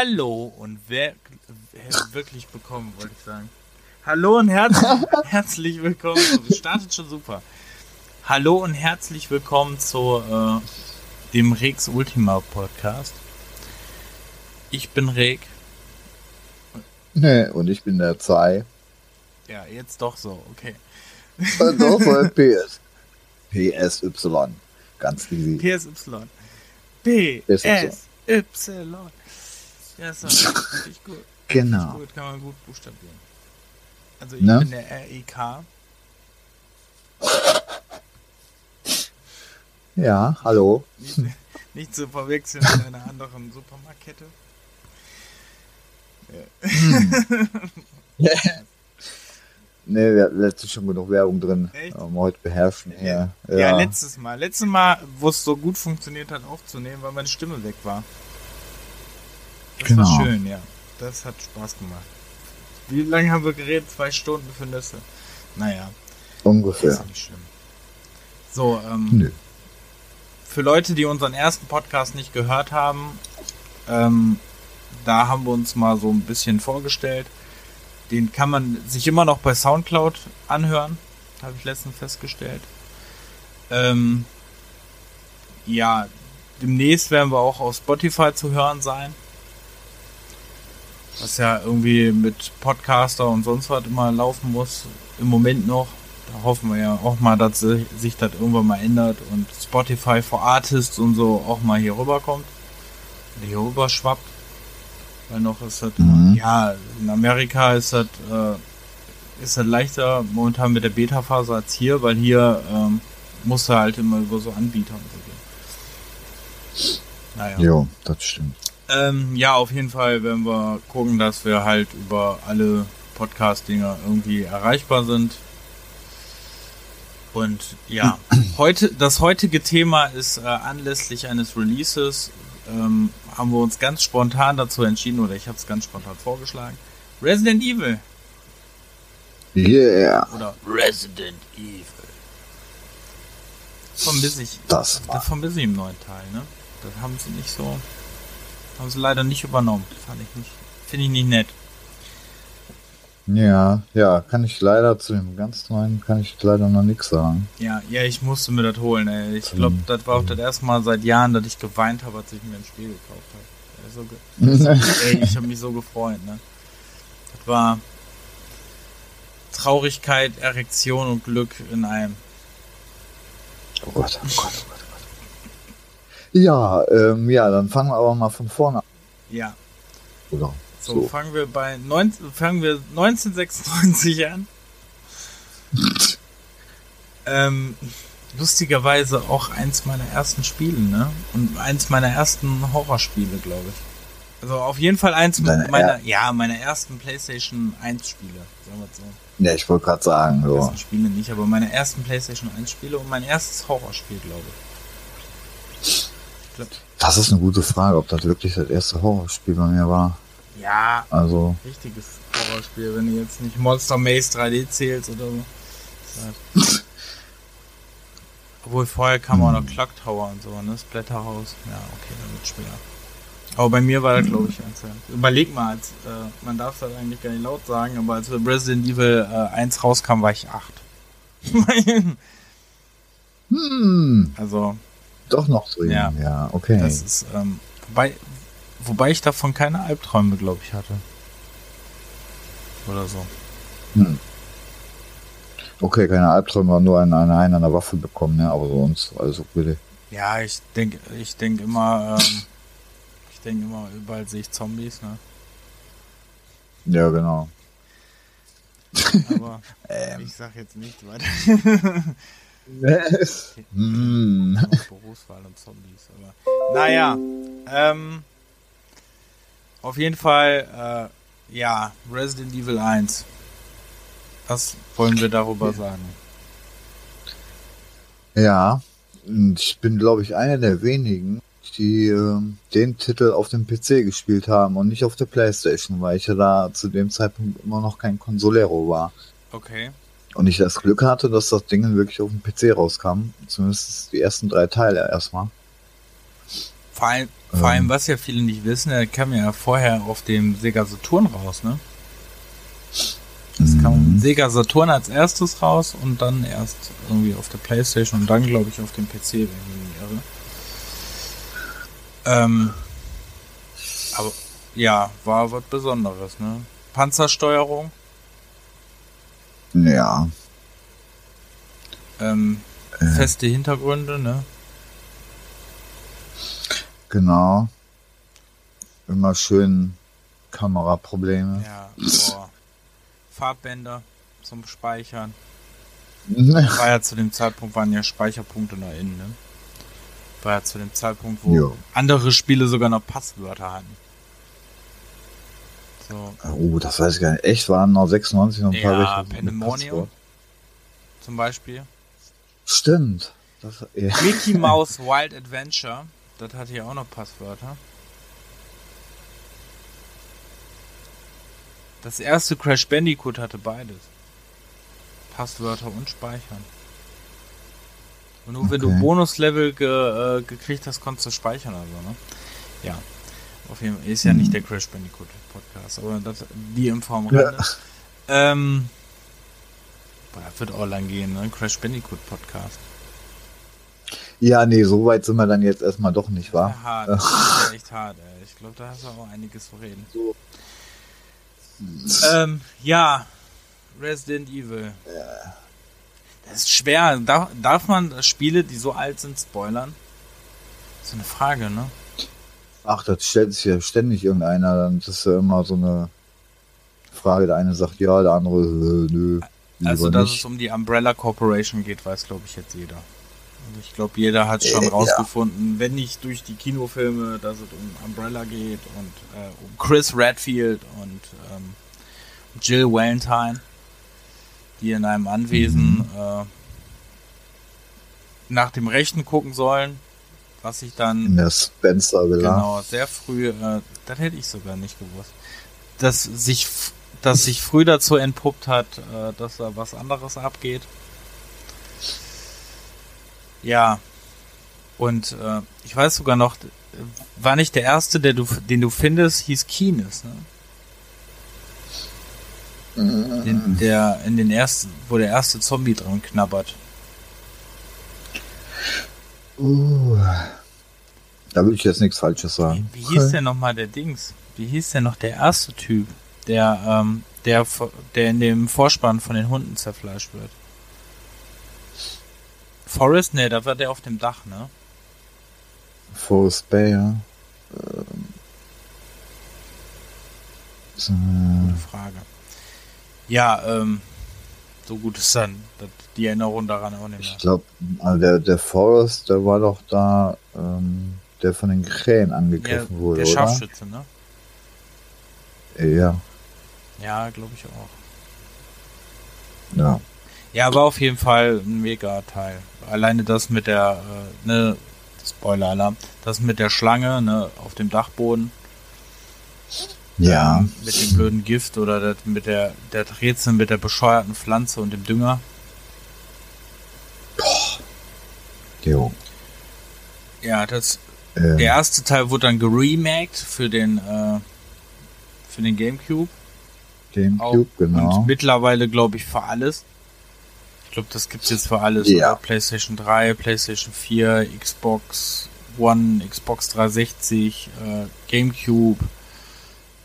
Hallo und wer, wer wirklich willkommen, wollte ich sagen. Hallo und herzlich, herzlich willkommen. Startet schon super. Hallo und herzlich willkommen zu äh, dem Rex Ultima Podcast. Ich bin Reg. Nee, und ich bin der Zei. Ja, jetzt doch so, okay. Doch so PS. PSY. Ganz easy. PSY. PSY. Ja, ist doch richtig gut. Genau. Gut, kann man gut buchstabieren. Also ich Ne? bin der REK. Ja, hallo. Nicht, nicht zu verwechseln mit einer anderen Supermarktkette. Nee, wir hatten letztens schon genug Werbung drin. Echt? Ähm, heute beherrschen. Ja, Ja, ja. letztes Mal. Letztes Mal, wo es so gut funktioniert hat, aufzunehmen, weil meine Stimme weg war. Das Genau. war schön, ja. Das hat Spaß gemacht. Wie lange haben wir geredet? Zwei Stunden für Nüsse. Naja, ist Ungefähr. ja nicht schlimm. So, ähm, Nö. für Leute, die unseren ersten Podcast nicht gehört haben, ähm, da haben wir uns mal so ein bisschen vorgestellt. Den kann man sich immer noch bei Soundcloud anhören, habe ich letztens festgestellt. Ähm, ja, demnächst werden wir auch auf Spotify zu hören sein. Was ja irgendwie mit Podcaster und sonst was immer laufen muss. Im Moment noch. Da hoffen wir ja auch mal, dass sich das irgendwann mal ändert und Spotify for Artists und so auch mal hier rüberkommt. Hier rüber schwappt. Weil noch ist das, Mhm. ja, in Amerika ist das, äh, ist das leichter momentan mit der Beta-Phase als hier, weil hier ähm, musst du halt immer über so Anbieter und so gehen. Naja. Jo, das stimmt. Ähm, ja, auf jeden Fall werden wir gucken, dass wir halt über alle Podcast-Dinger irgendwie erreichbar sind. Und ja, heute, das heutige Thema ist äh, anlässlich eines Releases, ähm, haben wir uns ganz spontan dazu entschieden, oder ich habe es ganz spontan vorgeschlagen. Resident Evil Yeah. oder Resident Evil. Vermisse ich, Das war. das vermisse ich im neuen Teil, ne? Das haben sie nicht so, haben sie leider nicht übernommen. Fand ich nicht, finde ich nicht nett. Ja, ja, kann ich leider zu dem ganz neuen, kann ich leider noch nichts sagen. Ja, ja, ich musste mir das holen, ey. Ich glaube, das war auch das erste Mal seit Jahren, dass ich geweint habe, als ich mir ein Spiel gekauft habe. Ja, so ge- ey, ich habe mich so gefreut, ne? Das war Traurigkeit, Erektion und Glück in einem. Oh Gott, oh Gott, oh Gott. Ja, ähm, ja, dann fangen wir aber mal von vorne an. Ja, Oder? so, So. fangen wir bei 19, fangen wir 1996 an. ähm, lustigerweise auch eins meiner ersten Spiele, ne? Und eins meiner ersten Horrorspiele, glaube ich. Also auf jeden Fall eins Deine meiner, ja, meiner ersten PlayStation 1 Spiele, sagen wir so. Ja, ich wollte gerade sagen, so. Ersten Spiele nicht, aber meine ersten PlayStation 1 Spiele und mein erstes Horrorspiel, glaube ich. Glaube, Das ist eine gute Frage, ob das wirklich das erste Horrorspiel bei mir war. ja, Also, richtiges Horrorspiel, wenn du jetzt nicht Monster Maze 3D zählst oder so. Halt- Obwohl vorher kam auch noch Clock Tower und so, ne? Splatterhouse. Ja, okay, dann wird schwer. Aber bei mir war das, glaube ich, eins. Überleg mal, als, äh, man darf das eigentlich gar nicht laut sagen, aber als Resident Evil äh, 1 rauskam, war ich 8. hm, also, doch noch so Ja. Ja, okay. das ist, ähm, wobei, wobei ich davon keine Albträume, glaube ich, hatte. Oder so. Hm. Okay, keine Albträume, nur eine, eine, eine an der Waffe bekommen, ne? Aber sonst alles okay. Ja, ich denke ich denk immer, ähm, ich denke immer, überall sehe ich Zombies, ne? Ja, genau. Aber Ähm. ich sag jetzt nicht weiter. hm. Berufswahl und Zombies, aber. Naja, ähm, auf jeden Fall, äh, ja, Resident Evil 1. Was wollen wir darüber sagen? Ja, ich bin, glaube ich, einer der wenigen, die ähm, den Titel auf dem PC gespielt haben und nicht auf der Playstation, weil ich ja da zu dem Zeitpunkt immer noch kein Consolero war. Okay. Und ich das Glück hatte, dass das Ding wirklich auf dem PC rauskam. Zumindest die ersten drei Teile erstmal. Vor allem, vor allem, was ja viele nicht wissen, er kam ja vorher auf dem Sega Saturn raus, ne? Es kam Mhm. Sega Saturn als erstes raus und dann erst irgendwie auf der Playstation und dann, glaube ich, auf dem PC, wenn ich mich nicht irre. Ähm, aber ja, war was Besonderes, ne? Panzersteuerung, Ja. ähm, Äh. feste Hintergründe, ne? Genau. Immer schön Kameraprobleme. Ja, boah. Farbbänder zum Speichern. War ja zu dem Zeitpunkt, waren ja Speicherpunkte noch innen, ne? War ja zu dem Zeitpunkt, wo Jo. andere Spiele sogar noch Passwörter hatten. So, Oh, das weiß ich gar nicht. Echt, waren noch 96 noch ein paar ja, welche mit Pandemonium zum Beispiel. Stimmt. Das, ja. Mickey Mouse Wild Adventure, das hatte ja auch noch Passwörter. Das erste Crash Bandicoot hatte beides. Passwörter und Speichern. Und nur wenn du Okay. Bonuslevel ge, äh, gekriegt hast, konntest du speichern also, ne? Ja. Auf jeden Fall ist ja Mhm. nicht der Crash Bandicoot Podcast, aber das, die Info am Rande. Ähm, boah, das wird auch lang gehen, ne? Crash Bandicoot Podcast. ja, nee, so weit sind wir dann jetzt erstmal doch nicht, Ja, wahr? hart. Das ist ja echt hart, ey. Ich glaube, da hast du auch einiges zu reden. So. Ähm, ja. Resident Evil. Das ist schwer. Darf, darf man Spiele, die so alt sind, spoilern? Das ist eine Frage, ne? Ach, das stellt sich ja ständig irgendeiner. Dann ist ja immer so eine Frage. Der eine sagt ja, der andere äh, nö. Also, dass nicht. es um die Umbrella Corporation geht, weiß, glaube ich, jetzt jeder. Also ich glaube, jeder hat schon Äh, ja. rausgefunden, wenn nicht durch die Kinofilme, dass es um Umbrella geht und äh, um Chris Redfield und ähm, Jill Valentine, die in einem Anwesen Mhm. äh, nach dem Rechten gucken sollen, was sich dann in der Spencer Villa. Genau, sehr früh, äh, das hätte ich sogar nicht gewusst. Dass sich, dass sich früh dazu entpuppt hat, äh, dass da was anderes abgeht. Ja. Und äh, ich weiß sogar noch, war nicht der erste, der du, den du findest, hieß Keenes, ne? Den, der in den ersten, wo der erste Zombie dran knabbert. Uh, da würde ich jetzt nichts Falsches Wie, sagen. wie hieß der nochmal der Dings? Wie hieß der noch der erste Typ, der, ähm, der, der in dem Vorspann von den Hunden zerfleischt wird? Forrest? Ne, da war der auf dem Dach, ne? Forrest Bay, ja. Ähm, so, Gute Frage. Ja, ähm, so gut ist dann die Erinnerung daran auch nicht mehr. ich glaube, der, der Forrest, der war doch da, ähm, der von den Krähen Ja, angegriffen wurde, der oder? Scharfschütze, ne? Ja, Ja, glaube ich auch. ja. Ja, war auf jeden Fall ein mega Teil. Alleine das mit der, äh, ne, Spoiler-Alarm, das mit der Schlange, ne, auf dem Dachboden. Ja, Ähm, mit dem blöden Gift oder das mit der, der Rätsel mit der bescheuerten Pflanze und dem Dünger. jo. Ja, das, Ähm, der erste Teil wurde dann geremaked für den, äh, für den Gamecube. Auch. Gamecube, genau. Und mittlerweile, glaube ich, für alles. Ich glaube, das gibt's jetzt für alles. Ja. Oder? PlayStation 3, PlayStation 4, Xbox One, Xbox 360, äh, Gamecube,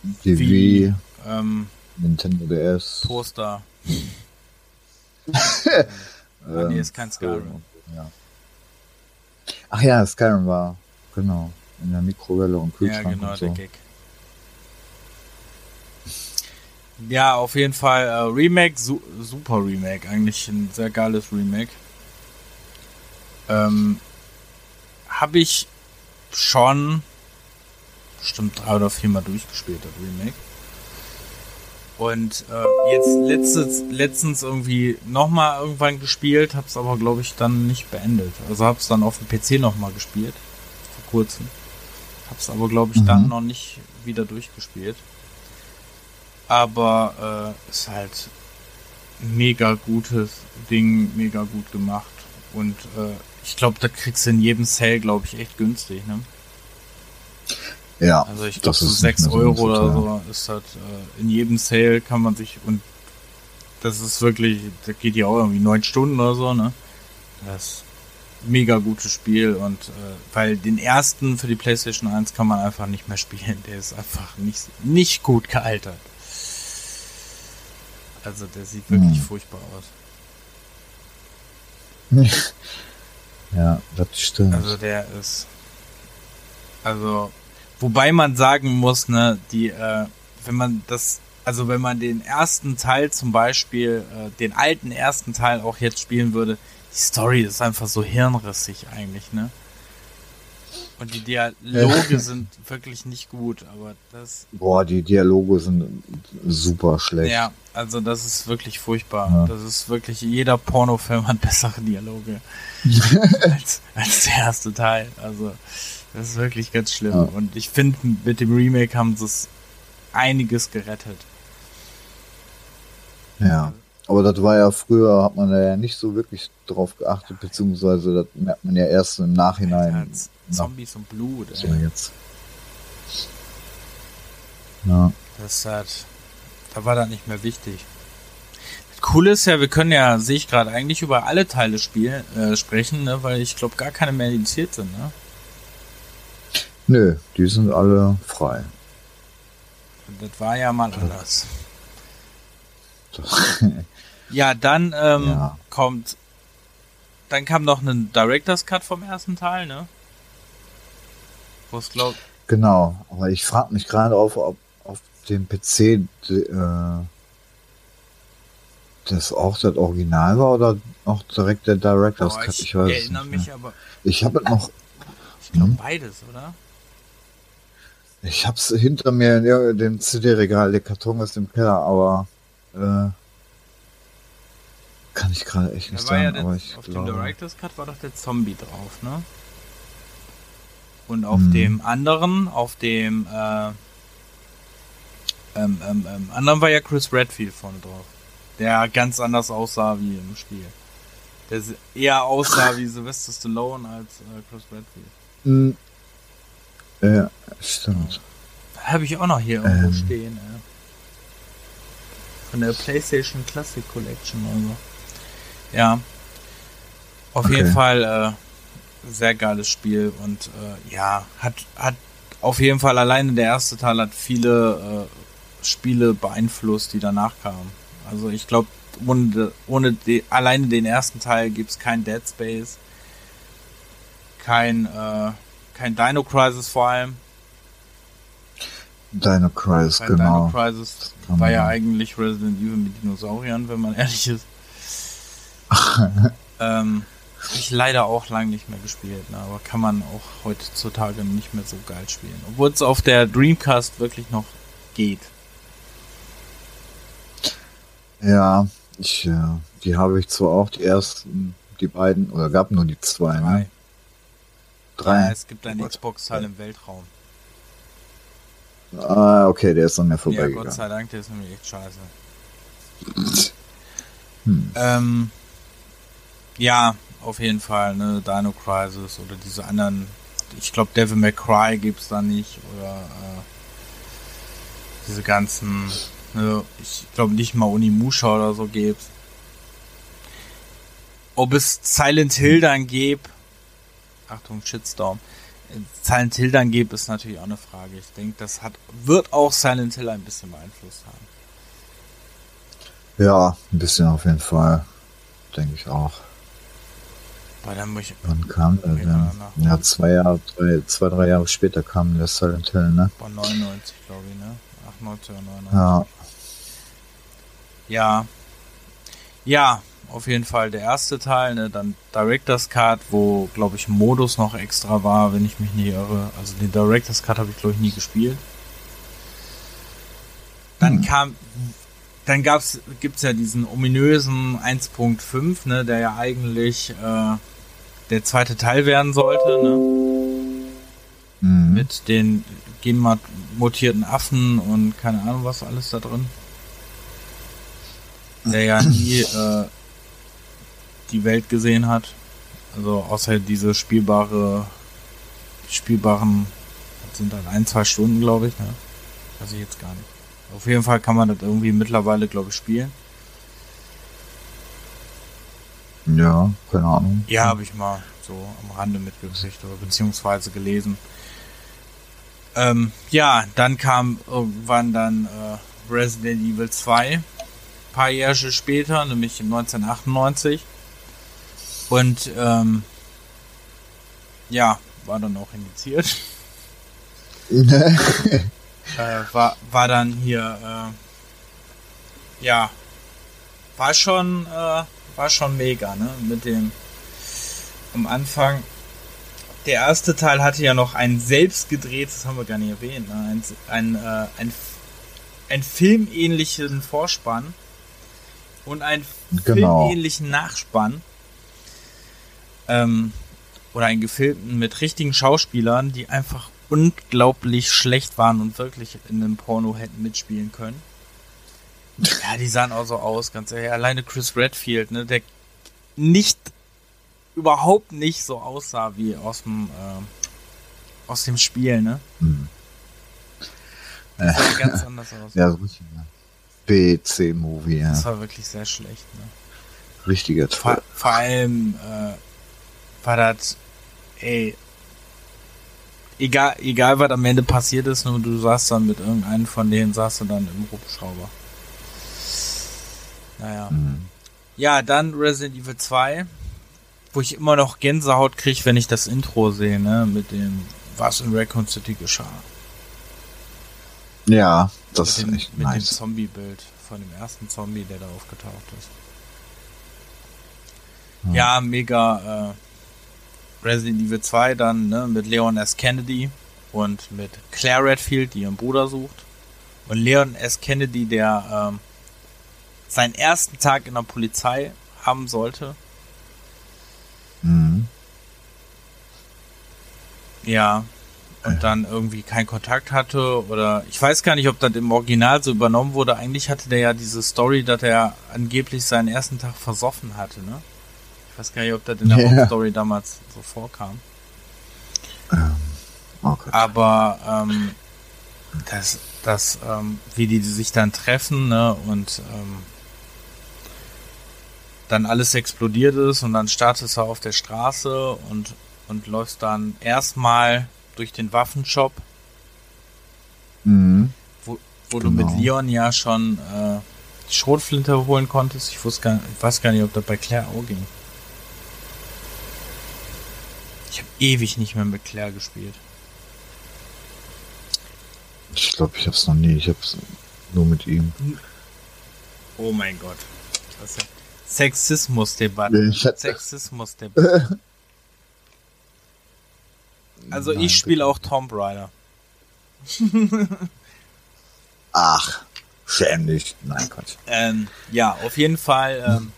Die Wii. Ähm, Nintendo DS. Toaster. ähm, nee, ist kein Skyrim. Ja. Ach ja, Skyrim war, genau, in der Mikrowelle und Ja, Kühlschrank genau, und der so. Gag. Ja, auf jeden Fall äh, Remake, su super Remake, eigentlich ein sehr geiles Remake. Ähm, habe ich schon bestimmt drei oder viermal durchgespielt, das Remake. Und äh, jetzt letztens, letztens irgendwie nochmal irgendwann gespielt, hab's aber glaube ich dann nicht beendet. Also hab's dann auf dem PC nochmal gespielt, vor kurzem. Hab's aber glaube ich Mhm. dann noch nicht wieder durchgespielt. Aber äh, ist halt mega gutes Ding, mega gut gemacht. Und äh, ich glaube, da kriegst du in jedem Sale, glaube ich, echt günstig, ne? Ja. Also ich glaube so 6 Euro so oder so ist halt äh, in jedem Sale kann man sich und das ist wirklich, das geht ja auch irgendwie neun Stunden oder so, ne? Das mega gutes Spiel und äh, weil den ersten für die PlayStation 1 kann man einfach nicht mehr spielen. Der ist einfach nicht, nicht gut gealtert. Also der sieht wirklich hm. furchtbar aus. Ja, das stimmt. Also der ist. Also, wobei man sagen muss, ne, die, äh, wenn man das, also wenn man den ersten Teil zum Beispiel, äh, den alten ersten Teil auch jetzt spielen würde, die Story ist einfach so hirnrissig eigentlich, ne? Und die Dialoge sind wirklich nicht gut, aber das. Boah, die Dialoge sind super schlecht. Ja, also das ist wirklich furchtbar. Ja. Das ist wirklich, jeder Pornofilm hat bessere Dialoge als, als der erste Teil. Also das ist wirklich ganz schlimm. Ja. Und ich finde, mit dem Remake haben sie es einiges gerettet. Ja. Aber das war ja früher, hat man da ja nicht so wirklich drauf geachtet, beziehungsweise das merkt man ja erst im Nachhinein. Alter, Zombies und Blut, ey. So jetzt. Ja. Das hat, da war das nicht mehr wichtig. Cool ist ja, wir können ja, sehe ich gerade, eigentlich über alle Teile spielen, äh, sprechen, ne, weil ich glaube gar keine mehr indiziert sind, ne? Nö, die sind alle frei. Das war ja mal anders. ja, dann ähm, ja. kommt, dann kam noch ein Director's Cut vom ersten Teil, ne? Wo es glaubt. Genau, aber ich frage mich gerade auf, ob auf dem PC äh, das auch das Original war oder auch direkt der Director's Cut. Ich, ich erinnere mich aber. Ich habe noch. Ich hm? beides, oder? Ich hab's hinter mir in dem CD-Regal, der Karton ist im Keller, aber äh, kann ich gerade echt nicht sagen. Ja aber ich auf glaube... dem Director's Cut war doch der Zombie drauf, ne? Und auf hm. dem anderen, auf dem äh, ähm, ähm, ähm, anderen war ja Chris Redfield vorne drauf. Der ganz anders aussah wie im Spiel. Der eher aussah wie Sylvester Stallone als äh, Chris Redfield. Ja, stimmt. Habe ich auch noch hier irgendwo ähm. stehen. Äh. Von der PlayStation Classic Collection also. Ja. Auf okay. jeden Fall äh, sehr geiles Spiel und äh, ja, hat, hat auf jeden Fall alleine der erste Teil hat viele äh, Spiele beeinflusst, die danach kamen. Also ich glaube, ohne, ohne die, alleine den ersten Teil gibt es kein Dead Space, kein, äh, kein Dino Crisis vor allem. Dino Crisis, kein genau. Dino Crisis war ja eigentlich Resident Evil mit Dinosauriern, wenn man ehrlich ist. ähm, habe ich leider auch lange nicht mehr gespielt, ne? aber kann man auch heutzutage nicht mehr so geil spielen. Obwohl es auf der Dreamcast wirklich noch geht. Ja, ich, äh, die habe ich zwar auch, die ersten, die beiden, oder gab nur die zwei, ne? Drei. Ja, es gibt einen Xbox-Teil im Weltraum. Ah, okay, der ist an mir vorbeigegangen. Ja, Gott sei Dank, der ist nämlich echt scheiße. Hm. Ähm, ja, auf jeden Fall, ne, Dino Crisis oder diese anderen, ich glaube Devil May Cry gibt's da nicht oder äh, diese ganzen, ne, ich glaube nicht mal Unimusha oder so gibt's. Ob es Silent Hill dann gibt, Achtung, Shitstorm, Silent Hill dann gibt, ist natürlich auch eine Frage. Ich denke, das hat, wird auch Silent Hill ein bisschen beeinflusst haben. Ja, ein bisschen auf jeden Fall. Denke ich auch. Weil dann muss ich Wann kam der denn? Ja, zwei Jahre, drei, zwei, drei Jahre später kam der Silent Hill, ne? War 99, glaube ich, ne? 98 oder 99. Ja. Ja. Ja, auf jeden Fall der erste Teil, ne? Dann Director's Cut, wo, glaube ich, Modus noch extra war, wenn ich mich nicht irre. Also den Director's Cut habe ich, glaube ich, nie gespielt. Dann hm. kam, dann gab's, gibt's ja diesen ominösen 1.5, ne, der ja eigentlich äh, der zweite Teil werden sollte, ne? Mhm. Mit den genmutierten Affen und keine Ahnung was alles da drin. Der ja nie äh, die Welt gesehen hat. Also außer diese spielbare, spielbaren sind dann ein, zwei Stunden, glaube ich. Ne? Weiß ich jetzt gar nicht. Auf jeden Fall kann man das irgendwie mittlerweile, glaube ich, spielen. Ja, keine Ahnung. Ja, habe ich mal so am Rande mitgekriegt oder beziehungsweise gelesen. Ähm, ja, dann kam irgendwann dann äh, Resident Evil 2, paar Jahre später, nämlich 1998. Und ähm, ja, war dann auch indiziert. äh, war, war dann hier, äh, ja, war schon, äh, war schon mega, ne? Mit dem am Anfang. Der erste Teil hatte ja noch ein selbst gedrehtes, das haben wir gar nicht erwähnt, ne? ein, ein, äh, ein, ein filmähnlichen Vorspann und einen genau. filmähnlichen Nachspann. Ähm, oder einen gefilmten mit richtigen Schauspielern, die einfach unglaublich schlecht waren und wirklich in einem Porno hätten mitspielen können. Ja, die sahen auch so aus, ganz ehrlich. Alleine Chris Redfield, ne, der nicht, überhaupt nicht so aussah wie aus dem, äh, aus dem Spiel, ne? Hm. Das sah ganz anders aus. Ja, so richtig, ne? B-C-Movie, ja. Das war wirklich sehr schlecht, ne? Richtiger Vor, vor allem, äh, war das, ey, egal, egal was am Ende passiert ist, nur du saßt dann mit irgendeinem von denen, saßt du dann im Hubschrauber. Naja. Mhm. Ja, dann Resident Evil 2, wo ich immer noch Gänsehaut kriege, wenn ich das Intro sehe, ne, mit dem, was in Raccoon City geschah. Ja, das mit dem, ist echt Mit nice. dem Zombie-Bild von dem ersten Zombie, der da aufgetaucht ist. Ja, ja mega, äh, Resident Evil 2 dann ne, mit Leon S. Kennedy und mit Claire Redfield, die ihren Bruder sucht. Und Leon S. Kennedy, der ähm, seinen ersten Tag in der Polizei haben sollte. Mhm. Ja. Und dann irgendwie keinen Kontakt hatte oder ich weiß gar nicht, ob das im Original so übernommen wurde. Eigentlich hatte der ja diese Story, dass er angeblich seinen ersten Tag versoffen hatte, ne? Ich weiß gar nicht, ob das in der yeah. Story damals so vorkam. Ähm, okay. Aber ähm, das, das, ähm, wie die sich dann treffen, ne, und ähm, dann alles explodiert ist und dann startest du auf der Straße und, und läufst dann erstmal durch den Waffenshop, mhm. wo, wo genau. du mit genau. Leon ja schon äh, die Schrotflinte holen konntest. Ich, wusste gar, ich weiß gar nicht, ob das bei Claire auch ging. Ich habe ewig nicht mehr mit Claire gespielt. Ich glaube, ich habe es noch nie. Ich habe es nur mit ihm. Oh mein Gott. Ja Sexismus-Debatte. Sexismus-Debatte. also Nein, ich spiele auch Tomb Raider. Ach, schäm dich. Nein, Gott. Ähm, ja, auf jeden Fall. Ähm,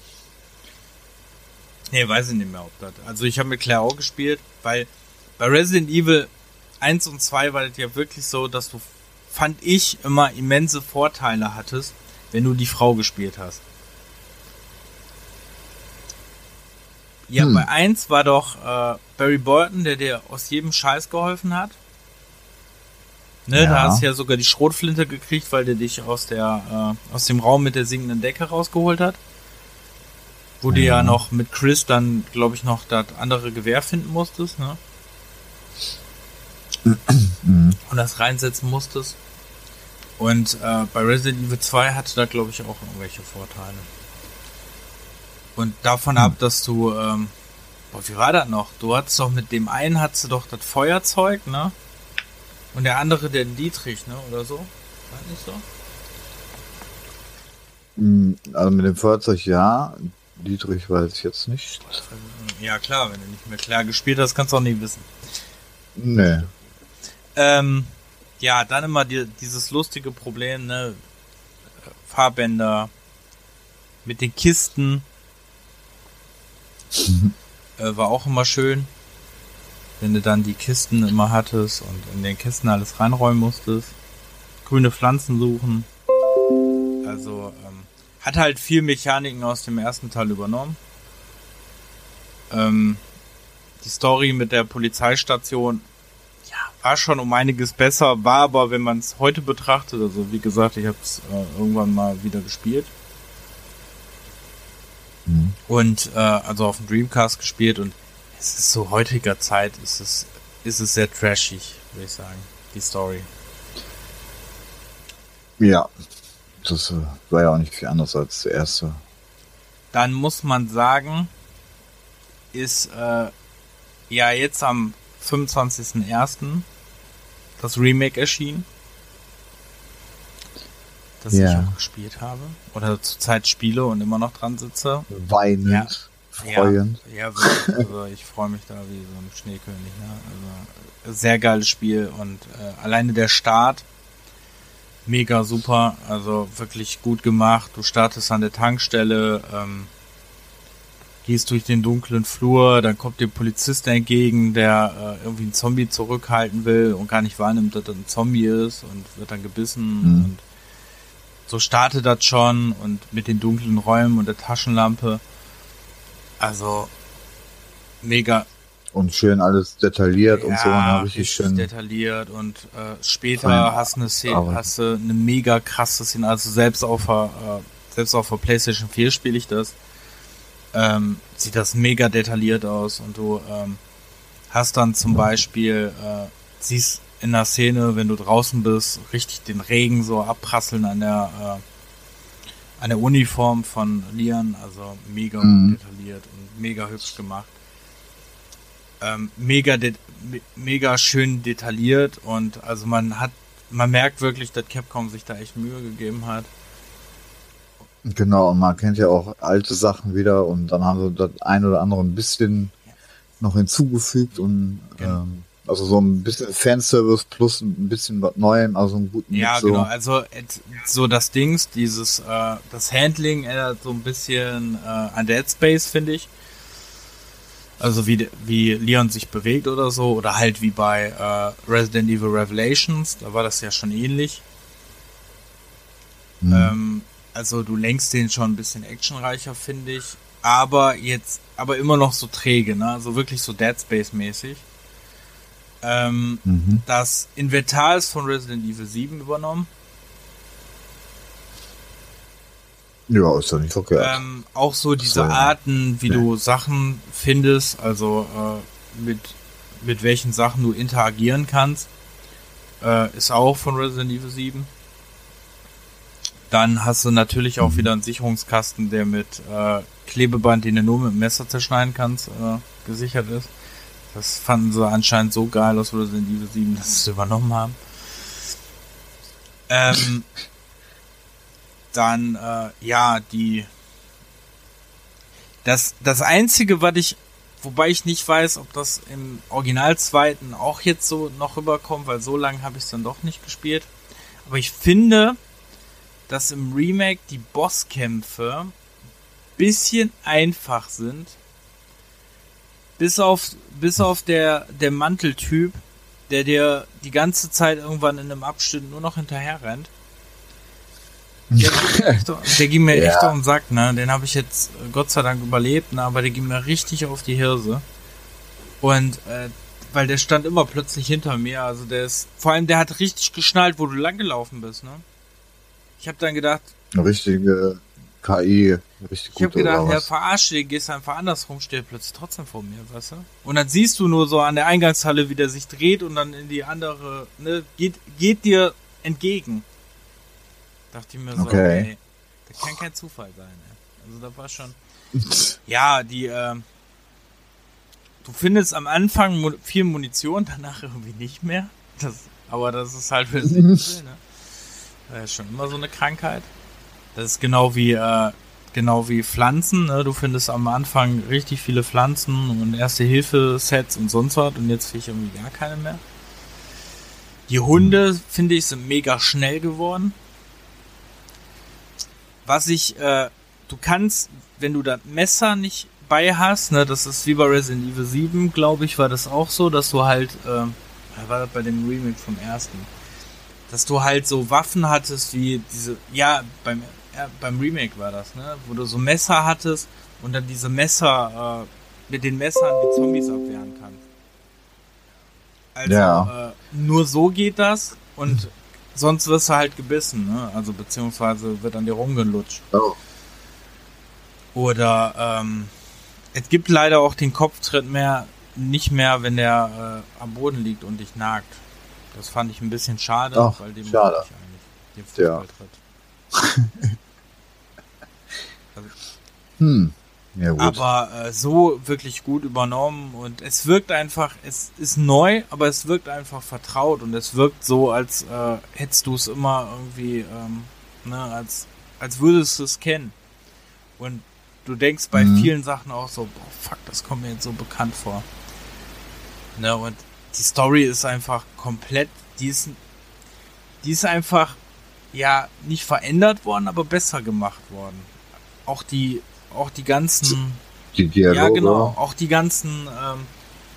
Nee, weiß ich nicht mehr, ob das. Also ich habe mit Claire auch gespielt, weil bei Resident Evil 1 und 2 war das ja wirklich so, dass du, fand ich, immer immense Vorteile hattest, wenn du die Frau gespielt hast. Ja, hm. bei 1 war doch äh, Barry Bolton, der dir aus jedem Scheiß geholfen hat. Ne, ja. da hast du ja sogar die Schrotflinte gekriegt, weil der dich aus der äh, aus dem Raum mit der singenden Decke rausgeholt hat. Wo ja. du ja noch mit Chris dann, glaube ich, noch das andere Gewehr finden musstest, ne? Und das reinsetzen musstest. Und äh, bei Resident Evil 2 hatte da, glaube ich, auch irgendwelche Vorteile. Und davon mhm. ab, dass du, ähm, boah, wie war das noch? Du hattest doch mit dem einen hattest du doch das Feuerzeug, ne? Und der andere den Dietrich, ne? Oder so? War nicht so? Mhm, also mit dem Feuerzeug ja, Dietrich weiß ich jetzt nicht. Ja, klar, wenn du nicht mehr klar gespielt hast, kannst du auch nie wissen. Nee. Ähm, ja, dann immer die, dieses lustige Problem, ne? Fahrbänder mit den Kisten. äh, war auch immer schön. Wenn du dann die Kisten immer hattest und in den Kisten alles reinräumen musstest. Grüne Pflanzen suchen. Also, ähm, hat halt viel Mechaniken aus dem ersten Teil übernommen. Ähm, die Story mit der Polizeistation, ja, war schon um einiges besser, war aber, wenn man es heute betrachtet, also wie gesagt, ich habe es äh, irgendwann mal wieder gespielt. Mhm. Und äh, also auf dem Dreamcast gespielt und es ist so heutiger Zeit, ist es, ist es sehr trashig, würde ich sagen, die Story. Ja, das äh, war ja auch nicht viel anders als der erste. Dann muss man sagen, ist äh, ja jetzt am 25.01. das Remake erschienen. Das ja. ich auch gespielt habe. Oder zurzeit spiele und immer noch dran sitze. Weinend. Ja. Freuend. Ja, ja wirklich. Also ich freue mich da wie so ein Schneekönig. Ne? Also sehr geiles Spiel und äh, alleine der Start mega super. Also wirklich gut gemacht. Du startest an der Tankstelle. Ähm, gehst durch den dunklen Flur, dann kommt dir Polizist entgegen, der äh, irgendwie einen Zombie zurückhalten will und gar nicht wahrnimmt, dass das ein Zombie ist und wird dann gebissen mhm. und so startet das schon und mit den dunklen Räumen und der Taschenlampe. Also mega. Und schön alles detailliert ja, und so, ne, richtig schön. detailliert und äh, später hast du eine Szene, hast du eine mega krasse Szene, also selbst auf der, äh, selbst auf der PlayStation 4 spiele ich das ähm, sieht das mega detailliert aus und du ähm, hast dann zum Beispiel, äh, siehst in der Szene, wenn du draußen bist, richtig den Regen so abprasseln an der, äh, an der Uniform von Lian, also mega mhm. detailliert und mega hübsch gemacht. Ähm, mega, mega schön detailliert und also man hat, man merkt wirklich, dass Capcom sich da echt Mühe gegeben hat. Genau, und man kennt ja auch alte Sachen wieder und dann haben sie das ein oder andere ein bisschen noch hinzugefügt und genau. ähm, also so ein bisschen Fanservice plus ein bisschen was Neuem, also einen guten Ja, so. genau, also so das Dings, dieses, äh, das Handling erinnert so ein bisschen äh, an Dead Space, finde ich. Also wie, wie Leon sich bewegt oder so, oder halt wie bei äh, Resident Evil Revelations, da war das ja schon ähnlich. Mhm. Ähm, also du lenkst den schon ein bisschen actionreicher, finde ich. Aber jetzt, aber immer noch so träge, ne? Also wirklich so Dead Space-mäßig. Ähm, mhm. Das Inventar ist von Resident Evil 7 übernommen. Ja, ist doch nicht verkehrt. Ähm, auch so diese so, Arten, wie nee. du Sachen findest, also äh, mit, mit welchen Sachen du interagieren kannst, äh, ist auch von Resident Evil 7. Dann hast du natürlich auch mhm. wieder einen Sicherungskasten, der mit äh, Klebeband, den du nur mit dem Messer zerschneiden kannst, äh, gesichert ist. Das fanden sie anscheinend so geil aus Resident Evil 7, dass sie es übernommen haben. Ähm, dann, äh, ja, die. Das, das einzige, was ich, wobei ich nicht weiß, ob das im Original zweiten auch jetzt so noch rüberkommt, weil so lange habe ich es dann doch nicht gespielt. Aber ich finde, dass im Remake die Bosskämpfe bisschen einfach sind. Bis auf, bis auf der, der Manteltyp, der dir die ganze Zeit irgendwann in einem Abschnitt nur noch hinterher rennt. Der, der ging mir ja. echt auf den Sack, ne? Den habe ich jetzt äh, Gott sei Dank überlebt, ne? Aber der ging mir richtig auf die Hirse. Und äh, weil der stand immer plötzlich hinter mir. Also der ist. Vor allem der hat richtig geschnallt, wo du lang gelaufen bist, ne? Ich habe dann gedacht. Richtige KI, richtig Ich habe gedacht, ja, verarscht den, gehst einfach andersrum, steht plötzlich trotzdem vor mir, weißt du? Und dann siehst du nur so an der Eingangshalle, wie der sich dreht und dann in die andere, ne, geht, geht dir entgegen. Dachte ich mir so, okay, okay das kann kein Zufall sein, ey. Also da war schon. ja, die, äh, du findest am Anfang viel Munition, danach irgendwie nicht mehr. Das, aber das ist halt für das ne? Das ist schon immer so eine Krankheit. Das ist genau wie, äh, genau wie Pflanzen. Ne? Du findest am Anfang richtig viele Pflanzen und Erste-Hilfe-Sets und sonst was und jetzt finde ich irgendwie gar keine mehr. Die Hunde, finde ich, sind mega schnell geworden. Was ich, äh, du kannst, wenn du das Messer nicht bei hast, ne, das ist wie bei Resident Evil 7, glaube ich, war das auch so, dass du halt, äh, war das bei dem Remake vom ersten, dass du halt so Waffen hattest wie diese, ja, beim, ja, beim Remake war das, ne, wo du so Messer hattest und dann diese Messer, äh, mit den Messern die Zombies abwehren kannst. Also ja. äh, nur so geht das und sonst wirst du halt gebissen, ne? Also beziehungsweise wird an dir rumgelutscht. Oh. Oder ähm, es gibt leider auch den Kopftritt mehr nicht mehr, wenn der äh, am Boden liegt und dich nagt. Das fand ich ein bisschen schade, Ach, weil dem schade. ich eigentlich den Fußballtritt. Ja. also, hm. Ja. Aber äh, so wirklich gut übernommen und es wirkt einfach, es ist neu, aber es wirkt einfach vertraut und es wirkt so, als äh, hättest du es immer irgendwie, ähm, ne, als, als würdest du es kennen. Und du denkst bei mhm. vielen Sachen auch so, boah, fuck, das kommt mir jetzt so bekannt vor. Ne, und die Story ist einfach komplett, die ist, die ist einfach, ja, nicht verändert worden, aber besser gemacht worden. Auch die auch die ganzen. Die Dialoge. Ja, genau. Auch die ganzen. Ähm,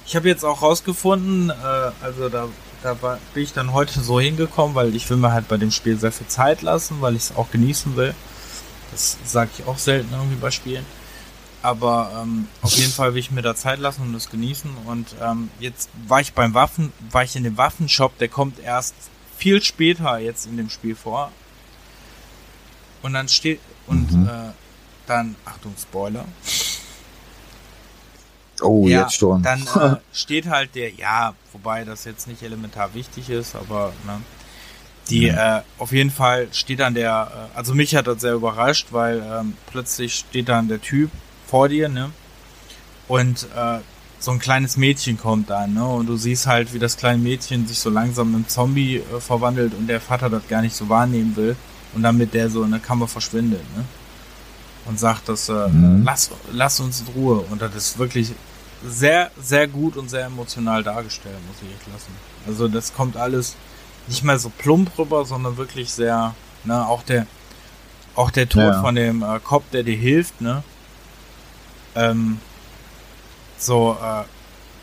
ich habe jetzt auch rausgefunden, äh, also da, da war, bin ich dann heute so hingekommen, weil ich will mir halt bei dem Spiel sehr viel Zeit lassen, weil ich es auch genießen will. Das sage ich auch selten irgendwie bei Spielen. Aber ähm, auf jeden Fall will ich mir da Zeit lassen und das genießen. Und ähm, jetzt war ich beim Waffen, war ich in dem Waffenshop, der kommt erst viel später jetzt in dem Spiel vor. Und dann steht und mhm. äh, dann, Achtung, Spoiler. Oh, ja, jetzt schon. Dann äh, steht halt der, ja, wobei das jetzt nicht elementar wichtig ist, aber ne, die, ja. äh, auf jeden Fall steht dann der, äh, also mich hat das sehr überrascht, weil ähm, plötzlich steht dann der Typ vor dir, ne? Und äh, so ein kleines Mädchen kommt dann, ne? Und du siehst halt, wie das kleine Mädchen sich so langsam in Zombie äh, verwandelt und der Vater das gar nicht so wahrnehmen will und dann mit der so in der Kammer verschwindet, ne? Und sagt, dass äh, mhm. lass, lass uns in Ruhe. Und das ist wirklich sehr, sehr gut und sehr emotional dargestellt, muss ich echt lassen. Also das kommt alles nicht mehr so plump rüber, sondern wirklich sehr, ne, auch der, auch der Tod ja. von dem äh, Cop, der dir hilft, ne? Ähm, so, äh,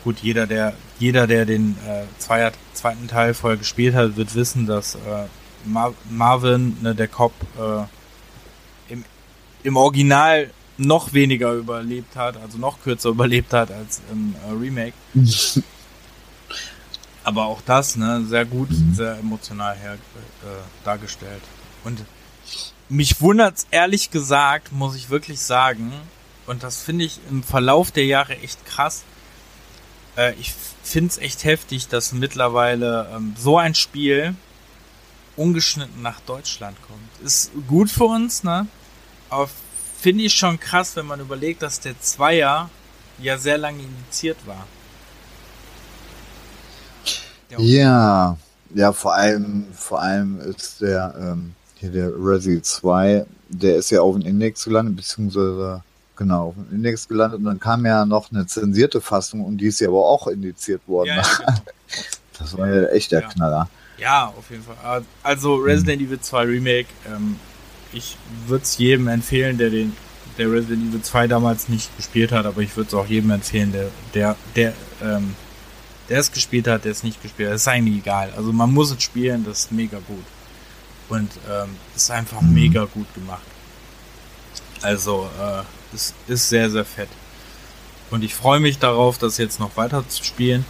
gut, jeder, der, jeder, der den äh, zweier, zweiten Teil vorher gespielt hat, wird wissen, dass äh, Mar Marvin, ne, der Cop, äh, im Original noch weniger überlebt hat, also noch kürzer überlebt hat als im äh, Remake. Aber auch das, ne, sehr gut, mhm. sehr emotional her äh, dargestellt. Und mich wundert's ehrlich gesagt, muss ich wirklich sagen, und das finde ich im Verlauf der Jahre echt krass. Äh, ich find's echt heftig, dass mittlerweile ähm, so ein Spiel ungeschnitten nach Deutschland kommt. Ist gut für uns, ne? Aber finde ich schon krass, wenn man überlegt, dass der Zweier ja sehr lange indiziert war. Ja, ja, vor allem, vor allem ist der, ähm, hier der Resi 2, der ist ja auf dem Index gelandet, beziehungsweise genau, auf dem Index gelandet und dann kam ja noch eine zensierte Fassung und die ist ja aber auch indiziert worden. Ja, ja, genau. Das war ja echt der ja. Knaller. Ja, auf jeden Fall. Also Resident mhm. Evil 2 Remake, ähm, ich würde es jedem empfehlen, der den der Resident Evil 2 damals nicht gespielt hat, aber ich würde es auch jedem empfehlen, der der der ähm, der es gespielt hat, der es nicht gespielt hat. Ist eigentlich egal. Also man muss es spielen, das ist mega gut. Und ähm, ist einfach mhm. mega gut gemacht. Also äh, es ist sehr, sehr fett. Und ich freue mich darauf, das jetzt noch weiter zu spielen.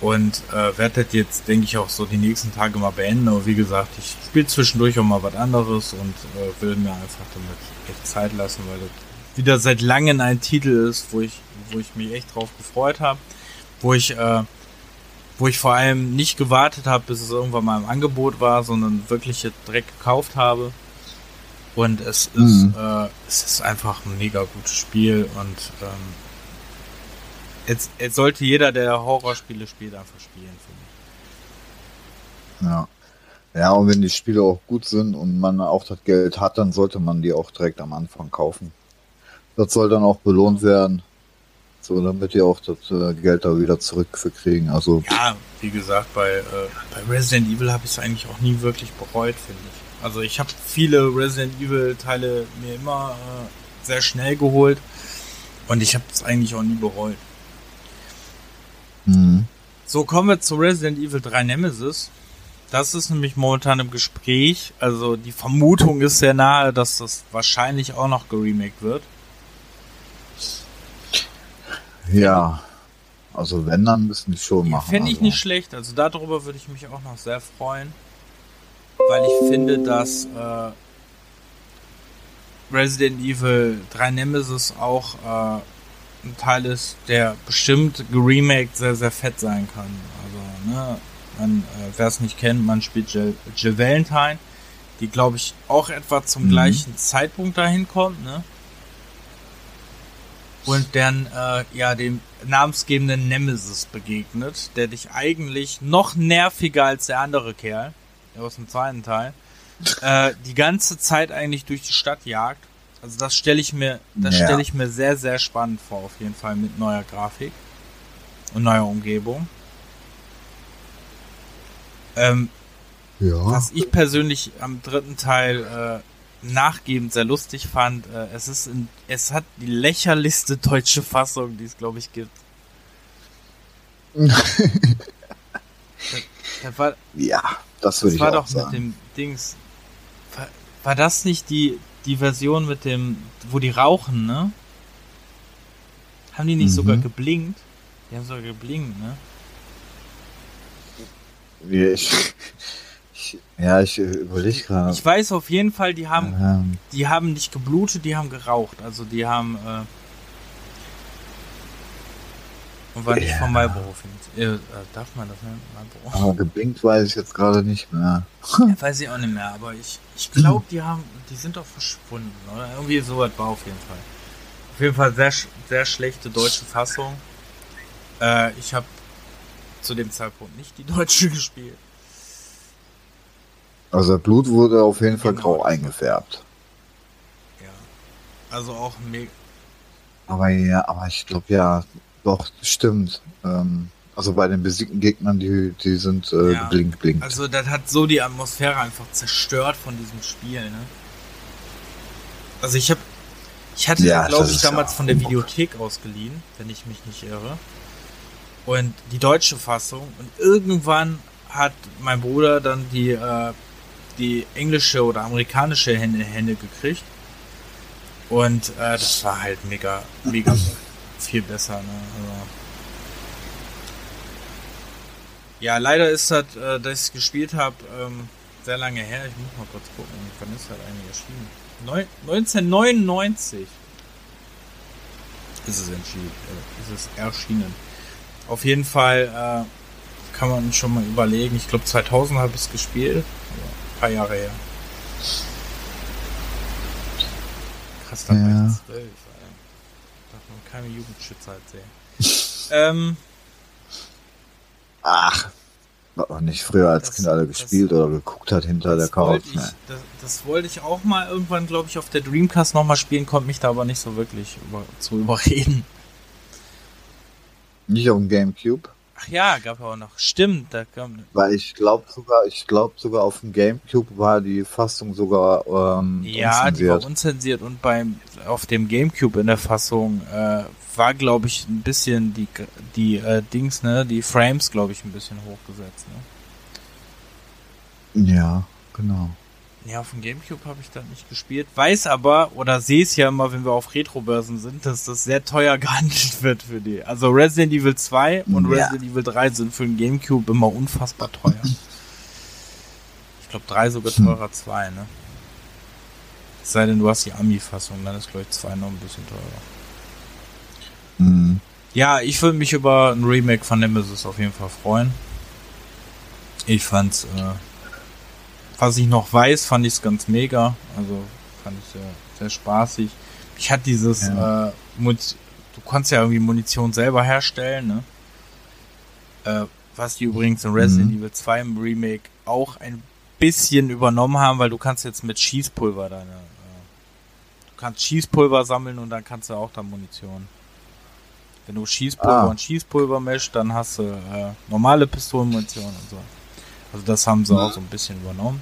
Und äh, werde das jetzt, denke ich, auch so die nächsten Tage mal beenden. Aber wie gesagt, ich spiele zwischendurch auch mal was anderes und äh, will mir einfach damit echt Zeit lassen, weil das wieder seit langem ein Titel ist, wo ich, wo ich mich echt drauf gefreut habe. Wo ich, äh, wo ich vor allem nicht gewartet habe, bis es irgendwann mal im Angebot war, sondern wirklich direkt gekauft habe. Und es ist, mhm. äh, es ist einfach ein mega gutes Spiel und ähm, Jetzt, jetzt sollte jeder, der Horrorspiele spielt, einfach spielen, finde ich. Ja. Ja, und wenn die Spiele auch gut sind und man auch das Geld hat, dann sollte man die auch direkt am Anfang kaufen. Das soll dann auch belohnt werden. So, damit die auch das äh, Geld da wieder zurückkriegen. Also ja, wie gesagt, bei, äh, bei Resident Evil habe ich es eigentlich auch nie wirklich bereut, finde ich. Also ich habe viele Resident Evil Teile mir immer äh, sehr schnell geholt und ich habe es eigentlich auch nie bereut. Mhm. So kommen wir zu Resident Evil 3 Nemesis. Das ist nämlich momentan im Gespräch. Also die Vermutung ist sehr nahe, dass das wahrscheinlich auch noch geremaked wird. Ja. Also wenn, dann müssen die schon machen. Fände ich also. nicht schlecht. Also darüber würde ich mich auch noch sehr freuen. Weil ich finde, dass äh, Resident Evil 3 Nemesis auch äh, ein Teil ist, der bestimmt geremaked sehr, sehr fett sein kann. Also, ne, man, äh, wer es nicht kennt, man spielt Jill, Jill Valentine, die, glaube ich, auch etwa zum Mhm. gleichen Zeitpunkt dahin kommt, ne? Und dann, äh, ja, dem namensgebenden Nemesis begegnet, der dich eigentlich noch nerviger als der andere Kerl, der aus dem zweiten Teil, äh, die ganze Zeit eigentlich durch die Stadt jagt. Also das stelle ich mir, das Ja. stelle ich mir sehr, sehr spannend vor, auf jeden Fall mit neuer Grafik und neuer Umgebung. Ähm, Ja. was ich persönlich am dritten Teil äh, nachgebend sehr lustig fand, äh, es ist in, es hat die lächerlichste deutsche Fassung, die es glaube ich gibt. Das war, ja, das würde das ich war auch doch sagen. mit dem Dings. War, war das nicht die die Version mit dem, wo die rauchen, ne? Haben die nicht Mhm. sogar geblinkt? Die haben sogar geblinkt, ne? Ja, ich, ich, ja, ich überlege gerade. Ich weiß auf jeden Fall, die haben Ähm, die haben nicht geblutet, die haben geraucht. Also die haben äh, und war nicht Ja. vom Marlboro. Äh, äh, darf man das nennen? Marlboro? aber geblinkt weiß ich jetzt gerade nicht mehr. Ja, weiß ich auch nicht mehr, aber ich, ich glaube, die haben, die sind doch verschwunden, oder? Irgendwie so was war auf jeden Fall. Auf jeden Fall sehr, sehr schlechte deutsche Fassung. Äh, ich habe zu dem Zeitpunkt nicht die deutsche gespielt. Also Blut wurde auf jeden Fall Genau, grau das- eingefärbt. Ja. Also auch mega. Aber ja, aber ich glaube ja, doch, stimmt. Ähm, also bei den besiegten Gegnern, die, die sind äh, Ja. blinkt, blinkt. Also das hat so die Atmosphäre einfach zerstört von diesem Spiel, ne? Also ich habe ich hatte Ja, glaube ich damals von der. Videothek ausgeliehen, wenn ich mich nicht irre. Und die deutsche Fassung und irgendwann hat mein Bruder dann die äh, die englische oder amerikanische Hände, Hände gekriegt. Und äh, das war halt mega mega viel besser, ne? Also, ja, leider ist das, äh, dass ich gespielt habe, ähm, sehr lange her. Ich muss mal kurz gucken, wann ist das eigentlich erschienen? Neun 1999 ist es entschieden, äh, ist es erschienen. Auf jeden Fall äh, kann man schon mal überlegen. Ich glaube 2000 habe ich es gespielt, ja, ein paar Jahre her. Krass, da war Ja. ich zwölf. Alter. Darf man keine Jugendschützer sehen. ähm, Ach, man nicht früher als Das- Kind alle das- gespielt oder geguckt hat hinter der Das Couch. ich, Ne? das, das wollte ich auch mal irgendwann, glaube ich, auf der Dreamcast nochmal spielen, konnte mich da aber nicht so wirklich über, zu überreden. Nicht auf dem Gamecube, Ach ja, gab ja auch noch. Stimmt, da kam. weil ich glaube sogar, ich glaube sogar auf dem Gamecube war die Fassung sogar ähm, Ja, die war unzensiert. unzensiert und beim auf dem Gamecube in der Fassung äh, war, glaube ich, ein bisschen die die äh, Dings, ne, die Frames, glaube ich, ein bisschen hochgesetzt. Ne? Ja, genau. Ja, auf dem Gamecube habe ich das nicht gespielt. Weiß aber, oder sehe es ja immer, wenn wir auf Retro-Börsen sind, dass das sehr teuer gehandelt wird für die. Also Resident Evil 2 und Ja. Resident Evil 3 sind für den Gamecube immer unfassbar teuer. ich glaube 3 sogar Hm. teurer 2, ne? Es sei denn, du hast die Ami-Fassung, dann ist glaube ich 2 noch ein bisschen teurer. Mhm. Ja, ich würde mich über ein Remake von Nemesis auf jeden Fall freuen. Ich fand's, äh, was ich noch weiß, fand ich es ganz mega. Also fand ich sehr, sehr spaßig. Ich hatte dieses, Ja. äh, du konntest ja irgendwie Munition selber herstellen, ne? Äh, was die übrigens in Resident Mhm. Evil 2 im Remake auch ein bisschen übernommen haben, weil du kannst jetzt mit Schießpulver deine, äh, du kannst Schießpulver sammeln und dann kannst du auch da Munition. Wenn du Schießpulver Ah. und Schießpulver mischt, dann hast du äh, normale Pistolenmunition und so. Also das haben sie Mhm. auch so ein bisschen übernommen.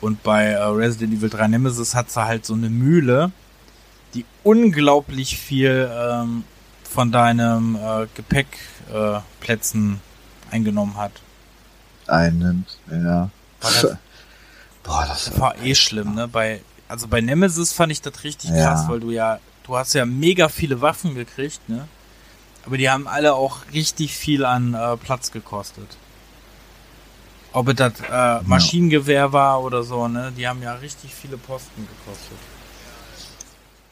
Und bei äh, Resident Evil 3 Nemesis hat sie halt so eine Mühle, die unglaublich viel ähm, von deinem äh, Gepäckplätzen äh, eingenommen hat. Einnimmt, ja. Das, Boah, das das war eh schlimm, ne? Bei, also bei Nemesis fand ich das richtig Ja. krass, weil du ja, du hast ja mega viele Waffen gekriegt, ne? Aber die haben alle auch richtig viel an äh, Platz gekostet. Ob es das äh, Maschinengewehr war oder so, ne? Die haben ja richtig viele Posten gekostet.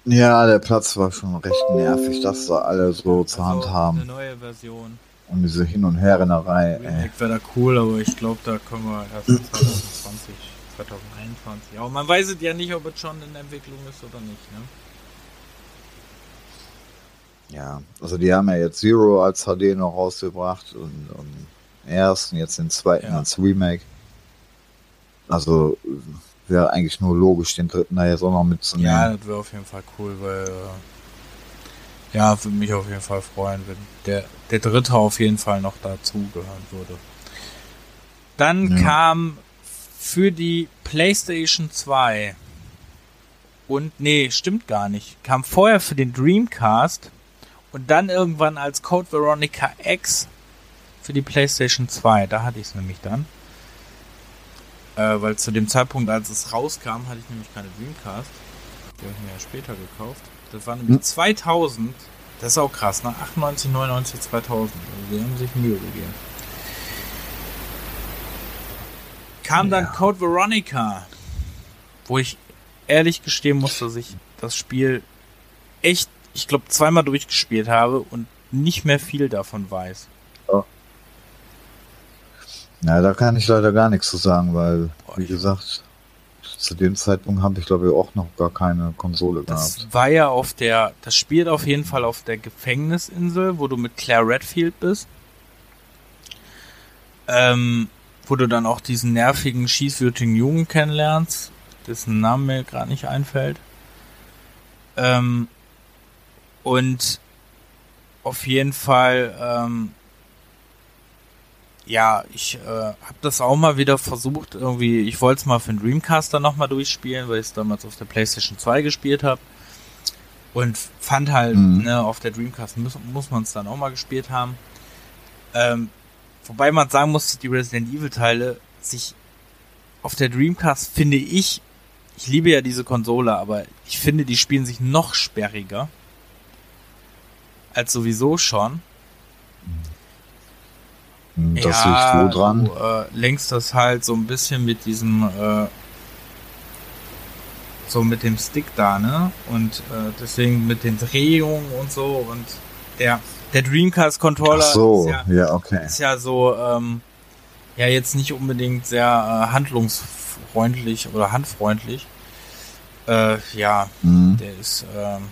Ja, der Platz war schon recht nervig, das da alle so zur Hand haben. Eine neue Version. Und diese Hin- und Herrennerei. Remake wäre da cool, aber ich glaube, da können wir erst 2020, 2021. Aber man weiß es ja nicht, ob es schon in Entwicklung ist oder nicht, ne? Ja, also die haben ja jetzt Zero als HD noch rausgebracht und, und ersten, jetzt den zweiten Ja. als Remake. Also wäre eigentlich nur logisch, den dritten da jetzt auch noch mitzunehmen. Ja, das wäre auf jeden Fall cool, weil äh, ja, würde mich auf jeden Fall freuen, wenn der, der dritte auf jeden Fall noch dazugehören würde. Dann Ja. kam für die PlayStation 2 und nee, stimmt gar nicht. Kam vorher für den Dreamcast und dann irgendwann als Code Veronica X für die PlayStation 2. Da hatte ich es nämlich dann. Äh, weil zu dem Zeitpunkt, als es rauskam, hatte ich nämlich keine Dreamcast. Die habe ich mir ja später gekauft. Das war nämlich Hm. 2000. Das ist auch krass, ne? 98, 99, 2000. Also die haben sich Mühe gegeben. Kam dann Ja. Code Veronica, wo ich ehrlich gestehen muss, dass ich das Spiel echt, ich glaube, zweimal durchgespielt habe und nicht mehr viel davon weiß. Ja, da kann ich leider gar nichts zu sagen, weil, wie gesagt, zu dem Zeitpunkt habe ich glaube ich auch noch gar keine Konsole Das gehabt. war ja auf der, das spielt auf jeden Fall auf der Gefängnisinsel, wo du mit Claire Redfield bist. Ähm, wo du dann auch diesen nervigen, schießwürdigen Jungen kennenlernst, dessen Name mir gerade nicht einfällt. Ähm, und auf jeden Fall, ähm, ja, ich äh, habe das auch mal wieder versucht, irgendwie, ich wollte es mal für den Dreamcast dann nochmal durchspielen, weil ich es damals auf der PlayStation 2 gespielt habe. Und fand halt, Mhm. ne, auf der Dreamcast muss, muss man es dann auch mal gespielt haben. Ähm, wobei man sagen muss, dass die Resident Evil Teile sich auf der Dreamcast finde ich, ich liebe ja diese Konsole, aber ich finde, die spielen sich noch sperriger. Als sowieso schon. Das liegt wo dran? Du äh, lenkst das halt so ein bisschen mit diesem, äh, so mit dem Stick da, ne? Und äh, deswegen mit den Drehungen und so und der, der Dreamcast Controller Ach so, ist, ja, ja, okay. ist ja so, ähm, ja jetzt nicht unbedingt sehr äh, handlungsfreundlich oder handfreundlich. Äh, ja, Hm. der ist, ähm,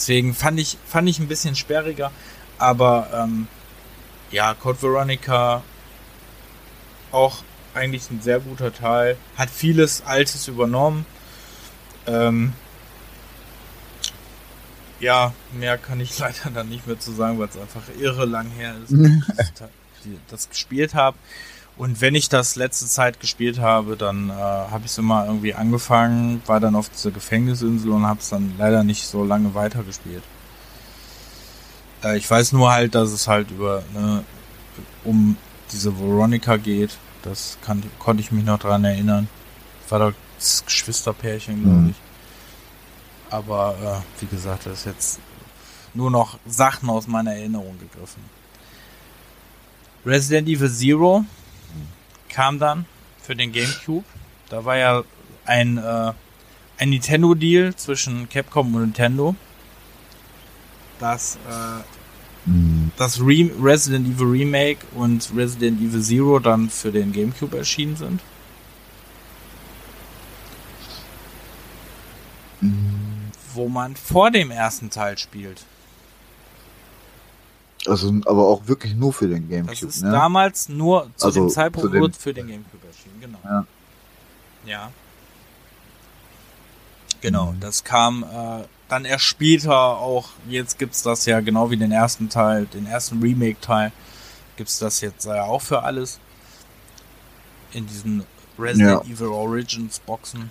deswegen fand ich, fand ich ein bisschen sperriger, aber ähm, ja, Code Veronica auch eigentlich ein sehr guter Teil, hat vieles Altes übernommen. Ähm, ja, mehr kann ich leider dann nicht mehr zu sagen, weil es einfach irre lang her ist, dass ich das gespielt habe. Und wenn ich das letzte Zeit gespielt habe, dann äh, habe ich es immer irgendwie angefangen, war dann auf dieser Gefängnisinsel und habe es dann leider nicht so lange weitergespielt. Äh, ich weiß nur halt, dass es halt über ne, um diese Veronica geht. Das kann, konnte ich mich noch dran erinnern. Das war doch das Geschwisterpärchen, glaube Mhm. ich. Aber äh, wie gesagt, das ist jetzt nur noch Sachen aus meiner Erinnerung gegriffen. Resident Evil Zero kam dann für den GameCube. Da war ja ein, äh, ein Nintendo-Deal zwischen Capcom und Nintendo. Das, äh, das Re Resident Evil Remake und Resident Evil Zero dann für den GameCube erschienen sind. Wo man vor dem ersten Teil spielt. Also, aber auch wirklich nur für den Das Gamecube, ist ne? damals nur zu Also dem Zeitpunkt dem- für den GameCube erschienen, genau. Ja. Ja. Genau, Mhm. das kam äh, dann erst später auch, jetzt gibt's das ja genau wie den ersten Teil, den ersten Remake-Teil, gibt's das jetzt ja auch für alles. In diesen Resident Evil Origins Boxen.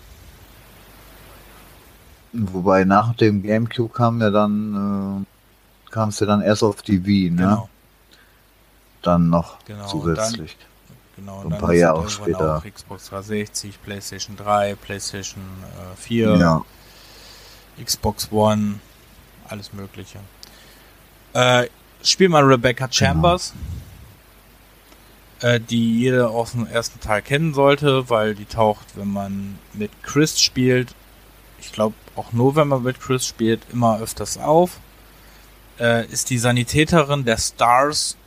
Wobei nach dem Gamecube kam ja dann, äh, kam es ja dann erst auf die Wii, ne? Genau, Dann noch Genau, zusätzlich. genau. Ein Und dann paar Jahre später. Auch Xbox 360, PlayStation 3, PlayStation äh, 4. ja. Xbox One, alles Mögliche. Äh, spielt man Rebecca Chambers, genau. äh, die jeder aus dem ersten Teil kennen sollte, weil die taucht, wenn man mit Chris spielt, ich glaube auch nur, wenn man mit Chris spielt, immer öfters auf. Äh, ist die Sanitäterin der Stars.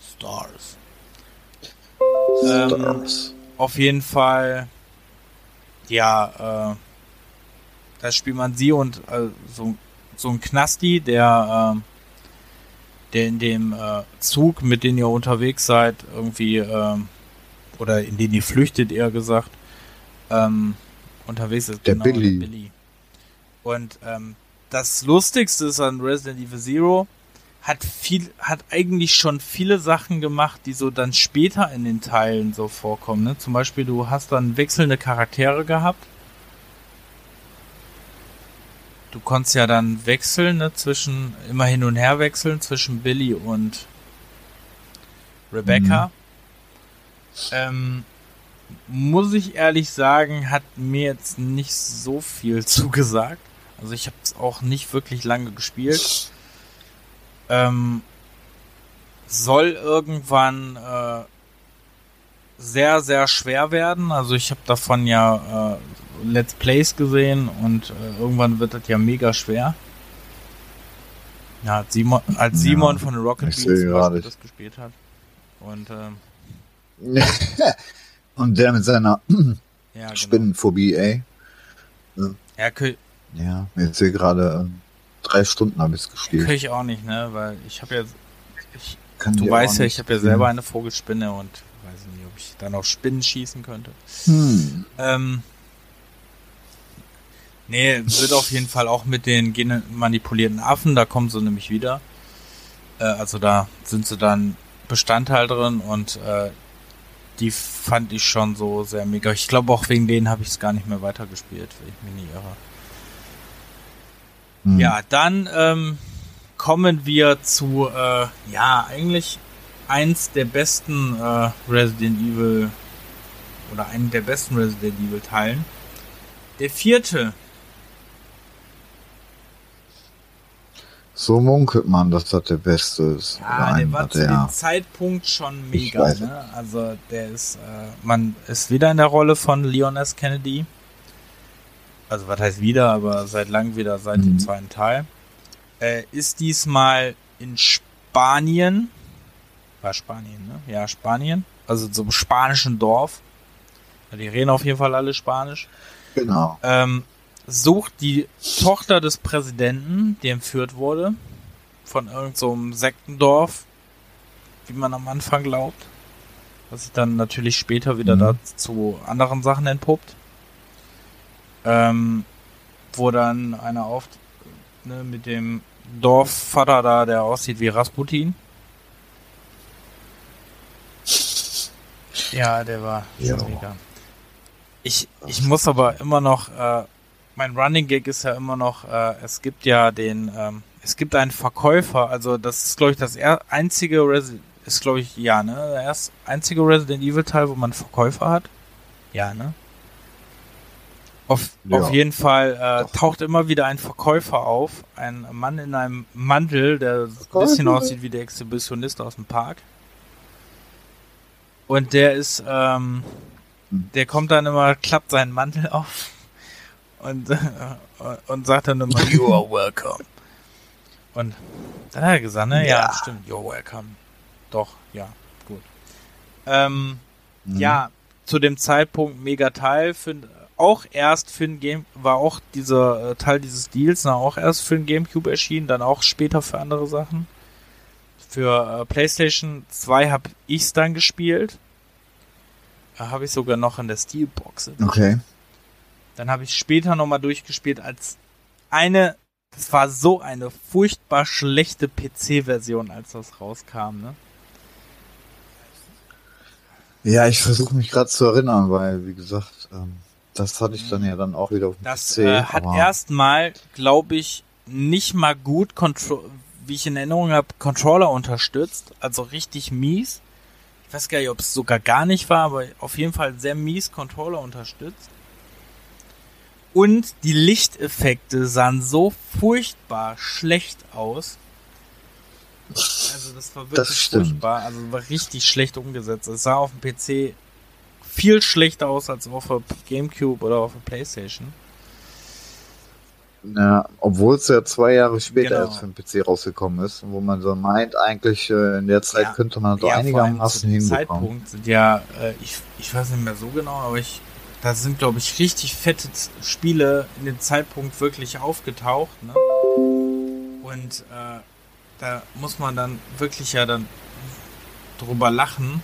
Stars. Stars. Ähm, auf jeden Fall, ja, äh, da spielt man sie und äh, so, so ein Knasti, der, äh, der in dem äh, Zug, mit dem ihr unterwegs seid, irgendwie, äh, oder in den ihr flüchtet, eher gesagt, ähm, unterwegs ist. Der, genau, Billy. der Billy. Und ähm, das Lustigste ist an Resident Evil Zero, hat viel, hat eigentlich schon viele Sachen gemacht, die so dann später in den Teilen so vorkommen. Ne? Zum Beispiel, du hast dann wechselnde Charaktere gehabt. Du konntest ja dann wechseln, ne, zwischen, immer hin und her wechseln zwischen Billy und Rebecca. Mhm. Ähm, muss ich ehrlich sagen, hat mir jetzt nicht so viel zugesagt. Also ich habe es auch nicht wirklich lange gespielt. Ähm, soll irgendwann äh, sehr, sehr schwer werden. Also ich habe davon ja äh, Let's Plays gesehen und äh, irgendwann wird das ja mega schwer. Ja, als Simon, als Simon ja, von Rocket Beans das gespielt hat. Und ähm, Und der mit seiner ja, genau. Spinnenphobie, ey. Ja, ja, ja jetzt hier gerade äh, drei Stunden habe ich es gespielt. Kann ich auch nicht, ne? Weil ich habe ja. Ich, du weißt ja, ich habe ja selber eine Vogelspinne und weiß nicht, ob ich dann auf Spinnen schießen könnte. Hm. Ähm, nee, wird auf jeden Fall auch mit den genmanipulierten Affen, da kommen sie nämlich wieder. Äh, also da sind sie dann Bestandteil drin und äh, die fand ich schon so sehr mega. Ich glaube auch wegen denen habe ich es gar nicht mehr weitergespielt, wenn ich mich nicht irre. Hm. Ja, dann ähm, kommen wir zu, äh, ja, eigentlich eins der besten äh, Resident Evil oder einen der besten Resident Evil Teilen. Der vierte. So munkelt man, dass das der beste ist. Ja, der war zu dem Zeitpunkt schon mega. Ne? Also der ist, äh, man ist wieder in der Rolle von Leon S. Kennedy also was heißt wieder, aber seit langem wieder seit mhm. dem zweiten Teil, äh, ist diesmal in Spanien, war Spanien, ne? Ja, Spanien, also so einem spanischen Dorf. Die reden auf jeden Fall alle Spanisch. Genau. Ähm, sucht die Tochter des Präsidenten, die entführt wurde, von irgendeinem so Sektendorf, wie man am Anfang glaubt. Was sich dann natürlich später wieder mhm. zu anderen Sachen entpuppt ähm, wo dann einer auf ne, mit dem Dorfvater da, der aussieht wie Rasputin. Ja, der war ja. mega. Ich, ich muss aber immer noch, äh, mein Running Gag ist ja immer noch, äh, es gibt ja den, ähm, es gibt einen Verkäufer, also das ist glaube ich das einzige Resident, ist glaube ich, ja, ne, der erst einzige Resident Evil Teil, wo man Verkäufer hat. Ja, ne? Auf, ja. auf jeden Fall äh, taucht immer wieder ein Verkäufer auf, ein Mann in einem Mantel, der ein bisschen aussieht wie der Exhibitionist aus dem Park. Und der ist, ähm, der kommt dann immer, klappt seinen Mantel auf und, äh, und sagt dann immer, you are welcome. Und dann hat er gesagt, ne, ja, ja stimmt, you're welcome. Doch, ja, gut. Ähm, mhm. Ja, zu dem Zeitpunkt mega Teil, finde auch erst für ein Game, war auch dieser äh, Teil dieses Deals, na, auch erst für ein Gamecube erschienen, dann auch später für andere Sachen. Für äh, PlayStation 2 habe ich es dann gespielt. Da habe ich sogar noch in der Steelbox. Okay. Dann habe ich später nochmal durchgespielt als eine, das war so eine furchtbar schlechte PC-Version, als das rauskam, ne? Ja, ich versuche mich gerade zu erinnern, weil, wie gesagt, ähm, das hatte ich dann ja dann auch wieder auf dem Das PC, äh, hat erstmal, glaube ich, nicht mal gut, wie ich in Erinnerung habe, Controller unterstützt. Also richtig mies. Ich weiß gar nicht, ob es sogar gar nicht war, aber auf jeden Fall sehr mies Controller unterstützt. Und die Lichteffekte sahen so furchtbar schlecht aus. Also das war Das wirklich stimmt. furchtbar. Also war richtig schlecht umgesetzt. Es sah auf dem PC viel schlechter aus als auf der Gamecube oder auf der Playstation. Ja, obwohl es ja zwei Jahre später Genau. erst für den PC rausgekommen ist, wo man so meint, eigentlich äh, in der Zeit Ja. könnte man so Ja, einigermaßen hinbekommen. Zeitpunkt sind ja, äh, ich, ich weiß nicht mehr so genau, aber ich, da sind glaube ich richtig fette Spiele in dem Zeitpunkt wirklich aufgetaucht, ne? Und äh, da muss man dann wirklich ja dann drüber lachen,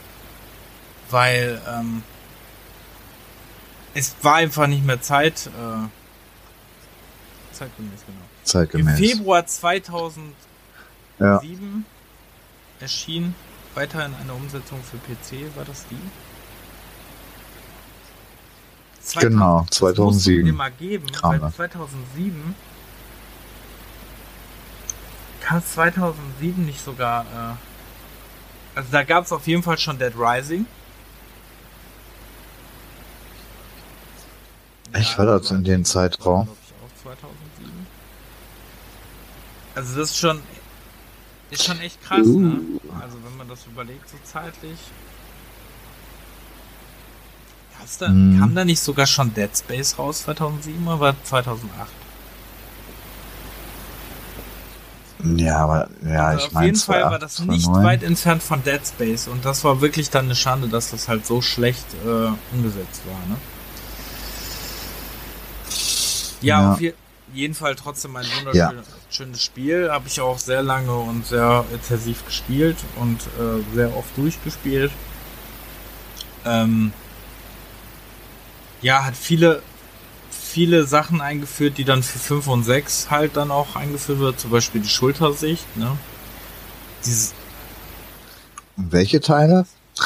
weil ähm, es war einfach nicht mehr Zeit, äh, zeitgemäß, genau. Im Zeitgemäß. Februar 2007 Ja. erschien weiterhin eine Umsetzung für PC, war das die? Genau, Das musst du 2007 dir mal geben, weil das. 2007 kam es 2007 nicht sogar, äh, also da gab es auf jeden Fall schon Dead Rising. Echt, war das in dem Zeitraum? glaub ich, auch 2007. Also das ist schon ist schon echt krass, Uh. ne? Also wenn man das überlegt so zeitlich. Da, Mhm. Kam da nicht sogar schon Dead Space raus 2007 oder war 2008? Ja, aber ja, also ich auf meine, jeden Fall war das nicht weit entfernt von Dead Space und das war wirklich dann eine Schande, dass das halt so schlecht äh, umgesetzt war, ne? Ja, Ja. auf je jeden Fall trotzdem ein wunderschönes schönes Spiel. Habe ich auch sehr lange und sehr intensiv gespielt und äh, sehr oft durchgespielt. Ähm, ja, hat viele, viele Sachen eingeführt, die dann für 5 und 6 halt dann auch eingeführt wird. Zum Beispiel die Schultersicht, ne? Dieses, Welche Teile? ja,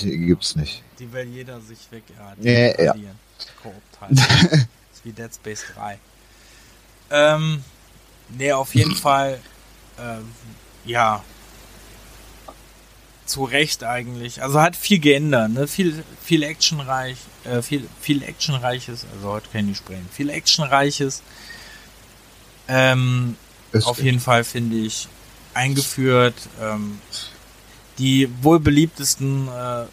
Die gibt's nicht. die will jeder sich weg. Ja, die Ja, ja. Koop-Teil. ist wie Dead Space 3. Ähm, nee, auf jeden Fall, ähm, ja, zu Recht eigentlich. Also hat viel geändert, ne? Viel, viel actionreich, äh, viel, viel actionreiches, also heute kann ich nicht sprechen, viel actionreiches. Ähm, auf jeden Fall finde ich eingeführt. Ähm, die wohl beliebtesten äh,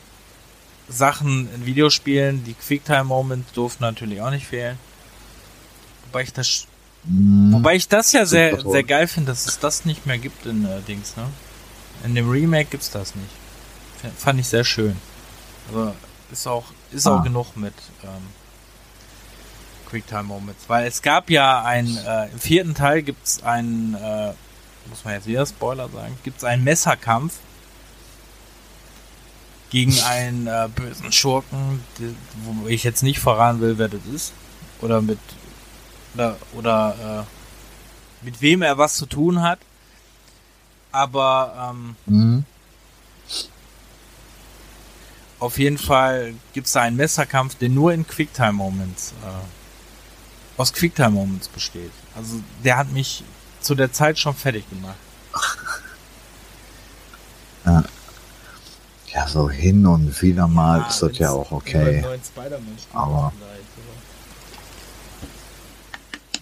Sachen in Videospielen, die Quicktime-Moments durften natürlich auch nicht fehlen. Wobei ich das, Mm, wobei ich das ja sehr, sehr geil finde, dass es das nicht mehr gibt in äh, Dings, ne? In dem Remake gibt's das nicht. F- Fand ich sehr schön. Aber ist auch, ist auch Ah. genug mit ähm, Quicktime Moments. Weil es gab ja ein, äh, im vierten Teil gibt's einen, äh, muss man jetzt wieder Spoiler sagen, gibt's einen Messerkampf gegen einen äh, bösen Schurken, wo ich jetzt nicht verraten will, wer das ist. Oder mit oder, oder äh, mit wem er was zu tun hat. Aber ähm, mm, auf jeden Fall gibt's da einen Messerkampf, der nur in Quicktime-Moments äh, aus Quicktime-Moments besteht. Also der hat mich zu der Zeit schon fertig gemacht. ja, so hin und wieder mal Ja, ist das ja auch okay. Aber- vielleicht,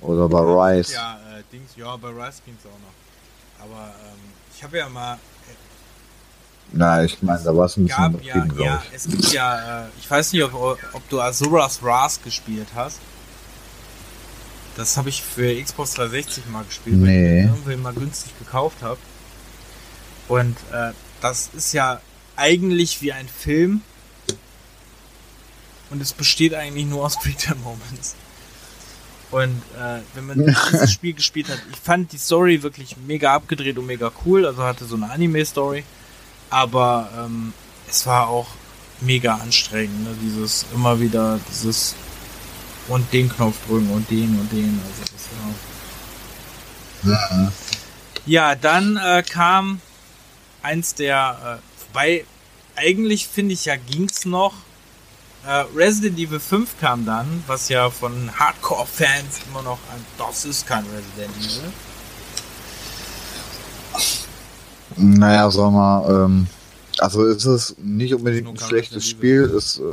Oder bei oder- Rise. Ja, äh, Dings, ja, bei Rise ging's auch noch. Aber ähm, ich habe ja mal Na, ich meine, da war es ein bisschen gab ja, ja, es gibt ja, äh, ich weiß nicht, ob, ob du Azuras Wrath gespielt hast. Das habe ich für Xbox 360 mal gespielt, weil Nee. ich den irgendwie mal günstig gekauft habe. Und äh, das ist ja eigentlich wie ein Film. Und es besteht eigentlich nur aus Quicktime Moments. Und äh, wenn man dieses Spiel gespielt hat, ich fand die Story wirklich mega abgedreht und mega cool. Also hatte so eine Anime-Story. Aber ähm, es war auch mega anstrengend, ne? Dieses immer wieder dieses und den Knopf drücken und den und den. Also das war Mhm. ja, dann äh, kam eins der, äh, wobei eigentlich finde ich ja ging's noch. Äh, Resident Evil 5 kam dann, was ja von Hardcore-Fans immer noch ein, das ist kein Resident Evil. Naja, sag mal, ähm, also es ist nicht unbedingt ein schlechtes Spiel, es äh,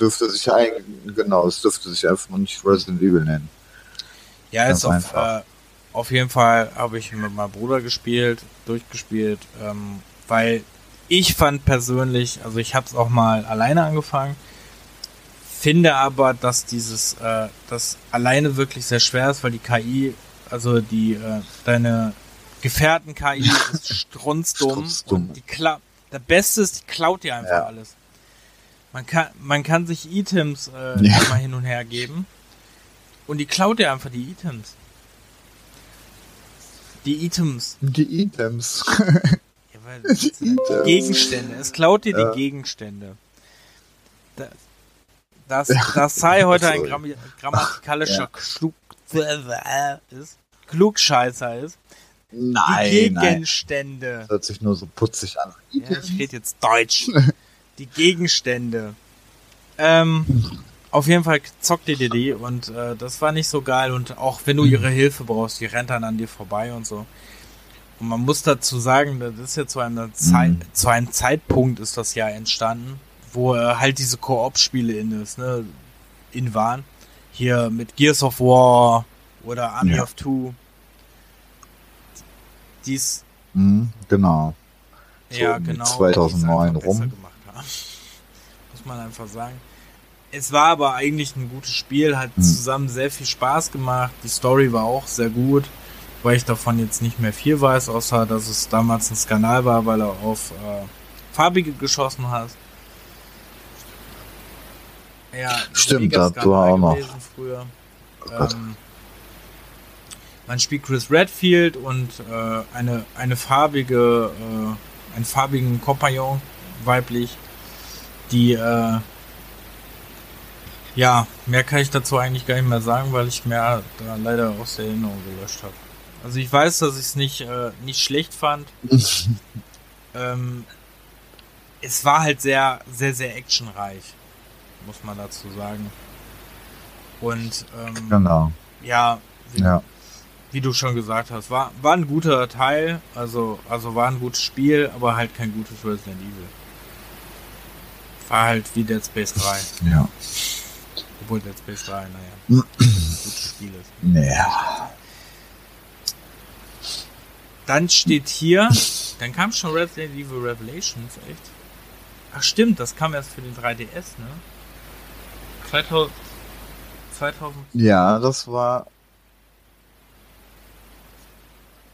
dürfte sich eigentlich, genau, es dürfte sich einfach nicht Resident Evil nennen. Ja, Ganz ist auf, äh, auf jeden Fall habe ich mit meinem Bruder gespielt, durchgespielt, ähm, weil ich fand persönlich, also ich habe es auch mal alleine angefangen, finde aber, dass dieses, äh, das alleine wirklich sehr schwer ist, weil die KI, also die, äh, deine Gefährten-KI ist strunzdumm. Strunzdumm. Und die Kla der Beste ist, die klaut dir einfach Ja. alles. Man kann, man kann sich Items äh, Ja. immer hin und her geben und die klaut dir einfach die Items. Die Items. Die Items. Die. Gegenstände. Es klaut dir Ja. die Gegenstände. Da- Das, das sei heute ein. Grammi grammatikalischer Ja. Ist, Klugscheißer ist. Die Nein, nein. Gegenstände. Hört sich nur so putzig an. Ja, ich rede jetzt Deutsch. Die Gegenstände. Ähm, auf jeden Fall zockt ihr die und äh, das war nicht so geil und auch wenn du ihre Hilfe brauchst, die rennt dann an dir vorbei und so. Und man muss dazu sagen, das ist ja zu einem, Zeit, Mhm. zu einem Zeitpunkt ist das ja entstanden, wo äh, halt diese Koop-Spiele in ist, ne, in waren. Hier mit Gears of War oder Army Ja. of Two. Dies Mhm, genau. So ja, genau. 2009 die es einfach rum. besser Gemacht haben. Muss man einfach sagen. Es war aber eigentlich ein gutes Spiel, hat Mhm. zusammen sehr viel Spaß gemacht. Die Story war auch sehr gut, weil ich davon jetzt nicht mehr viel weiß, außer dass es damals ein Skandal war, weil er auf äh, Farbige geschossen hat. Ja, Stimmt, da war auch noch. Früher. Oh. Ähm, man spielt Chris Redfield und äh, eine, eine farbige, äh, einen farbigen Kompagnon, weiblich, die, äh, ja, mehr kann ich dazu eigentlich gar nicht mehr sagen, weil ich mehr da leider aus der Erinnerung gelöscht habe. Also ich weiß, dass ich es nicht, äh, nicht schlecht fand. ähm, es war halt sehr, sehr, sehr actionreich, muss man dazu sagen. Und ähm, Genau. ja, wie, Ja. wie du schon gesagt hast, war, war ein guter Teil, also, also war ein gutes Spiel, aber halt kein gutes Resident Evil. War halt wie Dead Space 3. Ja. Obwohl Dead Space 3, naja, ein gutes Spiel ist. Nee. Dann steht hier, dann kam schon Resident Evil Revelations, echt? Ach stimmt, das kam erst für den 3DS, ne? 2000, 2000 Ja, das war.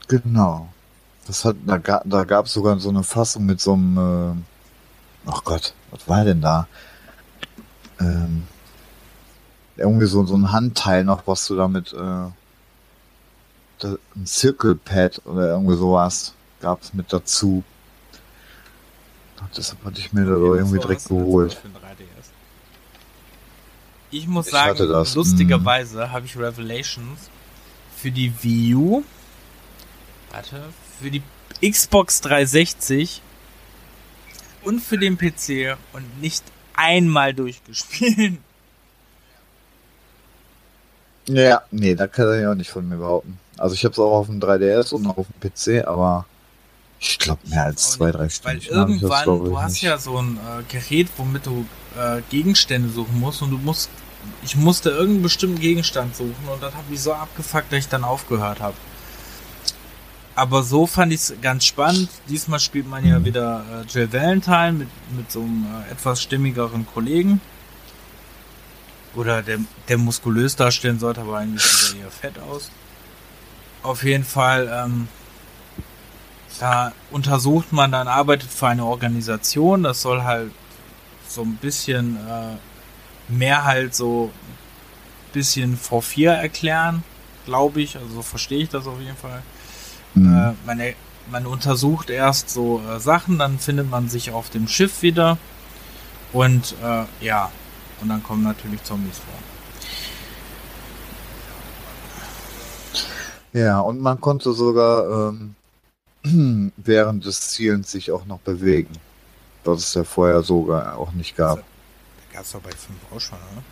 Genau. Das hat, da, ga, da gab es sogar so eine Fassung mit so einem, äh, ach Gott, was war denn da? Ähm, irgendwie so, so ein Handteil noch, was du damit, äh, da, ein Circle-Pad oder irgendwie sowas gab es mit dazu. Deshalb hatte ich mir da Okay, irgendwie direkt geholt. für ein 3DS? Ich muss Ich sagen, das, lustigerweise habe ich Revelations für die Wii U, warte, für die Xbox 360 und für den PC und nicht einmal durchgespielt. Ja, nee, da kann ich auch nicht von mir behaupten. Also ich habe es auch auf dem 3DS und auf dem PC, aber ich glaube mehr als zwei, drei Weil Stunden. irgendwann, glaub du ich hast nicht. ja so ein äh, Gerät, womit du äh, Gegenstände suchen musst und du musst, ich musste irgendeinen bestimmten Gegenstand suchen und das hat mich so abgefuckt, dass ich dann aufgehört habe. Aber so fand ich es ganz spannend. Diesmal spielt man ja Mhm. wieder äh, Jill Valentine mit, mit so einem äh, etwas stimmigeren Kollegen. Oder der, der muskulös darstellen sollte, aber eigentlich sieht er eher fett aus. Auf jeden Fall, ähm, da untersucht man dann, arbeitet für eine Organisation, das soll halt so ein bisschen äh, mehr halt so ein bisschen V4 erklären, glaube ich, also so verstehe ich das auf jeden Fall. Mhm. Äh, man, man untersucht erst so äh, Sachen, dann findet man sich auf dem Schiff wieder und äh, ja, und dann kommen natürlich Zombies vor. Ja, und man konnte sogar ähm, während des Zielens sich auch noch bewegen. Was es ja vorher sogar auch nicht gab. Da gab es doch bei 5 auch schon, oder?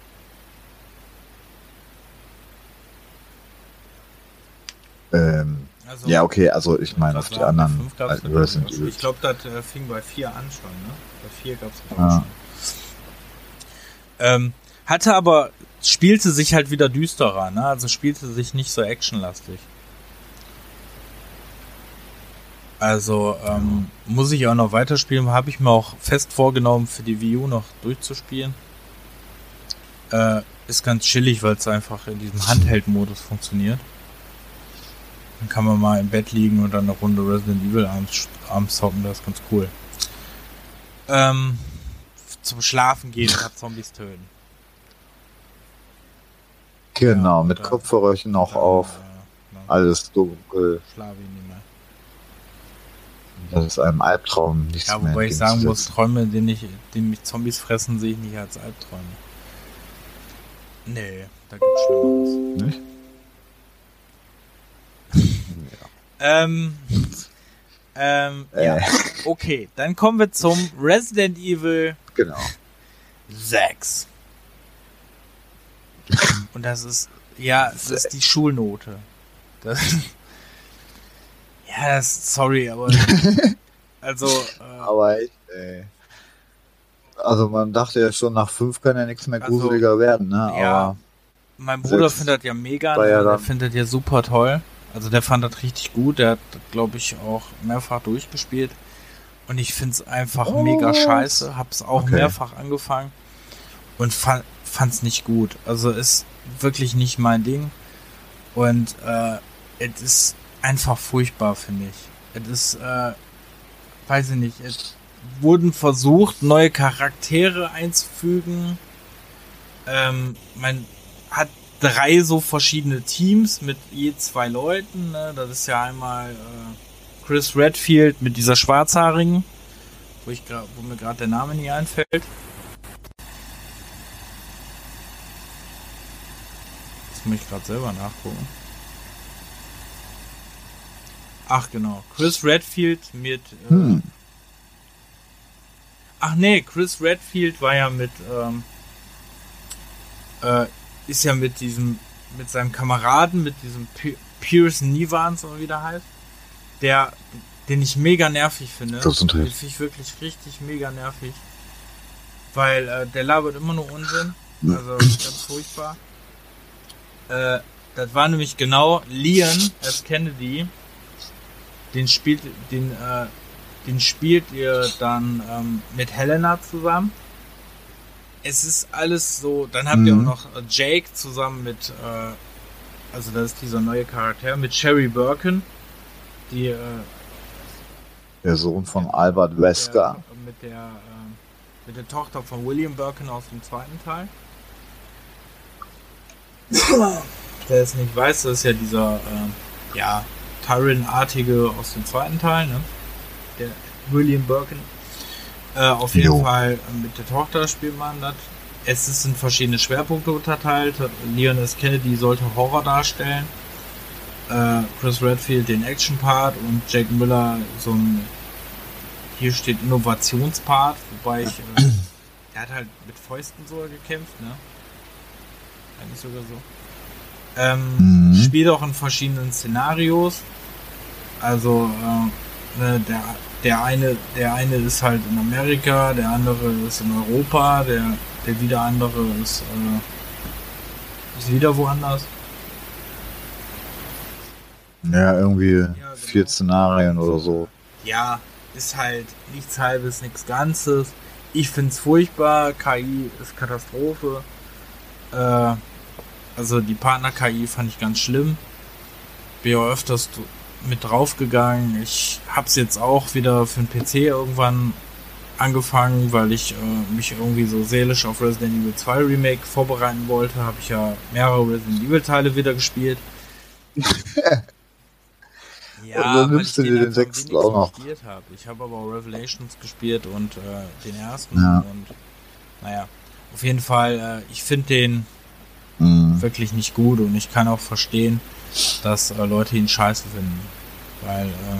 Ähm, Also, ja, okay, also ich meine auf die anderen alten Resident. Evil. Ich glaube, das äh, fing bei 4 an schon, ne? Bei 4 gab es auch Ah. schon. Ähm, hatte aber, spielte sich halt wieder düsterer, ne? Also spielte sich nicht so actionlastig. Also ähm, muss ich auch noch weiterspielen, habe ich mir auch fest vorgenommen, für die Wii U noch durchzuspielen. Äh, ist ganz chillig, weil es einfach in diesem Handheld-Modus funktioniert. Dann kann man mal im Bett liegen und dann eine Runde Resident Evil abends, abends zocken, das ist ganz cool. Ähm, zum Schlafen gehen und Zombies töten. Genau, Ja, mit Kopfhörerchen auch auf. äh, Alles dunkel. mehr. Das ist einem Albtraum nichts Ja, mehr wobei ich sagen muss. Träume, die, nicht, die mich Zombies fressen, sehe ich nicht als Albträume. Nee, da gibt's Schlimmeres. Nicht? Ähm, ähm, ja, Äh, okay, dann kommen wir zum Resident Evil genau. 6. Und das ist, ja, es ist die Schulnote. Das, ja, das, sorry, aber, also, äh, Aber echt, ey. Also man dachte ja schon, nach fünf kann ja nichts mehr Also, gruseliger werden, ne? ja. Aber Mein Bruder findet das ja mega, war ja der findet ja super toll. Also der fand das richtig gut, der hat, glaube ich, auch mehrfach durchgespielt. Und ich find's einfach Oh. mega scheiße, hab's auch Okay. mehrfach angefangen und fa fand's nicht gut. Also ist wirklich nicht mein Ding. Und äh, es ist einfach furchtbar, finde ich. Es ist, äh, weiß ich nicht, es wurden versucht, neue Charaktere einzufügen. Ähm, man hat drei so verschiedene Teams mit je zwei Leuten. Ne? Das ist ja einmal äh, Chris Redfield mit dieser Schwarzhaarigen, wo, ich grad, wo mir gerade der Name nie einfällt. Das muss ich gerade selber nachgucken. Ach genau, Chris Redfield mit. Äh, Hm. Ach nee, Chris Redfield war ja mit, ähm, äh, ist ja mit diesem, mit seinem Kameraden, mit diesem P Pierce Nivans oder wie der heißt, der, den ich mega nervig finde. Das Den finde ich wirklich richtig mega nervig. Weil äh, der labert immer nur Unsinn. Also ganz furchtbar. Äh, das war nämlich genau Leon als Kennedy. Den spielt, den, äh, den spielt ihr dann ähm, mit Helena zusammen. Es ist alles so. Dann habt ihr auch Mhm. noch äh, Jake zusammen mit, äh, also das ist dieser neue Charakter mit Sherry Birkin, die äh, Der Sohn von Albert Wesker. der, mit der ähm, mit der Tochter von William Birkin aus dem zweiten Teil. Der es nicht weiß, das ist ja dieser ähm, ja Tyrion-artige aus dem zweiten Teil, ne? Der William Birkin. Äh, auf jeden Jo. Fall äh, mit der Tochter spielt man das. Es ist in verschiedene Schwerpunkte unterteilt. Leon S. Kennedy sollte Horror darstellen. Äh, Chris Redfield den Action-Part und Jake Miller so ein hier steht Innovationspart, wobei ich äh, er hat halt mit Fäusten so gekämpft, ne? Eigentlich sogar so. Ähm, Mhm. Spielt auch in verschiedenen Szenarios. Also äh, ne, der der eine der eine ist halt in Amerika, der andere ist in Europa, der der wieder andere ist äh, ist wieder woanders. Ja, irgendwie genau. vier Szenarien oder so. ja, ist halt nichts halbes, nichts Ganzes. Ich find's furchtbar, KI ist Katastrophe. Äh, also die Partner-KI fand ich ganz schlimm. Bin ja öfters mit draufgegangen. Ich hab's jetzt auch wieder für den PC irgendwann angefangen, weil ich äh, mich irgendwie so seelisch auf Resident Evil 2 Remake vorbereiten wollte. Habe ich ja mehrere Resident Evil Teile wieder gespielt. Ja, Und dann nimmst ich du dir den sechsten auch noch. gespielt habe. Ich habe aber auch Revelations gespielt und äh, den ersten Ja. und naja, auf jeden Fall, äh, ich finde den Mhm. wirklich nicht gut und ich kann auch verstehen, dass äh, Leute ihn scheiße finden. Weil äh,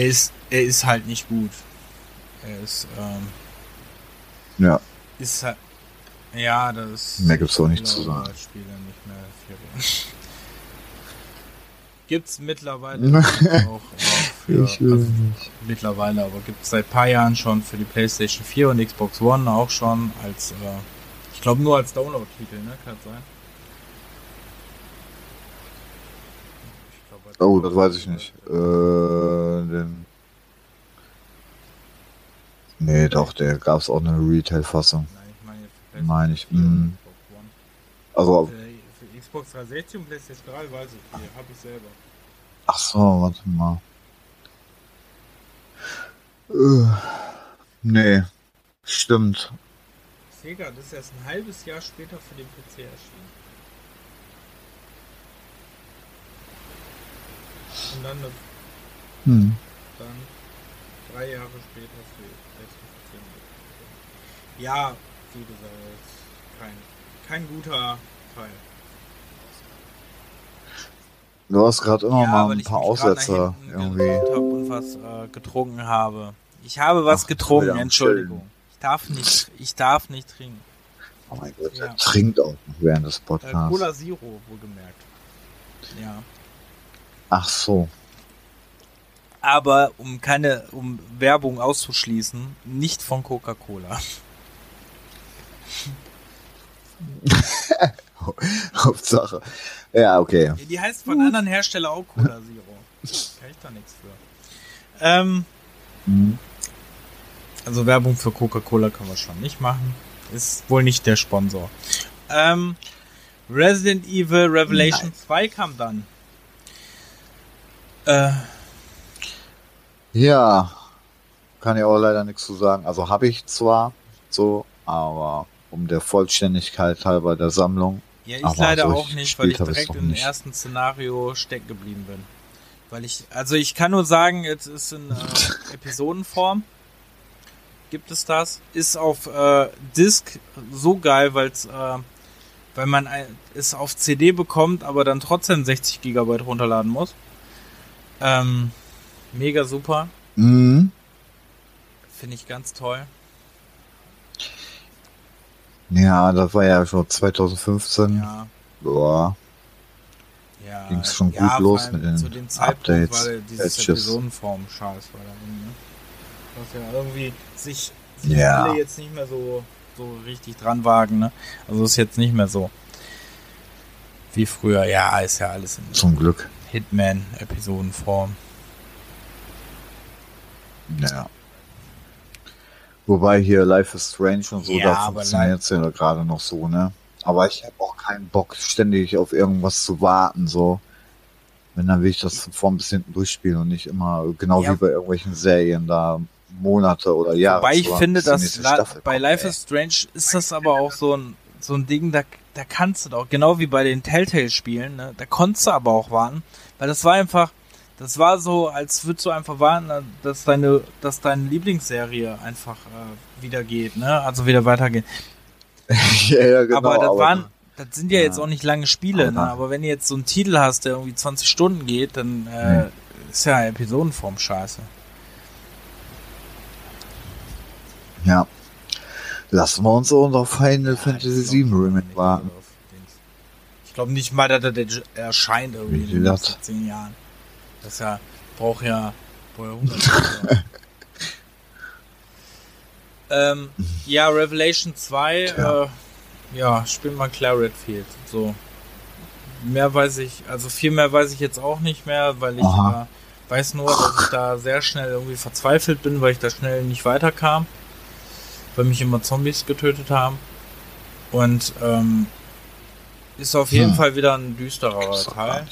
er ist er ist halt nicht gut. Er ist ähm, Ja, ist halt ja, das Mehr gibt's auch nicht ich zu sagen. Spiele nicht mehr viel. Gibt's mittlerweile auch, auch für, ich will also nicht. mittlerweile, aber gibt's seit paar Jahren schon für die PlayStation 4 und Xbox One auch schon als, äh, glaube nur als Download-Titel, ne? Kann sein? Ich glaube Oh, das weiß ich nicht. Äh, den nee, doch, der gab es auch eine Retail-Fassung. Nein, ich meine jetzt Meine ich, PlayStation 4 und. Xbox One. Also, Für, für Xbox 360 und PlayStation 3 weiß ich, die habe ich selber. ach so, warte mal. Äh, nee, stimmt. Sega, das ist erst ein halbes Jahr später für den PC erschienen. Und dann, Hm. dann drei Jahre später für PlayStation 4. Ja, wie gesagt, kein, kein guter Teil. Du hast gerade immer ja, mal ein paar Aussetzer irgendwie. und was äh, getrunken habe. Ich habe was Ach, getrunken, Entschuldigung. Ich darf nicht, ich darf nicht trinken. Oh mein Gott, Ja. er trinkt auch noch während des Äh, Podcasts. Cola Zero, wohlgemerkt. Ja. Ach so. Aber um keine, um Werbung auszuschließen, nicht von Coca-Cola. Hauptsache. Ja, okay. Die heißt von anderen Herstellern auch Cola Zero. Kann ich da nichts für. Ähm, Mhm. Also Werbung für Coca-Cola kann man schon nicht machen. Ist wohl nicht der Sponsor. Ähm, Resident Evil Revelation 2 kam dann. Äh, Ja, kann ich auch leider nichts zu sagen. Also habe ich zwar so, aber um der Vollständigkeit halber der Sammlung. ja, ich leider so auch richtig nicht, weil ich direkt im ersten Szenario stecken geblieben bin. Weil ich, also ich kann nur sagen, jetzt ist in äh, Episodenform. Gibt es das? Ist auf äh, Disc so geil, weil's, äh, weil man es auf CD bekommt, aber dann trotzdem 60 Gigabyte runterladen muss. Ähm, mega super. Mhm. Finde ich ganz toll. Ja, das war ja schon 2015. Ja. Boah. Ja, Ging's schon gut ja, los mit den zu dem Zeitpunkt Updates, war dieses Patches. Episodenform scheiß war da irgendwie, ne? Was ja irgendwie sich, sich Ja. alle jetzt nicht mehr so, so richtig dran wagen, ne? Also ist jetzt nicht mehr so wie früher. Ja, ist ja alles in Zum Glück. Hitman-Episodenform. Ja. Wobei hier Life is Strange und so, Ja, da funktioniert es ja gerade noch so, ne? Aber ich habe auch keinen Bock, ständig auf irgendwas zu warten, so. Wenn, dann will ich das von vorn bis hinten durchspielen und nicht immer, genau Ja. wie bei irgendwelchen Serien, da Monate oder Jahre. Wobei ich finde, dass bei Life is Strange ist das aber auch so ein, so ein Ding, da, da kannst du doch, genau wie bei den Telltale-Spielen, ne, da konntest du aber auch warten, weil das war einfach, das war so, als würdest du einfach warten, dass deine, dass deine Lieblingsserie einfach äh, wieder geht, ne, also wieder weitergeht. ja, ja, genau, aber das waren, das sind ja, Ja. jetzt auch nicht lange Spiele, ne, Aber- aber wenn du jetzt so einen Titel hast, der irgendwie 20 Stunden geht, dann äh, ist ja Episodenform scheiße. Ja. Lassen wir uns auch noch Final Fantasy VII Remake warten. Ich glaube nicht mal, dass er der erscheint irgendwie in das? nächsten zehn Jahren. Das ja, braucht ja, braucht ja 100 Jahre. ähm, ja, Revelation 2, Tja. äh, ja, spiel mal Claret Field. So. Mehr weiß ich, also viel mehr weiß ich jetzt auch nicht mehr, weil ich äh, weiß nur, dass ich da sehr schnell irgendwie verzweifelt bin, weil ich da schnell nicht weiterkam. Weil mich immer Zombies getötet haben. Und ähm, ist auf jeden Hm. Fall wieder ein düsterer Teil.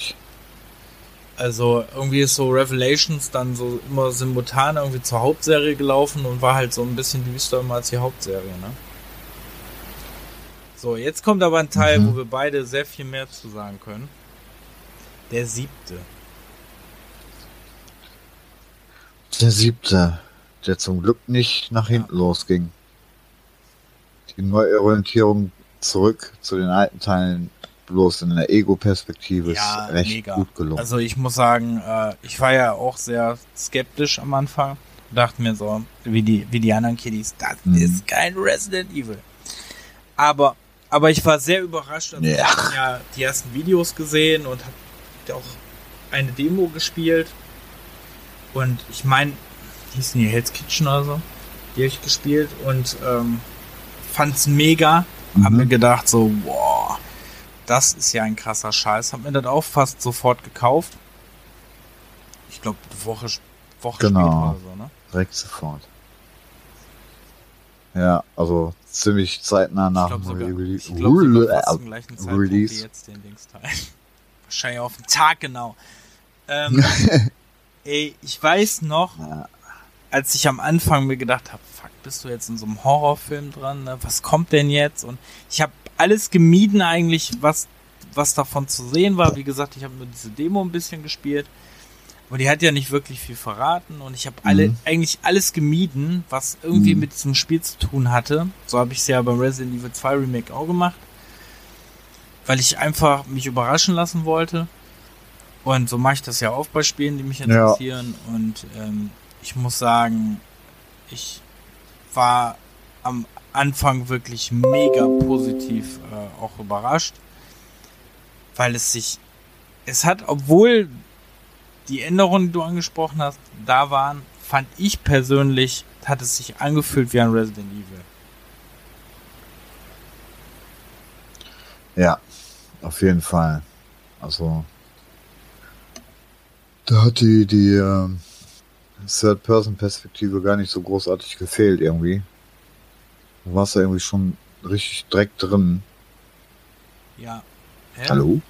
Also irgendwie ist so Revelations dann so immer simultan irgendwie zur Hauptserie gelaufen und war halt so ein bisschen düster immer als die Hauptserie, ne? So, jetzt kommt aber ein Teil, Mhm. wo wir beide sehr viel mehr zu sagen können. Der siebte. Der siebte, der zum Glück nicht nach hinten Ja. losging. Die Neuorientierung zurück zu den alten Teilen bloß in der Ego-Perspektive Ja, ist recht mega. gut gelungen. Also ich muss sagen, äh, ich war ja auch sehr skeptisch am Anfang. Dachte mir so, wie die, wie die anderen Kiddies, das Mhm. ist kein Resident Evil. Aber, aber ich war sehr überrascht. Also Ja. Ich habe ja die ersten Videos gesehen und habe auch eine Demo gespielt. Und ich meine, hießen die Hell's Kitchen oder so, die habe ich gespielt und ähm, fand's mega. Hab Mhm. mir gedacht so, boah, das ist ja ein krasser Scheiß. Hab mir das auch fast sofort gekauft. Ich glaube, Woche, Woche Genau. später oder so, ne? Direkt sofort. Ja, also ziemlich zeitnah Ich nach glaube dem sogar, Rele- ich glaub sogar fast Rele- zum gleichen Zeitpunkt wie Release. jetzt den Dings teilen. Wahrscheinlich auf den Tag genau. Ähm, ey, ich weiß noch, als ich am Anfang mir gedacht habe, bist du jetzt in so einem Horrorfilm dran? Ne? Was kommt denn jetzt? Und ich habe alles gemieden eigentlich, was was davon zu sehen war. Wie gesagt, ich habe nur diese Demo ein bisschen gespielt. Aber die hat ja nicht wirklich viel verraten und ich habe alle Mhm. eigentlich alles gemieden, was irgendwie Mhm. mit diesem Spiel zu tun hatte. So habe ich es ja beim Resident Evil 2 Remake auch gemacht, weil ich einfach mich überraschen lassen wollte. Und so mache ich das ja auch bei Spielen, die mich interessieren. Und ähm, ich muss sagen, ich war am Anfang wirklich mega positiv äh, auch überrascht, weil es sich, es hat, obwohl die Änderungen, die du angesprochen hast, da waren, fand ich persönlich, hat es sich angefühlt wie ein Resident Evil. Ja, auf jeden Fall. Also da hat die die ähm, Third-Person-Perspektive gar nicht so großartig gefehlt irgendwie. Du warst ja irgendwie schon richtig direkt drin. Ja. Hä? Hallo?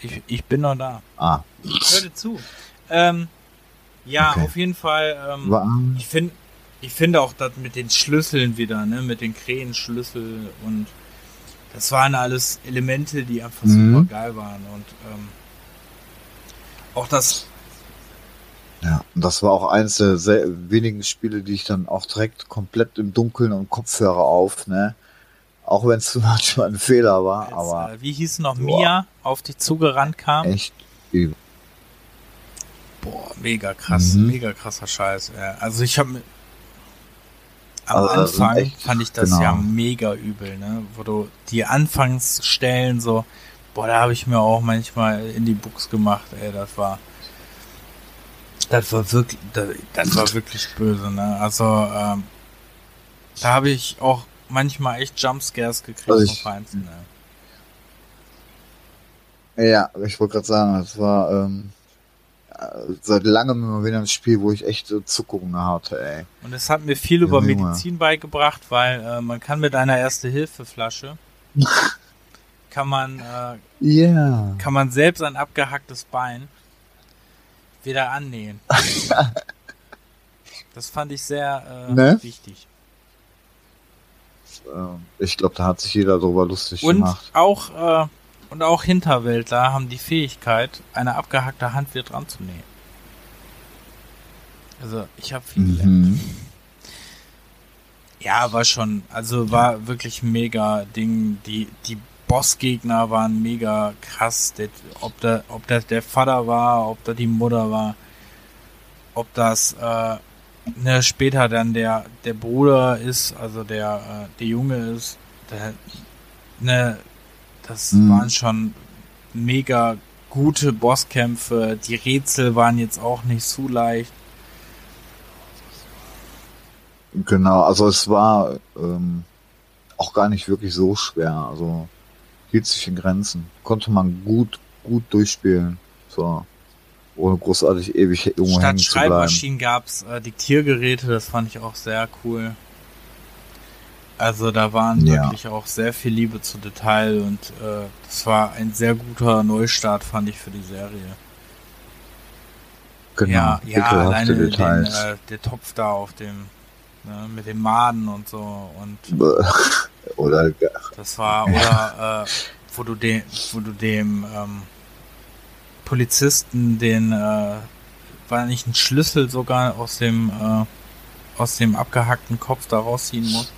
Ich, ich bin noch da. Ah, Hör dir zu. Ähm, ja, Okay. auf jeden Fall. Ähm, war, Ich finde, ich finde auch das mit den Schlüsseln wieder, ne, mit den Krähenschlüssel und das waren alles Elemente, die einfach Mhm. super geil waren und ähm, auch das, ja, und das war auch eines der sehr wenigen Spiele, die ich dann auch direkt komplett im Dunkeln und Kopfhörer auf, ne? Auch wenn es manchmal ein Fehler war, als, aber äh, wie hieß noch Boah. Mia auf dich zugerannt kam. echt übel. Boah, mega krass, Mhm. mega krasser Scheiß. Ja, also ich habe am Also, sind Anfang echt- fand ich das genau. ja mega übel, ne, wo du die Anfangsstellen so, boah, da habe ich mir auch manchmal in die Buchs gemacht, ey, das war das war wirklich das, das war wirklich böse, ne? Also ähm, da habe ich auch manchmal echt Jumpscares gekriegt Also vom ich- Feinsten, ne? Ja, ich wollte gerade sagen, das war ähm, äh, seit langem immer wieder ein Spiel, wo ich echt äh, Zuckungen hatte, ey. Und es hat mir viel über Junge. Medizin beigebracht, weil äh, man kann mit einer Erste-Hilfe-Flasche kann man äh, Ja. kann man selbst ein abgehacktes Bein wieder annähen. Das fand ich sehr äh, Ne? wichtig. Ähm, ich glaube, da hat sich jeder drüber lustig Und gemacht. auch äh, und auch Hinterwäldler haben die Fähigkeit, eine abgehackte Hand wieder dran zu nähen. Also ich habe viel gelernt. Mhm. Ja, war schon, also war wirklich mega Ding. Die, die Bossgegner waren mega krass. Der, ob da, ob das der Vater war, ob da die Mutter war, ob das äh, ne, später dann der, der Bruder ist, also der, äh, der Junge ist. Der, ne, das Mhm. waren schon mega gute Bosskämpfe. Die Rätsel waren jetzt auch nicht zu leicht. Genau, also es war ähm, auch gar nicht wirklich so schwer. Also hielt sich in Grenzen. Konnte man gut, gut durchspielen. So. Ohne großartig ewig irgendwo Statt hängen zu bleiben. Schreibmaschinen gab's äh, Diktiergeräte, das fand ich auch sehr cool. Also da waren Ja. wirklich auch sehr viel Liebe zu Detail und äh, das war ein sehr guter Neustart, fand ich für die Serie. Genau, ja, ja, alleine den, äh, der Topf da auf dem, ne, mit dem Maden und so und Oder das war, oder äh, wo du den, wo du dem ähm, Polizisten den, äh, war nicht ein Schlüssel sogar aus dem, äh, aus dem abgehackten Kopf da rausziehen musst.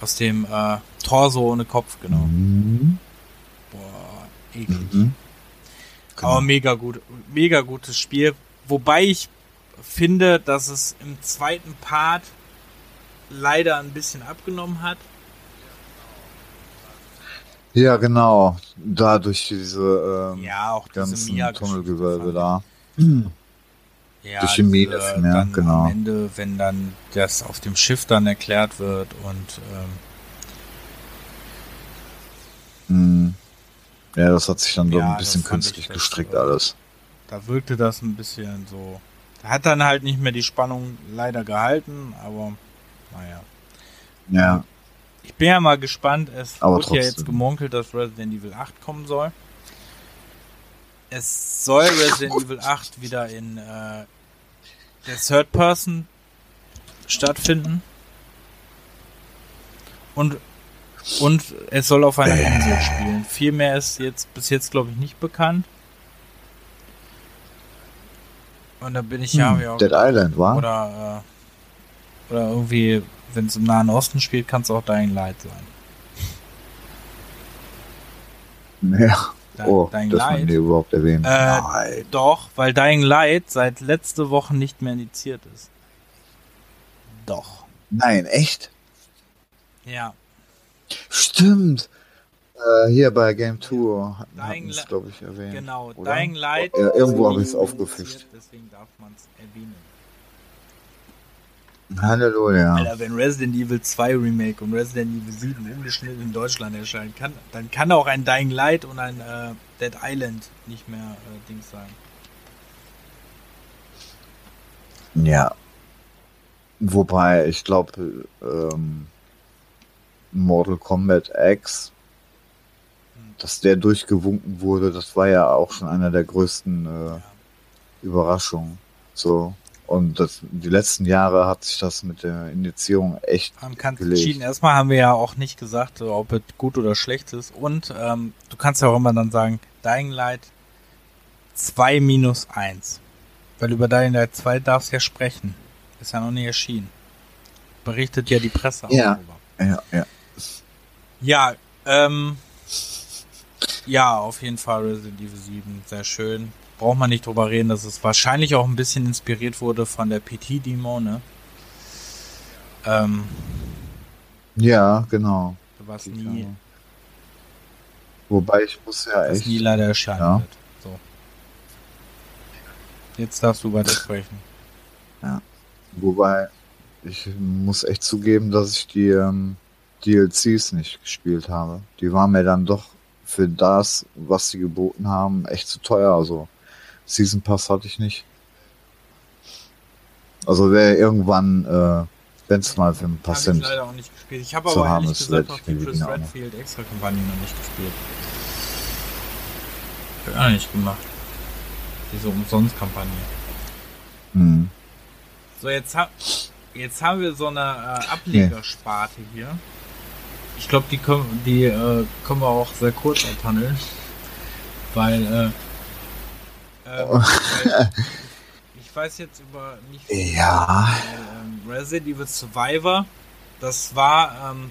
Aus dem äh, Torso ohne Kopf, genau. Mhm. Boah, eklig. Mhm. Genau. Aber mega gut, mega gutes Spiel. Wobei ich finde, dass es im zweiten Part leider ein bisschen abgenommen hat. Ja, genau. Da durch diese ähm, Ja, auch diese ganzen Mia Tunnelgewölbe da. Ja, Durch die Mine, diese, ja, genau. Am Ende, wenn dann das auf dem Schiff dann erklärt wird und ähm, Mhm. Ja, das hat sich dann doch Ja, ein bisschen künstlich gestrickt äh, alles. da wirkte das ein bisschen so. Hat dann halt nicht mehr die Spannung leider gehalten, aber naja. Ja. Ich bin ja mal gespannt. Es Aber wird ja jetzt trotzdem. gemunkelt, dass Resident Evil 8 kommen soll. Es soll Resident Evil 8 wieder in äh, der Third Person stattfinden. Und, und es soll auf einer Insel spielen. Viel mehr ist jetzt bis jetzt, glaube ich, nicht bekannt. Und da bin ich ja, Hm, ja Dead Island, war? oder, äh, oder irgendwie, wenn es im Nahen Osten spielt, kann es auch Dying Light sein. Ja. Di- Oh, Dying man Light. überhaupt erwähnt. Äh, Nein. Doch, weil Dying Light seit letzte Woche nicht mehr indiziert ist. Doch. Nein, echt? Ja. Stimmt. Äh, hier bei Game 2 hatten es, glaube ich, erwähnt. Genau. oder? Dying Light. Ja, irgendwo ist hab ich's nicht aufgefischt. Deswegen darf man es erwähnen. Halleluja. Alter, wenn Resident Evil 2 Remake und Resident Evil 7 ungeschnitten in Deutschland erscheinen kann, dann kann auch ein Dying Light und ein äh, Dead Island nicht mehr äh, Dings sein. Ja. Wobei, ich glaube, ähm, Mortal Kombat X, dass der durchgewunken wurde, das war ja auch schon einer der größten äh. Überraschungen. So. Und das, die letzten Jahre hat sich das mit der Indizierung echt Man kann gelegt. entschieden. Erstmal haben wir ja auch nicht gesagt, so, ob es gut oder schlecht ist. Und ähm, du kannst ja auch immer dann sagen, Dying Light 2 minus 1. Weil über Dying Light 2 darfst du ja sprechen. Ist ja noch nie erschienen. Berichtet ja die Presse auch Ja. darüber. Ja, ja. Ja, ähm, ja, auf jeden Fall Resident Evil 7, sehr schön. Braucht man nicht drüber reden, dass es wahrscheinlich auch ein bisschen inspiriert wurde von der PT-Demo, ne? Ähm, Ja, genau. was Die nie. Wobei ich muss ja echt. nie leider erscheinen Ja. wird. So. Jetzt darfst du weitersprechen. Wobei ich muss echt zugeben, dass ich die ähm, DLCs nicht gespielt habe. Die waren mir dann doch für das, was sie geboten haben, echt zu teuer. Also Season Pass hatte ich nicht. Also wäre irgendwann, äh, wenn es mal für ein paar Cent. leider auch nicht gespielt. Ich habe aber haben, ehrlich gesagt auch genau. Redfield extra Kampagne noch nicht gespielt. Hab ich auch nicht gemacht. Diese Umsonst-Kampagne. Hm. So, jetzt, ha jetzt haben wir so eine äh, Ablegersparte hier. Ich glaube, die, können, die äh, können wir auch sehr kurz abhandeln. Weil, äh, ähm, weil ich weiß jetzt über nicht viel. Ja. Weil, ähm, Resident Evil Survivor, das war ähm,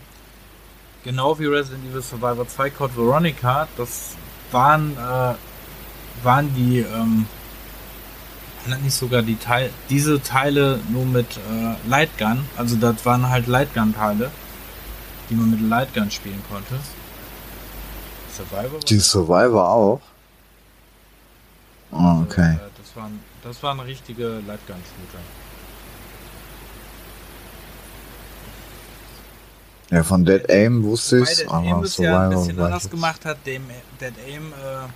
genau wie Resident Evil Survivor 2 Code Veronica, das waren, äh, waren die, ähm, nicht sogar die Teil, diese Teile nur mit äh, Lightgun, also das waren halt Lightgun-Teile, die man mit Lightgun spielen konnte. Survivor? Die? Survivor auch. Ah, okay. Also, äh, das, waren, das waren richtige Lightgun-Shooter. Ja, von Dead Aim wusste ich, Dead aber Aim es ja ein Survivor bisschen anders gemacht hat. Dem Dead Aim äh,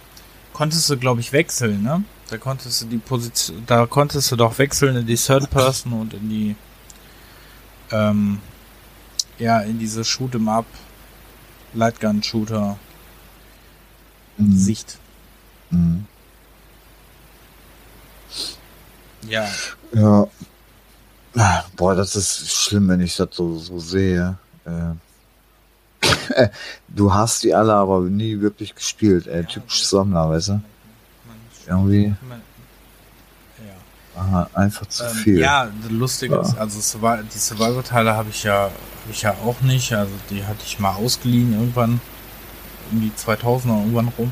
konntest du, glaube ich, wechseln, ne? Da konntest du die Position, da konntest du doch wechseln in die Third Person und in die, ähm, ja, in diese Shoot'em Up Lightgun Shooter Mhm. Sicht. Mhm. Ja, Ja. Ah, Boah, das ist schlimm, wenn ich das so, so sehe. Äh, du hast die alle aber nie wirklich gespielt, ey. Typisch Sammler, weißt du? Irgendwie man- aha, einfach zu Ähm, viel. Ja, das Lustige Ja. ist, also die Survival-Teile habe ich ja, habe ich ja auch nicht. Also die hatte ich mal ausgeliehen irgendwann um die 2000er irgendwann rum.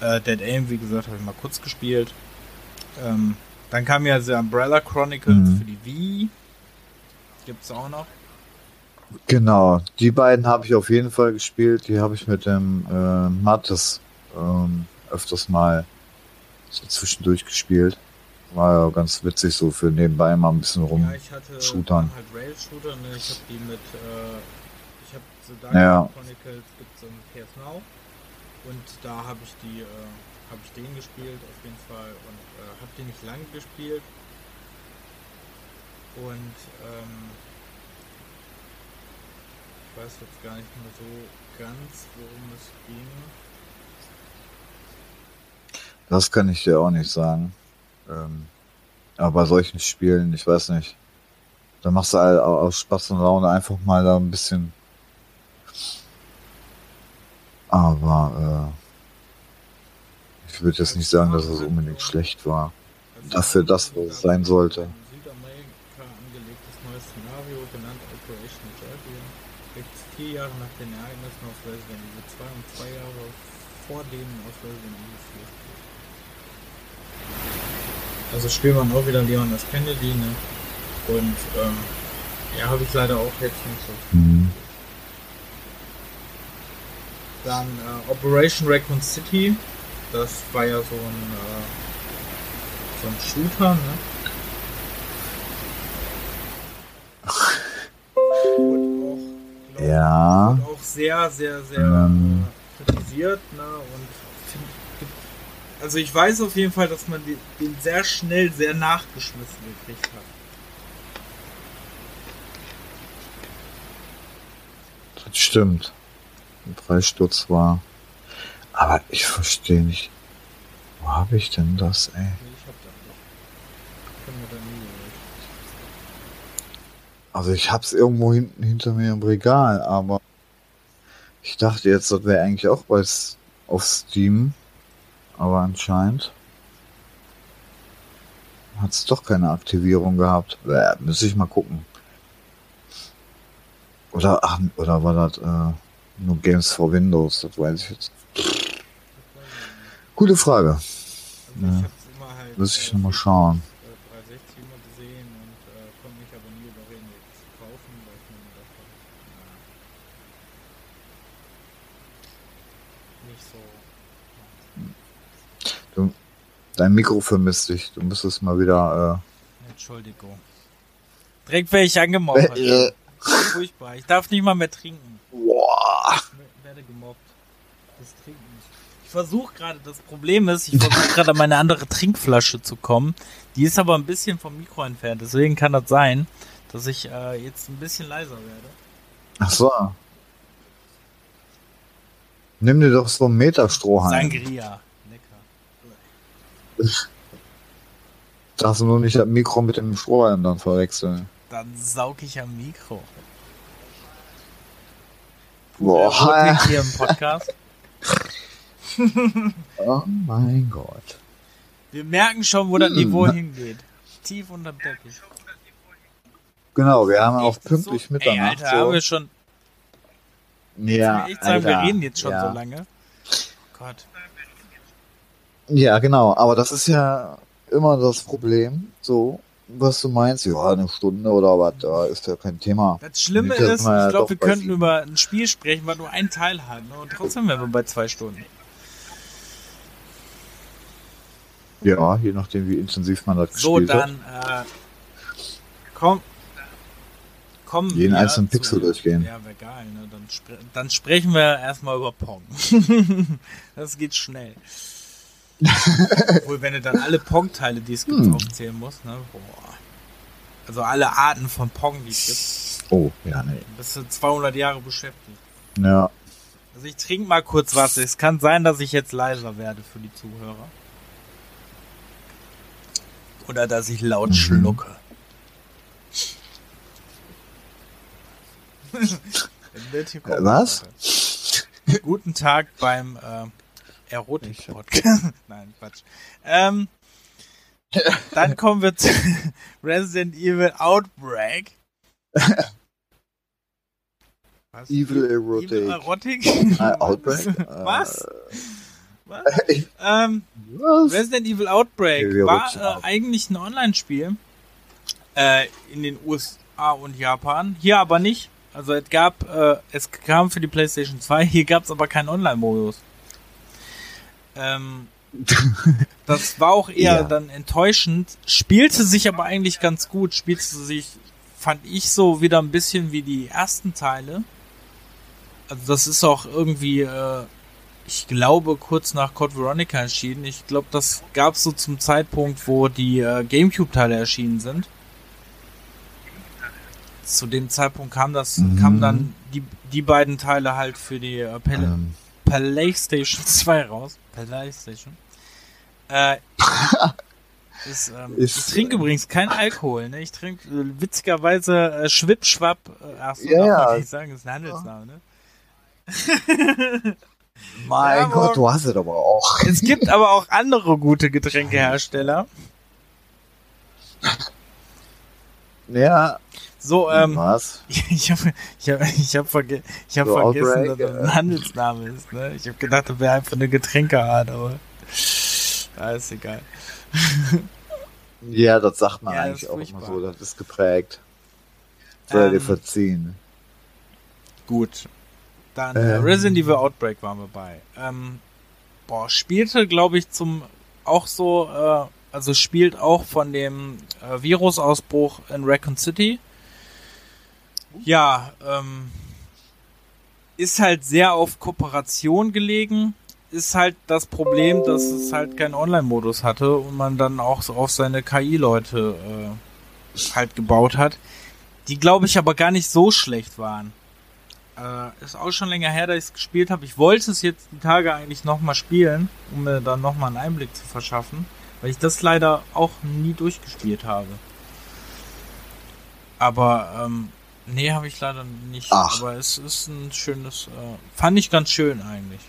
Äh, Dead Aim, wie gesagt, habe ich mal kurz gespielt. Ähm, dann kam ja The Umbrella Chronicles Mhm. für die Wii. Gibt's auch noch. Genau, die beiden habe ich auf jeden Fall gespielt. Die habe ich mit dem äh, Mattes ähm, öfters mal so zwischendurch gespielt. War ja ganz witzig, so für nebenbei mal ein bisschen rum. Ja, ich hatte Shootern. halt Rail-Shooter, ne? Ich habe die mit, äh, ich habe The Dark Ja. Chronicles gibt's im PS Now. Und da habe ich die, äh, habe ich den gespielt auf jeden Fall und äh, habe den nicht lange gespielt. Und ähm, ich weiß jetzt gar nicht mehr so ganz, worum es ging. Das kann ich dir auch nicht sagen. Ähm, aber bei solchen Spielen, ich weiß nicht, da machst du all- aus Spaß und Laune einfach mal da ein bisschen. Aber äh, ich würde jetzt nicht sagen, dass es unbedingt schlecht war. Dafür das, was es sein sollte. Jahre nach den Ereignissen aus Resident Evil 2 und zwei Jahre vor denen aus Resident Evil 4 spielt. Also spielt man auch wieder Leon S. Kennedy, ne? Und ähm, ja, habe ich leider auch jetzt nicht so. Mhm. Dann äh, Operation Raccoon City, das war ja so ein, äh, so ein Shooter, ne? Wurde auch, glaub, Ja. wurde auch sehr, sehr, sehr Ähm. äh, kritisiert, ne? Und also ich weiß auf jeden Fall, dass man den, den sehr schnell sehr nachgeschmissen gekriegt hat. Das stimmt. Ein Preissturz war. Aber ich verstehe nicht. Wo habe ich denn das, ey? Nee, ich hab das nicht. Ich kann mir da nie geholt. Also ich hab's irgendwo hinten hinter mir im Regal, aber ich dachte jetzt, das wäre eigentlich auch bei auf Steam. Aber anscheinend hat's doch keine Aktivierung gehabt. Bäh, müsste ich mal gucken. Oder, ach, oder war das äh, nur Games for Windows? Das weiß ich jetzt. Gute Frage. Also ich halt. Muss ich äh, nochmal schauen. äh, 360 immer gesehen und äh, konnte mich aber nie überreden, jetzt zu kaufen, weil ich mir gedacht habe, na, nicht so. Dein Mikro vermisst dich. Du müsstest mal wieder. Entschuldigung. Direkt werde ich angemobbt. Äh, Furchtbar. Ich darf nicht mal mehr trinken. boah. Ich werde gemobbt. Das Trinken. Ich versuche gerade, das Problem ist, ich versuche gerade an meine andere Trinkflasche zu kommen. Die ist aber ein bisschen vom Mikro entfernt. Deswegen kann das sein, dass ich äh, jetzt ein bisschen leiser werde. Ach so. Nimm dir doch so einen Meterstrohhalm. Sangria. Darfst du nur nicht das Mikro mit dem Strohhalm dann verwechseln. Dann saug ich am Mikro. Boah. Hier im Podcast. Oh mein Gott. Wir merken schon, wo das Hm. Niveau hingeht. Tief unterm Teppich. Genau, wir haben auch pünktlich so? Ey, Mitternacht. Alter, haben wir schon. ja, ich echt sagen, wir Alter, reden jetzt schon ja. so lange. Gott. Ja, genau, aber das ist ja immer das Problem, so, was du meinst, ja, eine Stunde oder was, da ist ja kein Thema. Das Schlimme ist, ja ich glaube, wir könnten sieben- über ein Spiel sprechen, was nur einen Teil hat. Ne? Und trotzdem wären wir bei zwei Stunden. Ja, je nachdem, wie intensiv man das So, gespielt hat. dann, äh, komm. Komm. Jeden einzelnen zu- Pixel durchgehen. Ja, wäre geil, ne? Dann, spre dann sprechen wir erstmal über Pong. das geht schnell. Obwohl, wenn du dann alle Pong-Teile, die es gibt, Hm. aufzählen musst, ne? Boah. Also alle Arten von Pong, die es gibt, Oh, ja, nee. bist du 200 Jahre beschäftigt. Ja, Also ich trinke mal kurz was. Es kann sein, dass ich jetzt leiser werde für die Zuhörer. Oder dass ich laut Mhm. schlucke. Was? Guten Tag beim äh, Erotik-Podcast. Nein, Quatsch. Ähm, dann kommen wir zu Resident Evil Outbreak. Was? Evil Erotic. Evil Erotik? Äh, Outbreak? Was? Äh, Was? Ähm, was? Resident Evil Outbreak wir war äh, eigentlich ein Online-Spiel äh, in den USA und Japan. Hier aber nicht. Also es gab, äh, es kam für die PlayStation 2. Hier gab es aber keinen Online-Modus. Ähm, das war auch eher Ja. dann enttäuschend. Spielte sich aber eigentlich ganz gut. Spielte sich, fand ich so wieder ein bisschen wie die ersten Teile. Also das ist auch irgendwie, äh, ich glaube, kurz nach Code Veronica erschienen. Ich glaube, das gab es so zum Zeitpunkt, wo die äh, Gamecube-Teile erschienen sind. Zu dem Zeitpunkt kam das, Mhm. kamen dann die, die beiden Teile halt für die äh, Pal Ähm, PlayStation 2 raus. PlayStation. Äh, ist, ähm, Ist, ich trinke übrigens kein Alkohol, ne? Ich trinke äh, witzigerweise äh, Schwippschwapp. Äh, ach so, Ja, darf man nicht sagen, das ist ein Handelsname, ne? mein Ja, Gott, du hast es aber auch. Es gibt aber auch andere gute Getränkehersteller. Ja, So, ähm, was? ich habe ich hab, ich hab verge ich hab So, vergessen, Outbreak, dass das ein Handelsname ist. Ne? Ich habe gedacht, das wäre einfach eine Getränkeart, aber ja, ist egal. Ja, das sagt man Ja, eigentlich auch immer furchtbar. so, das ist geprägt. Soll dir Ähm, verziehen. Gut. Dann äh, Ähm. Resident Evil Outbreak waren wir bei. Ähm, boah, spielte, glaube ich, zum auch so, äh, also spielt auch von dem äh, Virusausbruch in Raccoon City. Ja, ähm, ist halt sehr auf Kooperation gelegen. Ist halt das Problem, dass es halt keinen Online-Modus hatte und man dann auch so auf seine KI-Leute äh, halt gebaut hat. Die, glaube ich, aber gar nicht so schlecht waren. Äh, ist auch schon länger her, dass ich es gespielt habe. Ich wollte es jetzt die Tage eigentlich nochmal spielen, um mir dann nochmal einen Einblick zu verschaffen, weil ich das leider auch nie durchgespielt habe. Aber, ähm, nee, habe ich leider nicht. Ach. Aber es ist ein schönes, äh, fand ich ganz schön eigentlich.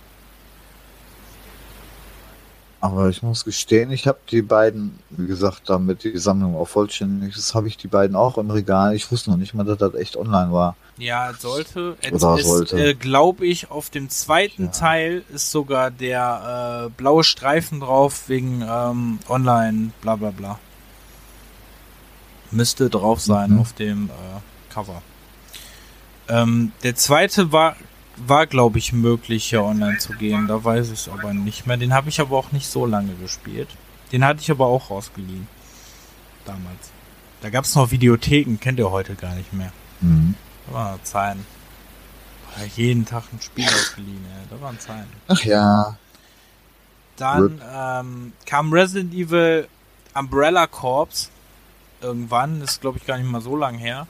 Aber ich muss gestehen, ich habe die beiden, wie gesagt, damit die Sammlung auch vollständig ist, habe ich die beiden auch im Regal. Ich wusste noch nicht mal, dass das echt online war. Ja, es sollte. Es Oder ist, sollte. Äh, glaube ich, auf dem zweiten Ja. Teil ist sogar der äh, blaue Streifen drauf wegen ähm, Online, bla bla bla. Müsste drauf sein Mhm. auf dem äh, Cover. Ähm, der zweite war, war glaube ich, möglich, hier online zu gehen. Da weiß ich es aber nicht mehr. Den habe ich aber auch nicht so lange gespielt. Den hatte ich aber auch rausgeliehen. Damals. Da gab es noch Videotheken, kennt ihr heute gar nicht mehr. Mhm. Da waren Zeiten. War jeden Tag ein Spiel ausgeliehen, ey. Da waren Zeiten. Ach ja. Dann ähm, kam Resident Evil Umbrella Corps. Irgendwann, ist glaube ich gar nicht mal so lang her.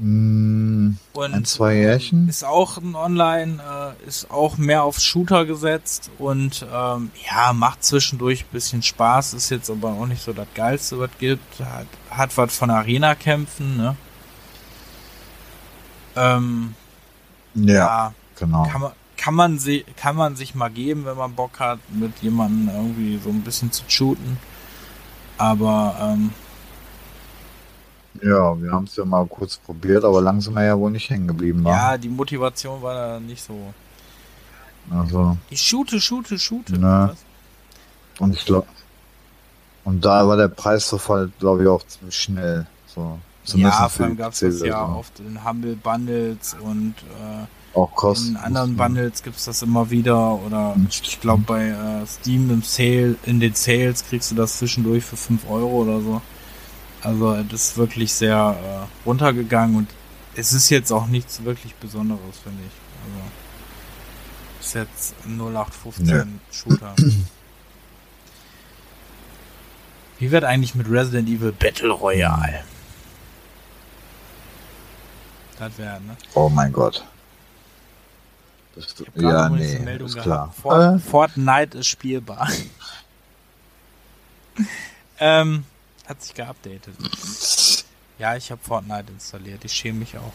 Mm, Und Ein, zwei Jährchen? Ist auch ein Online, äh, ist auch mehr auf Shooter gesetzt und ähm, ja, macht zwischendurch ein bisschen Spaß, ist jetzt aber auch nicht so das Geilste, was gibt. Hat, hat was von Arena-Kämpfen, ne? Ähm, ja, ja, genau. kann man, kann man, sie, kann man sich mal geben, wenn man Bock hat, mit jemandem irgendwie so ein bisschen zu shooten. Aber ähm, Ja, wir haben es ja mal kurz probiert, aber langsam ja wohl nicht hängen geblieben. wa? ja, die Motivation war da nicht so. Also, Ich shoote, shoote, shoote. Was? und ich glaube, und da war der Preisverfall, glaube ich, auch ziemlich schnell. So, zumindest Ja, vor allem gab es das ja PC-Version. oft in Humble Bundles und äh, Auch kosten. in anderen Bundles gibt's das immer wieder oder ich glaube bei äh, Steam im Sale, in den Sales kriegst du das zwischendurch für 5 Euro oder so. Also das ist wirklich sehr äh, runtergegangen und es ist jetzt auch nichts wirklich Besonderes, finde ich. Also ist jetzt ein 0815 Shooter. Wie wird eigentlich mit Resident Evil Battle Royale? Das wäre, ne? Oh mein Gott. Das, ja, nee, eine Meldung ist klar. Fort, Äh, Fortnite ist spielbar. ähm, hat sich geupdatet. Ja, ich habe Fortnite installiert. Ich schäme mich auch.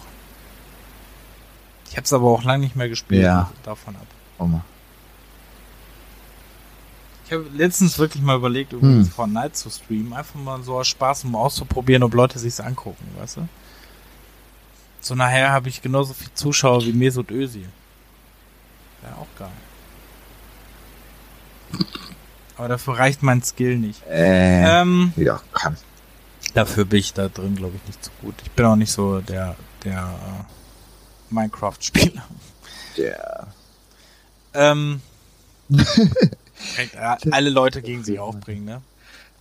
Ich habe es aber auch lange nicht mehr gespielt. Ja. davon ab. oh Mann. Ich habe letztens wirklich mal überlegt, übrigens Hm. Fortnite zu streamen. Einfach mal so aus Spaß, um auszuprobieren, ob Leute sich's angucken, weißt du? So nachher habe ich genauso viel Zuschauer wie Mesut Özil. Wäre auch geil. Aber dafür reicht mein Skill nicht. Äh, Ähm, ja, kann. dafür bin ich da drin, glaube ich, nicht so gut. Ich bin auch nicht so der, der äh, Minecraft-Spieler. Der. Ähm, direkt äh, alle Leute gegen sich aufbringen, ne?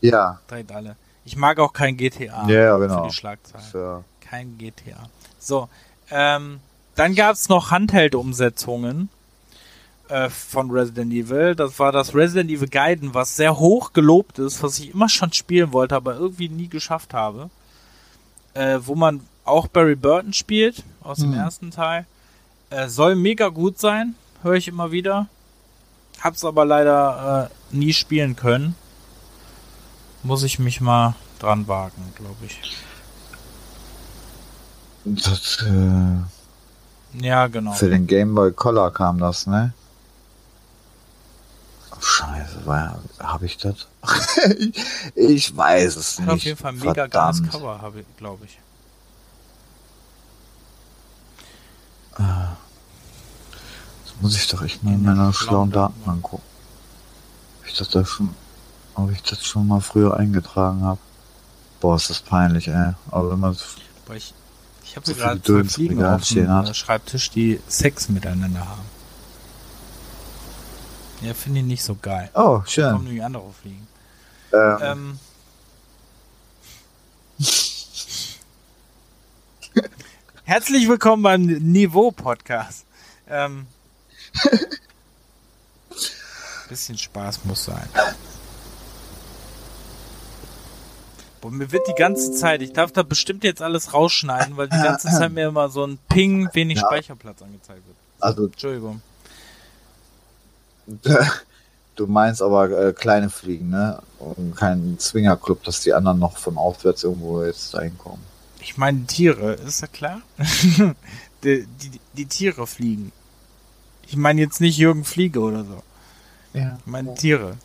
Ja, Direkt alle. Ich mag auch kein GTA. Ja, ja, Für genau. die Schlagzeilen. für, Kein GTA. So, ähm, dann gab's noch Handheld-Umsetzungen äh, von Resident Evil. Das war das Resident Evil Gaiden, was sehr hoch gelobt ist, was ich immer schon spielen wollte, aber irgendwie nie geschafft habe. Äh, wo man auch Barry Burton spielt, aus dem Hm. ersten Teil. Äh, soll mega gut sein, höre ich immer wieder. Hab's aber leider äh, nie spielen können. Muss ich mich mal dran wagen, glaube ich. Das, äh, Ja, genau. für den Game Boy Color kam das, ne? Scheiße, war habe ich das? ich weiß es nicht. auf jeden Fall ein mega geiles. Cover, habe ich, glaube ich. Das muss ich doch echt mal in meiner schlauen schlauen Datenbank gucken. Ob ich das da schon, ob ich das schon mal früher eingetragen habe. Boah, ist das peinlich, ey. Aber wenn man ich, ich habe So gerade Fliegen auf dem äh, Schreibtisch, die Sex miteinander haben. Ja, finde ich nicht so geil. Oh, Da kommen schön. nämlich andere Fliegen. Ähm, Ähm, Herzlich willkommen beim Niveau-Podcast. Ähm, bisschen Spaß muss sein. Boah, mir wird die ganze Zeit, ich darf da bestimmt jetzt alles rausschneiden, weil die ganze Zeit mir immer so ein Ping, wenig Ja. Speicherplatz angezeigt wird. also, Entschuldigung. Du meinst aber äh, kleine Fliegen, ne? Und kein Zwingerclub, dass die anderen noch von aufwärts irgendwo jetzt reinkommen. Ich meine Tiere, ist ja klar? die, die, die Tiere fliegen. Ich meine jetzt nicht Jürgen Fliege oder so. Ja. Ich meine Tiere.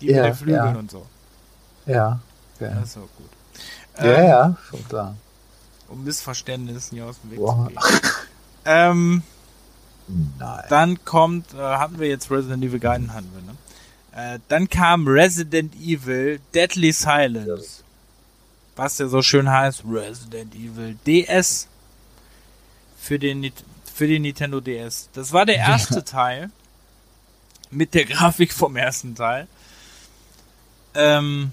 Die Ja, mit den Flügeln ja. und so. Ja. Ja, Das ist auch gut. ja, Ähm, ja schon klar. Um Missverständnissen hier aus dem Weg Boah. zu gehen. Ähm, Nein. dann kommt, äh, hatten wir jetzt Resident Evil Gaiden, hatten wir, ne? Äh, dann kam Resident Evil Deadly Silence. Was ja so schön heißt, Resident Evil DS. Für den, für den Nintendo DS. Das war der erste Teil. Mit der Grafik vom ersten Teil. Ähm,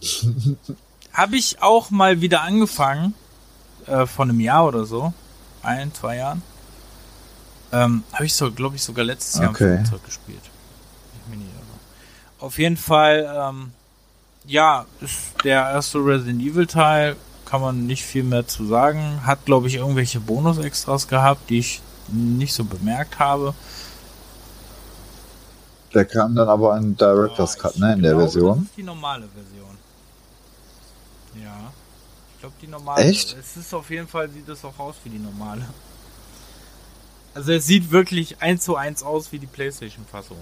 Habe ich auch mal wieder angefangen. Äh, vor einem Jahr oder so. Ein, zwei Jahren. Ähm, Habe ich so, glaube ich, sogar letztes Jahr Okay. im Flugzeug gespielt. Ich mich nicht irre. Auf jeden Fall, ähm, ja, ist der erste Resident Evil Teil, kann man nicht viel mehr zu sagen. Hat, glaube ich, irgendwelche Bonus-Extras gehabt, die ich nicht so bemerkt habe. Der kam dann aber in Director's Oh, Cut, ne? In der Version. Das ist die normale Version. Ja. Ich glaube, die normale. Echt? Es ist auf jeden Fall, sieht es auch aus wie die normale. Also es sieht wirklich eins zu eins aus wie die Playstation-Fassung.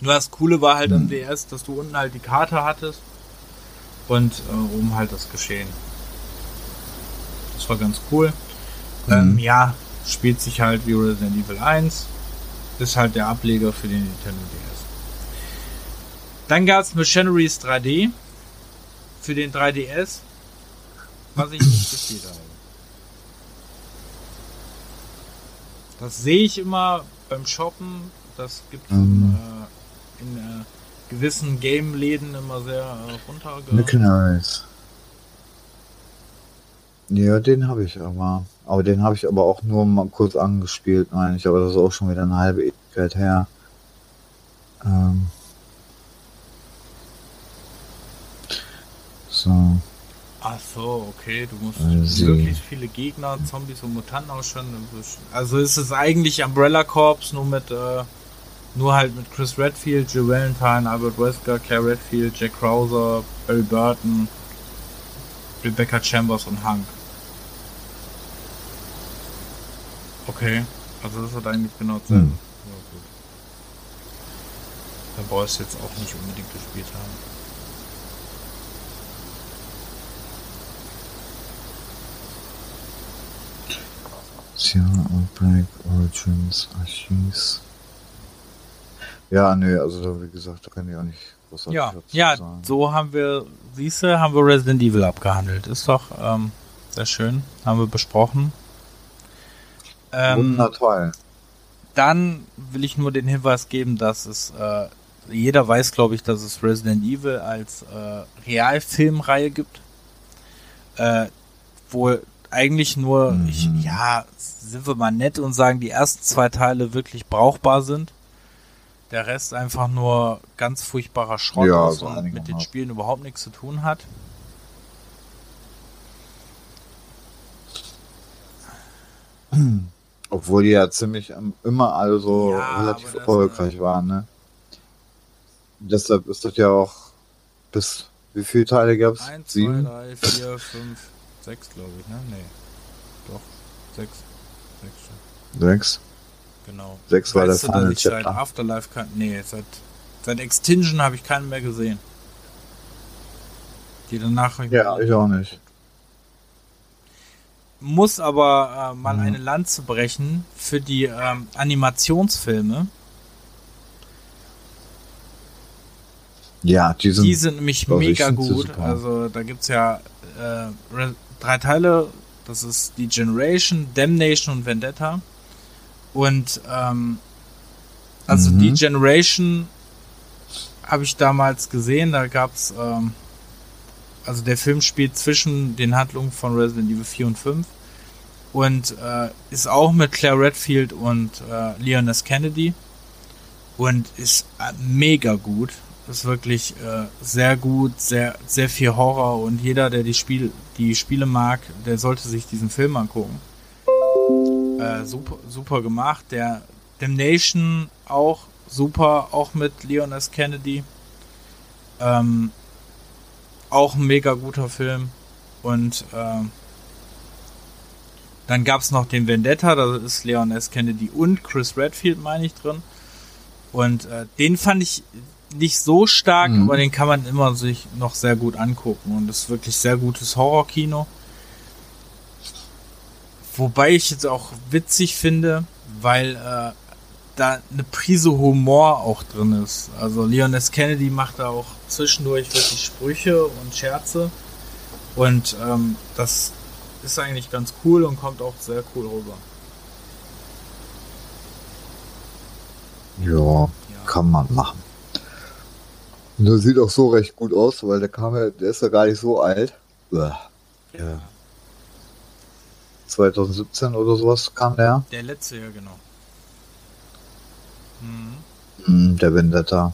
Nur das Coole war halt am Hm. DS, dass du unten halt die Karte hattest und äh, oben halt das Geschehen. Das war ganz cool. Ähm, Mhm. ja, spielt sich halt wie Resident Evil 1. Ist halt der Ableger für den Nintendo DS. Dann gab es Machineries 3D für den 3DS, was ich nicht gespielt habe. Das sehe ich immer beim Shoppen. Das gibt Mhm. äh, in äh, gewissen Game-Läden immer sehr äh, runterge... Missionaries. Ja, den habe ich aber. Aber den habe ich aber auch nur mal kurz angespielt, meine ich. Aber das ist auch schon wieder eine halbe Ewigkeit her. Ähm. So. Ach so, okay, du musst Also- wirklich viele Gegner, Zombies und Mutanten ausschalten. Also ist es eigentlich Umbrella Corps, nur mit, äh, nur halt mit Chris Redfield, Jill Valentine, Albert Wesker, Claire Redfield, Jack Krauser, Barry Burton, Rebecca Chambers und Hank. Okay, also das hat eigentlich genau. Hm. Ja, gut. Dann brauchst du jetzt auch nicht unbedingt gespielt haben. Sierra Outbreak Origins Archives. Ja, nee, also wie gesagt, da kann ich auch nicht großartig Ja, ja, sagen. so haben wir, siehste, haben wir Resident Evil abgehandelt. Ist doch ähm, sehr schön, haben wir besprochen. Ähm, Wundertoll. dann will ich nur den Hinweis geben, dass es, äh, jeder weiß, glaube ich, dass es Resident Evil als äh, Realfilmreihe gibt, äh, wo eigentlich nur, mhm. ich, ja, sind wir mal nett und sagen, die ersten zwei Teile wirklich brauchbar sind. Der Rest einfach nur ganz furchtbarer Schrott ja, ist und mit den Spielen überhaupt nichts zu tun hat. Obwohl die ja ziemlich immer alle so ja, relativ erfolgreich das, waren, ne? Deshalb ist das ja auch bis wie viele Teile gab es? 1, 2, 3, 4, 5, 6, glaube ich, ne? Nee. Doch. 6. 6 6? Genau. 6 war weißt der Final Chapter. Seit Afterlife kann, nee, seit, seit Extinction habe ich keinen mehr gesehen. Die danach. Ja, ich auch nicht. Muss aber äh, mal mhm. eine Lanze brechen für die ähm, Animationsfilme. Ja, die sind, die sind nämlich mega gut. Also da gibt es ja äh, drei Teile. Das ist die Generation, Damnation und Vendetta. Und ähm, also mhm. die Generation habe ich damals gesehen. Da gab es, ähm, also der Film spielt zwischen den Handlungen von Resident Evil 4 und 5 und äh, ist auch mit Claire Redfield und äh, Leon S. Kennedy und ist äh, mega gut ist wirklich äh, sehr gut, sehr, sehr viel Horror und jeder, der die, Spiel, die Spiele mag, der sollte sich diesen Film angucken. Äh, super, super gemacht. Der Damnation auch super, auch mit Leon S. Kennedy. Ähm, auch ein mega guter Film. Und äh, dann gab es noch den Vendetta, da ist Leon S. Kennedy und Chris Redfield, meine ich, drin. Und äh, den fand ich nicht so stark, mhm. aber den kann man immer sich noch sehr gut angucken und ist wirklich sehr gutes Horrorkino. Wobei ich jetzt auch witzig finde, weil äh, da eine Prise Humor auch drin ist. Also Leon S. Kennedy macht da auch zwischendurch wirklich Sprüche und Scherze und ähm, das ist eigentlich ganz cool und kommt auch sehr cool rüber. Ja, ja. kann man machen. Und der sieht auch so recht gut aus, weil der kam ja, der ist ja gar nicht so alt. Ja. 2017 oder sowas kam der. Der letzte, ja, genau. Mhm. Der Vendetta.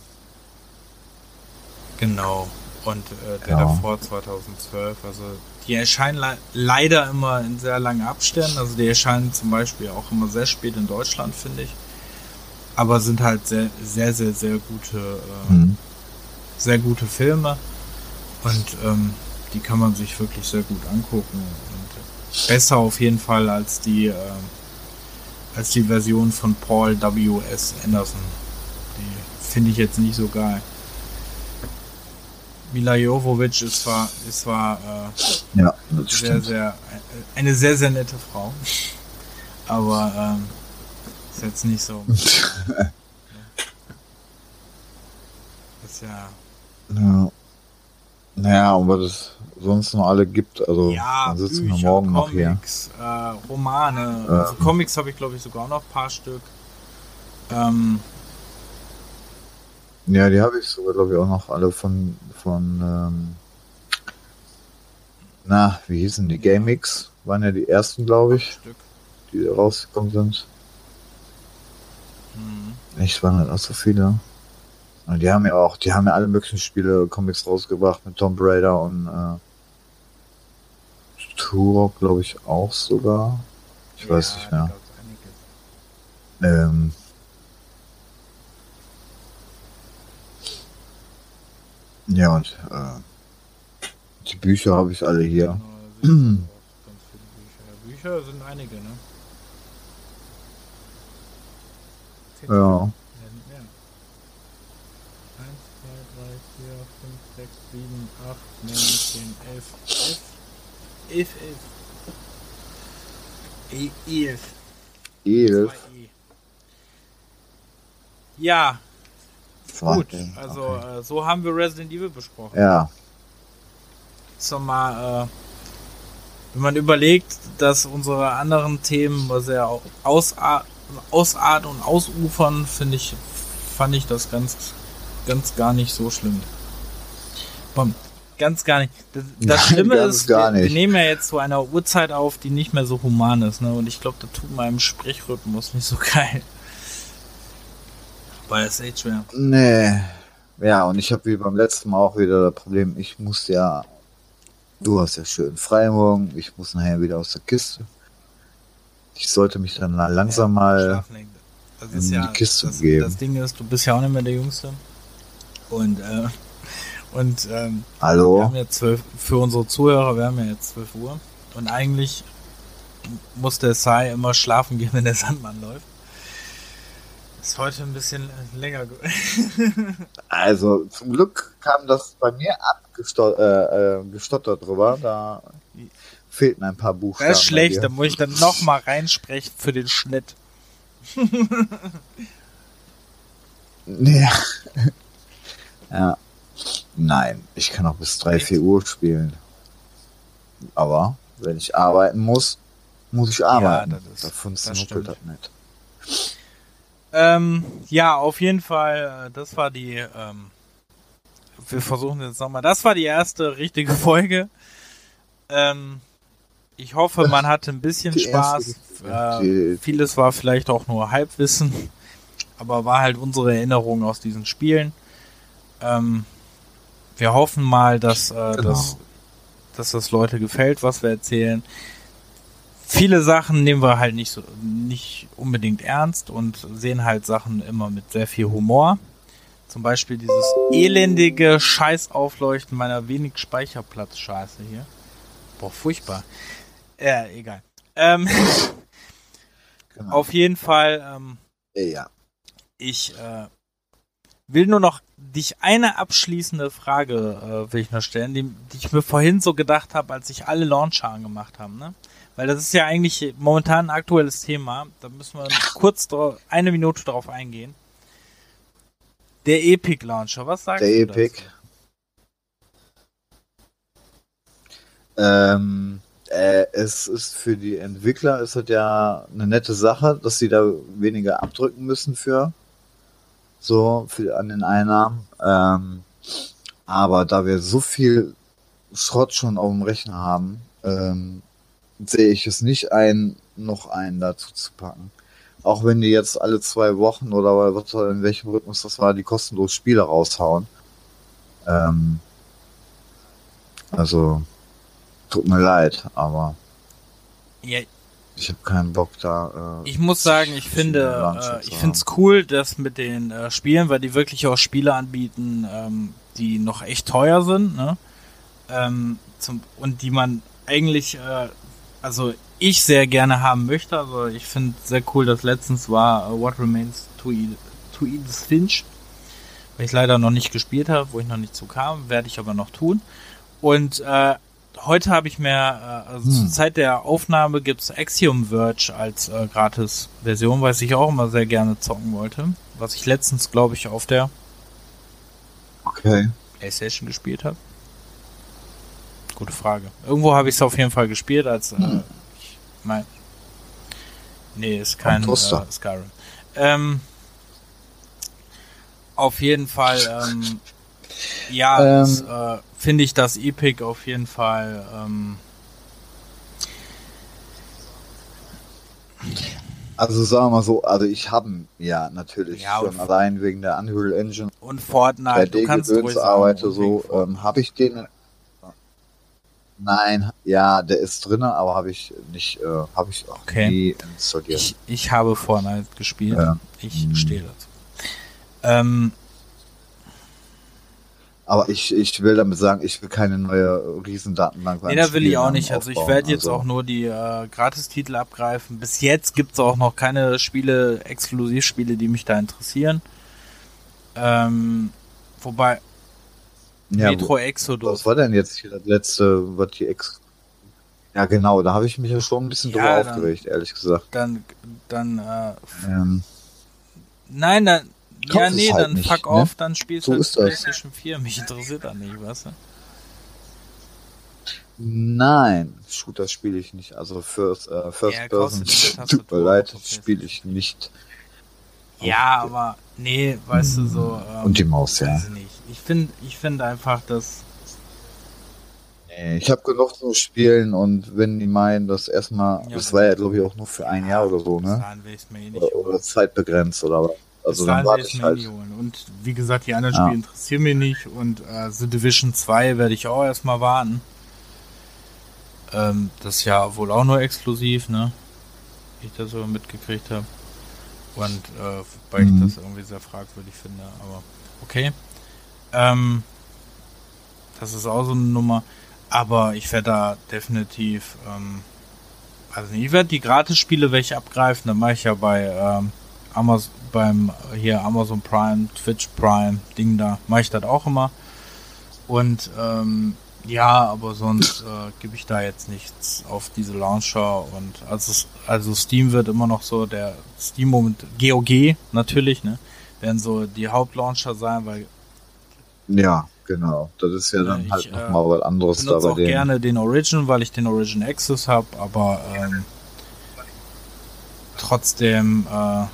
Genau. Und äh, der ja. davor 2012. Also die erscheinen le leider immer in sehr langen Abständen. Also die erscheinen zum Beispiel auch immer sehr spät in Deutschland, finde ich. Aber sind halt sehr, sehr, sehr, sehr gute äh, mhm sehr gute Filme und ähm, die kann man sich wirklich sehr gut angucken und besser auf jeden Fall als die äh, als die Version von Paul W. S. Anderson. Die finde ich jetzt nicht so geil. Mila Jovovich ist zwar, ist zwar äh, ja, sehr, sehr, eine sehr, sehr nette Frau. Aber ähm, ist jetzt nicht so. ist ja ja. Naja, und was es sonst noch alle gibt, also ja, dann sitzen Bücher, wir morgen Comics, noch hier. Äh, Romane, äh, also Comics habe ich glaube ich sogar noch ein paar Stück. Ähm, ja, die habe ich sogar glaube ich auch noch alle von von ähm, na, wie hießen die? GameX waren ja die ersten, glaube ich, die rausgekommen sind. Hm. Echt, waren halt auch so viele. Und die haben ja auch, die haben ja alle möglichen Spiele, Comics rausgebracht mit Tom Raider und äh, Turok, glaube ich, auch sogar. Ich ja, weiß nicht mehr. Ähm, ja, und äh, die Bücher habe ich alle hier. Genau, Bücher. Bücher sind einige, ne? Ja. 8, 9, 10, 11, 11, 11, 11. 11. Ja. Zwei. Gut, also okay. äh, so haben wir Resident Evil besprochen. Ja. So mal, äh, wenn man überlegt, dass unsere anderen Themen sehr ausarten, ausarten und ausufern, finde ich, fand ich das ganz, ganz gar nicht so schlimm. Ganz gar nicht. Das, das Nein, Schlimme ist, wir, wir nehmen ja jetzt zu einer Uhrzeit auf, die nicht mehr so human ist, ne? Und ich glaube, das tut meinem Sprechrhythmus nicht so geil. Weil es echt schwer. Nee. Ja, und ich habe wie beim letzten Mal auch wieder das Problem, ich muss ja, du hast ja schön Freimorgen, ich muss nachher wieder aus der Kiste. Ich sollte mich dann langsam mal, legen. Das in ja, die Kiste das, geben. das Ding ist, du bist ja auch nicht mehr der Jüngste. Und, äh, und ähm, wir hallo? haben jetzt zwölf, für unsere Zuhörer, wir haben ja jetzt 12 Uhr. Und eigentlich muss der Sai immer schlafen gehen, wenn der Sandmann läuft. Ist heute ein bisschen länger. ge- Also zum Glück kam das bei mir abgestottert äh, äh, gestottert drüber, da fehlten ein paar Buchstaben. Das ist schlecht, da muss ich dann nochmal reinsprechen für den Schnitt. Ja. ja. Nein, ich kann auch bis 3, 4 Uhr spielen. Aber wenn ich arbeiten muss, muss ich arbeiten. das ist- Davon das stimmt. das nicht. Ähm, ja, auf jeden Fall, äh, das war die, ähm, wir versuchen jetzt nochmal, das war die erste richtige Folge. Ähm, ich hoffe, man hatte ein bisschen Die Spaß. Äh, vieles war vielleicht auch nur Halbwissen, aber war halt unsere Erinnerung aus diesen Spielen. Ähm, wir hoffen mal, dass, äh, Genau. dass, dass das Leute gefällt, was wir erzählen. Viele Sachen nehmen wir halt nicht so, nicht unbedingt ernst und sehen halt Sachen immer mit sehr viel Humor. Zum Beispiel dieses elendige Scheißaufleuchten meiner wenig Speicherplatz-Scheiße hier. Boah, furchtbar. Ja, egal. Ähm, Genau. auf jeden Fall, ähm, ja. ich äh, will nur noch dich eine abschließende Frage äh, will ich noch stellen, die, die ich mir vorhin so gedacht habe, als ich alle Launcher angemacht habe, ne? Weil das ist ja eigentlich momentan ein aktuelles Thema. Da müssen wir kurz eine Minute drauf eingehen. Der Epic Launcher, was sagst Der du Epic. Ähm, äh, es ist für die Entwickler ist das ja eine nette Sache, dass sie da weniger abdrücken müssen für so für an den Einnahmen. Ähm, aber da wir so viel Schrott schon auf dem Rechner haben, ähm, sehe ich es nicht ein, noch einen dazu zu packen. Auch wenn die jetzt alle zwei Wochen oder in welchem Rhythmus das war, die kostenlos Spiele raushauen. Ähm, also, tut mir leid, aber? Ja, ich habe keinen Bock da. Äh, Ich muss sagen, ich finde, äh, ich finde es cool, dass mit den äh, Spielen, weil die wirklich auch Spiele anbieten, ähm, die noch echt teuer sind, ne? Ähm, zum, und die man eigentlich, äh, also ich sehr gerne haben möchte. Also ich finde sehr cool, dass letztens war äh, What Remains to Edith, to Edith Finch, weil ich leider noch nicht gespielt habe, wo ich noch nicht zu kam, werde ich aber noch tun. Und äh, heute habe ich mir, äh, also Hm. zur Zeit der Aufnahme gibt's Axiom Verge als äh, Gratis-Version, was ich auch immer sehr gerne zocken wollte. Was ich letztens, glaube ich, auf der okay. PlayStation gespielt habe. Gute Frage. Irgendwo habe ich es auf jeden Fall gespielt, als äh, Hm. ich mein. Nee, ist kein äh. Skyrim. Ähm, auf jeden Fall, ähm, ja, Ähm. es, äh, finde ich das Epic auf jeden Fall. Ähm, Also sagen wir mal so, also ich habe ja natürlich Ja, schon allein wegen der Unreal Engine und Fortnite, du kannst ruhig 3D-Gedöns sagen, arbeite so, ähm, habe ich den Nein, ja, der ist drinne, aber habe ich nicht, äh, habe ich auch Okay. nie installiert. Ich, ich habe Fortnite gespielt. Ja. Ich Hm. stehe dazu. Ähm, Aber ich, ich will damit sagen, ich will keine neue Riesendatenbank. Nee, beim da will ich Spielen auch nicht. Also ich werde jetzt Also, auch nur die äh, Gratistitel abgreifen. Bis jetzt gibt's auch noch keine Spiele, Exklusivspiele, die mich da interessieren. Ähm, wobei ja, Metro Exodus. Was war denn jetzt hier das letzte, was die Ex. Ja, genau, da habe ich mich ja schon ein bisschen Ja, drüber dann- aufgeregt, ehrlich gesagt. Dann, dann, äh, Ähm, nein, dann, Kauf ja, nee, halt dann nicht, fuck ne? off, dann spielst So du halt ist das. PlayStation 4. Mich interessiert das nicht, weißt du? nein, Shooter spiele ich nicht. Also First, äh, First Ja, Person, tut mir leid, spiele ich nicht. Ja, aber, nee, weißt du, so, ähm, Und die Maus, ja. Nicht. Ich finde ich finde einfach, dass Nee, ich habe genug zu spielen und wenn die meinen, das erstmal, Ja, das war ja glaube ich auch nur für ein Jahr oder so, ne? eh nicht Oder, oder zeitbegrenzt oder was. Also dann warte ich mir halt. nicht holen. Und wie gesagt, die anderen Ja. Spiele interessieren mich nicht und äh, The Division 2 werde ich auch erstmal warten. Ähm, das ist ja wohl auch nur exklusiv, ne? Wie ich das so mitgekriegt habe. Und äh, wobei Mhm. ich das irgendwie sehr fragwürdig finde, aber okay. Ähm, das ist auch so eine Nummer. Aber ich werde da definitiv, ähm, also ich werde die Gratis-Spiele welche abgreifen, dann mache ich ja bei ähm, Amazon, beim hier Amazon Prime, Twitch Prime, Ding da, mache ich das auch immer. Und ähm, ja, aber sonst äh, gebe ich da jetzt nichts auf diese Launcher und also also Steam wird immer noch so der Steam Moment GOG natürlich, ne? Werden so die Hauptlauncher sein, weil Ja, genau. Das ist ja dann Ich, halt äh, nochmal was anderes da benutze bei auch denen. gerne den Origin, weil ich den Origin Access habe, aber ähm, trotzdem, äh,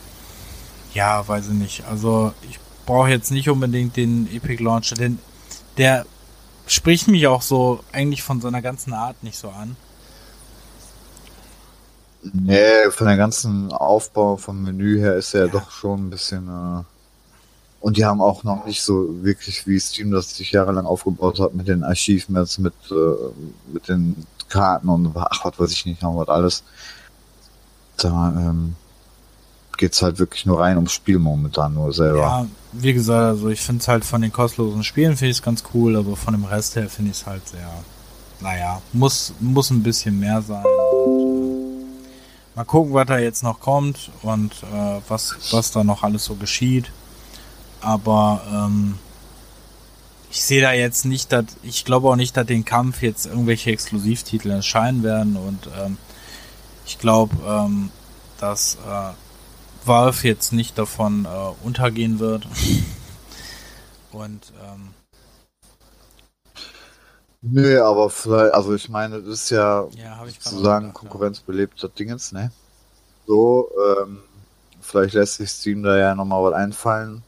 ja, weiß ich nicht. Also ich brauche jetzt nicht unbedingt den Epic Launcher, denn der spricht mich auch so eigentlich von seiner ganzen Art nicht so an. Nee, von der ganzen Aufbau vom Menü her ist er Ja. doch schon ein bisschen. Äh, und die haben auch noch nicht so wirklich wie Steam das sich jahrelang aufgebaut hat mit den Achievements, mit, äh, mit den Karten und ach, was weiß ich nicht, noch was alles. Da ähm, geht's halt wirklich nur rein ums Spiel momentan nur selber. Ja, wie gesagt, also ich finde es halt von den kostenlosen Spielen finde ich es ganz cool, aber von dem Rest her finde ich es halt sehr, naja, muss, muss ein bisschen mehr sein. Äh, mal gucken, was da jetzt noch kommt und äh, was, was da noch alles so geschieht. Aber ähm, ich sehe da jetzt nicht, dass ich glaube auch nicht, dass den Kampf jetzt irgendwelche Exklusivtitel erscheinen werden und ähm, ich glaube, ähm, dass äh, Valve jetzt nicht davon äh, untergehen wird. Und ähm, Nö, aber vielleicht, also ich meine, das ist ja ja, sozusagen gedacht, konkurrenzbelebter Dingens, ne? So, ähm, vielleicht lässt sich Steam da ja nochmal was einfallen.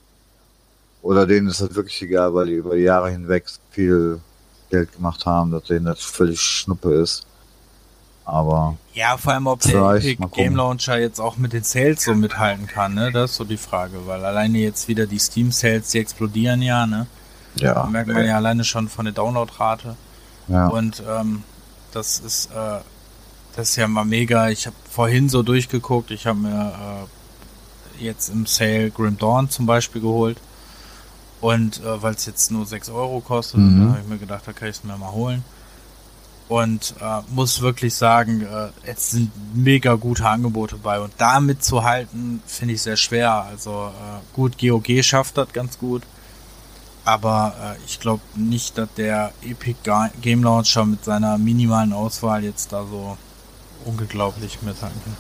Oder denen ist das wirklich egal, weil die über die Jahre hinweg viel Geld gemacht haben, dass denen das völlig Schnuppe ist. Aber Ja. vor allem, ob der Epic. Game Launcher jetzt auch mit den Sales so mithalten kann, ne? Das ist so die Frage, weil alleine jetzt wieder die Steam Sales, die explodieren ja, ne? ja, Da merkt man ja alleine schon von der Downloadrate. ja. Und ähm, das ist äh, das ist ja mal mega. Ich habe vorhin so durchgeguckt. Ich habe mir äh, jetzt im Sale Grim Dawn zum Beispiel geholt. Und äh, weil es jetzt nur 6 Euro kostet, Mhm. da habe ich mir gedacht, da kann ich es mir mal holen. Und äh, muss wirklich sagen, äh, es sind mega gute Angebote bei. Und da mitzuhalten, finde ich sehr schwer. Also äh, gut, GOG schafft das ganz gut. Aber äh, ich glaube nicht, dass der Epic Ga Game Launcher mit seiner minimalen Auswahl jetzt da so unglaublich mithalten kann.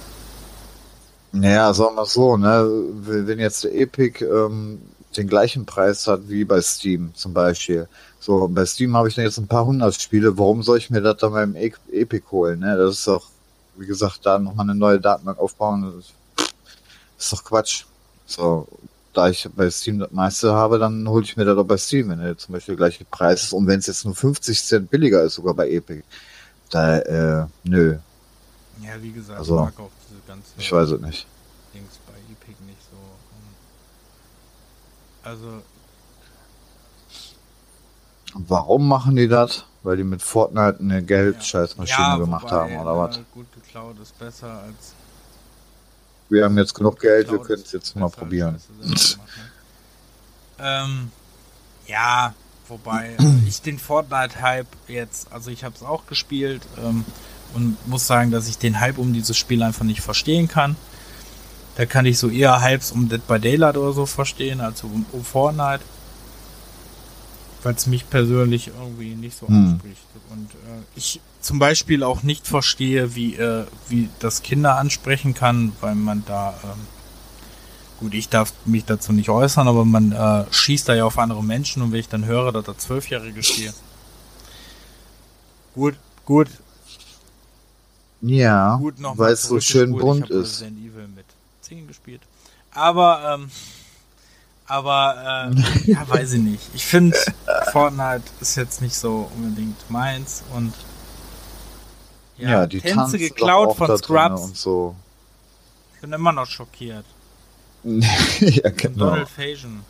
Naja, sagen wir so, ne? Wenn jetzt der Epic ähm, den gleichen Preis hat wie bei Steam zum Beispiel. So, bei Steam habe ich dann jetzt ein paar hundert Spiele. Warum soll ich mir das dann beim E- Epic holen? Ne? Das ist doch, wie gesagt, da nochmal eine neue Datenbank aufbauen. Das ist- doch Quatsch. So, da ich bei Steam das meiste habe, dann hole ich mir das doch bei Steam, wenn der zum Beispiel der gleiche Preis ist. Und wenn es jetzt nur 50 Cent billiger ist, sogar bei Epic. Da, äh, nö, Ja, wie gesagt, Also, ich mag auch diese ganze ich weiß es nicht. Dings bei Epic nicht so. Also, Warum machen die das? Weil die mit Fortnite eine Geldscheißmaschine ja, gemacht wobei, haben oder was? Gut geklaut ist besser als. Wir haben jetzt genug Geld, wir können es jetzt mal probieren. Gemacht, ne? ähm, ja, wobei äh, ich den Fortnite-Hype jetzt, also ich habe es auch gespielt ähm, und muss sagen, dass ich den Hype um dieses Spiel einfach nicht verstehen kann. Da kann ich so eher Hypes um Dead by Daylight oder so verstehen, als um, um Fortnite. Weil es mich persönlich irgendwie nicht so Hm. anspricht. Und äh, ich zum Beispiel auch nicht verstehe, wie, äh, wie das Kinder ansprechen kann, weil man da, ähm, gut, ich darf mich dazu nicht äußern, aber man äh, schießt da ja auf andere Menschen und wenn ich dann höre, dass da Zwölfjährige stehen. Gut, gut, Ja, gut weil es so schön bunt ist. Resident Evil mit 10 gespielt. Aber ähm, Aber äh, ja, weiß ich nicht. Ich finde, Fortnite ist jetzt nicht so unbedingt meins und ja, ja die Tänze tanzen geklaut von Scrubs. und so. Ich bin immer noch schockiert. ja, genau. Donald Faison,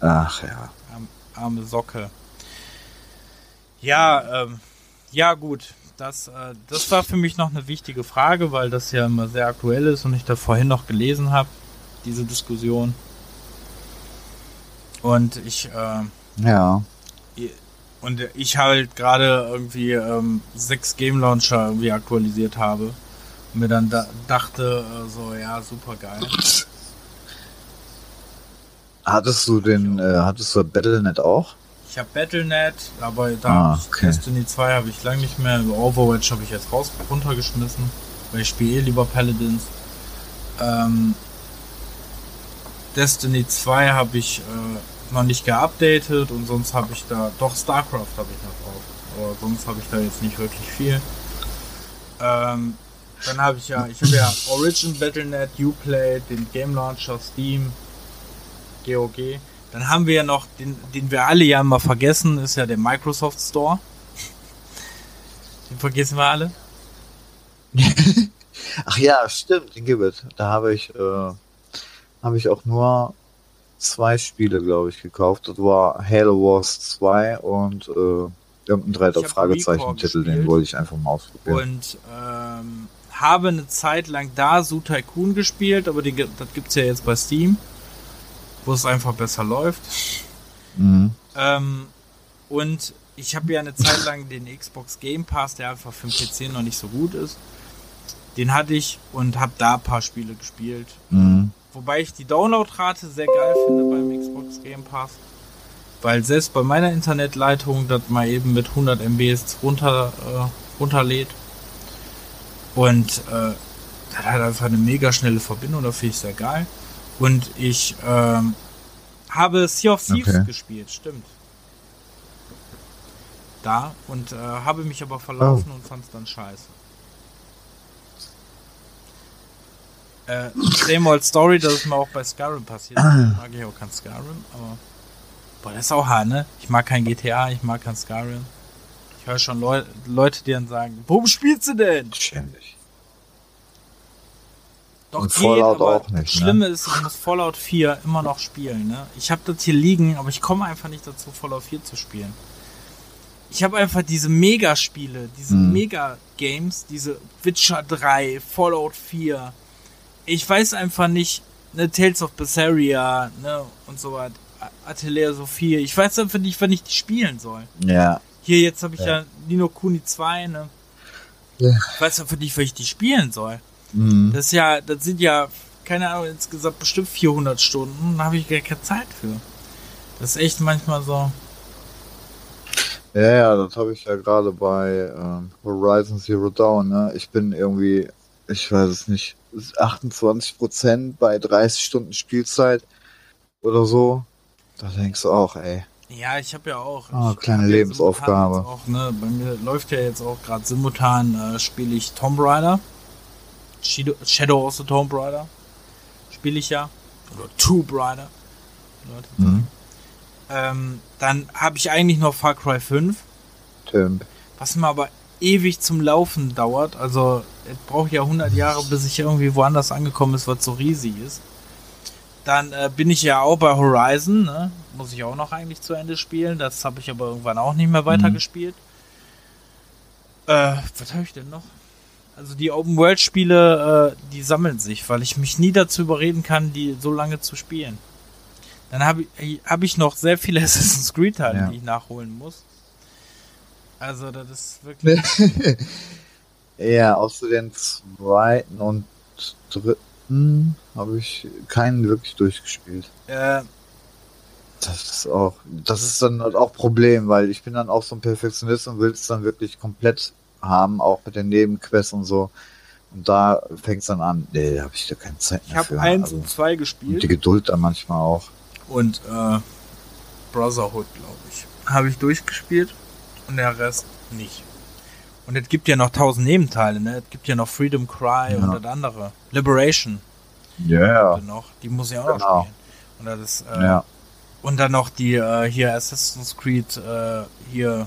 Ach ja. arm, arme Socke. Ja, ähm, ja gut. Das, äh, das war für mich noch eine wichtige Frage, weil das ja immer sehr aktuell ist und ich da vorhin noch gelesen habe, diese Diskussion. Und ich, äh, Ja. und ich halt gerade irgendwie ähm, sechs Game Launcher irgendwie aktualisiert habe und mir dann da, dachte äh, so ja super geil Hattest du den, äh, hattest du Battle.net auch? Ich habe Battle.net aber da Ah, okay. Destiny 2 habe ich lange nicht mehr. Overwatch habe ich jetzt raus runtergeschmissen weil ich spiele eh lieber Paladins. Ähm, Destiny 2 habe ich äh, noch nicht geupdatet und sonst habe ich da doch Starcraft habe ich noch drauf aber sonst habe ich da jetzt nicht wirklich viel. Ähm, dann habe ich ja ich habe ja Origin Battle.net Uplay den Game Launcher Steam GOG dann haben wir ja noch den den wir alle ja immer vergessen ist ja der Microsoft Store den vergessen wir alle Ach ja, stimmt, den gibt es. Da habe ich, äh, habe ich auch nur zwei Spiele, glaube ich, gekauft. Das war Halo Wars 2 und äh, irgendein dreiter Fragezeichen-Titel, den wollte ich einfach mal ausprobieren. und ähm, habe eine Zeit lang da Su Tycoon gespielt, aber den, das gibt's ja jetzt bei Steam, wo es einfach besser läuft. Mhm. Ähm, und ich habe ja eine Zeit lang den Xbox Game Pass, der einfach für den PC noch nicht so gut ist. Den hatte ich und habe da ein paar Spiele gespielt. Mhm. Wobei ich die Downloadrate sehr geil finde beim Xbox Game Pass. Weil selbst bei meiner Internetleitung das mal eben mit 100 MB runter, äh, runterlädt. Und äh, das hat einfach eine mega schnelle Verbindung, da finde ich sehr geil. Und ich ähm, habe Sea of Thieves Okay. gespielt, stimmt. Da und äh, habe mich aber verlaufen und fand es dann scheiße. Äh, same old story, das ist mir auch bei Skyrim passiert. Mag ich auch kein Skyrim, aber. Boah, das ist auch hart, ne? Ich mag kein GTA, ich mag kein Skyrim. Ich höre schon Leu Leute, die dann sagen, warum spielst du denn? Schämlich. Doch Und Fallout auch nicht, Das Schlimme ist, ich muss Fallout 4 immer noch spielen, ne? Ich habe das hier liegen, aber ich komme einfach nicht dazu, Fallout 4 zu spielen. Ich habe einfach diese Mega-Spiele, diese Hm. Mega-Games, diese Witcher 3, Fallout 4. Ich weiß einfach nicht, ne, Tales of Berseria, ne, und so was. A- Atelier Sophie. Ich weiß einfach nicht, wann ich die spielen soll. Ja. Hier, jetzt habe ich Ja. ja. Nino Kuni 2, ne? Ja. Ich weiß einfach nicht, wann ich die spielen soll. Mhm. Das ist ja, das sind ja, keine Ahnung, insgesamt bestimmt 400 Stunden. Da habe ich gar keine Zeit für. Das ist echt manchmal so. Ja, ja, das habe ich ja gerade bei ähm, Horizon Zero Dawn. Ne? Ich bin irgendwie, ich weiß es nicht, 28 Prozent bei 30 Stunden Spielzeit oder so. Da denkst du auch, ey. Ja, ich habe ja auch. Ich kleine Lebensaufgabe. Auch, ne, bei mir läuft ja jetzt auch gerade simultan, äh, spiele ich Tomb Raider. Shadow, of the Tomb Raider. Spiele ich ja. Oder Tomb Raider. sagen. Mhm. Ähm, dann habe ich eigentlich noch Far Cry 5. Tim. Was mir aber ewig zum Laufen dauert. Also, es braucht ja 100 Jahre, bis ich irgendwie woanders angekommen ist, was so riesig ist. Dann äh, bin ich ja auch bei Horizon, ne? Muss ich auch noch eigentlich zu Ende spielen. Das habe ich aber irgendwann auch nicht mehr weitergespielt. Äh, was habe ich denn noch? Also die Open World Spiele, äh, die sammeln sich, weil ich mich nie dazu überreden kann, die so lange zu spielen. Dann habe ich, hab ich noch sehr viele Assassin's Creed Teile, Ja. die ich nachholen muss. Also das ist wirklich. Ja, außer den zweiten und dritten habe ich keinen wirklich durchgespielt. äh, Das ist auch, das ist dann halt auch Problem, weil ich bin dann auch so ein Perfektionist und will es dann wirklich komplett haben, auch mit den Nebenquests und so. Und da fängt es dann an. Nee, da habe ich da keine Zeit ich mehr habe für. eins Also, und zwei und gespielt die Geduld dann manchmal auch. und äh, Brotherhood, glaube ich, habe ich durchgespielt und der Rest nicht. Und es gibt ja noch tausend Nebenteile, ne? Es gibt ja noch Freedom Cry Ja. und das andere. Liberation Ja, noch. Die muss ich auch noch Genau. spielen. Und das ist, äh, Ja. und dann noch die äh, hier Assassin's Creed äh, hier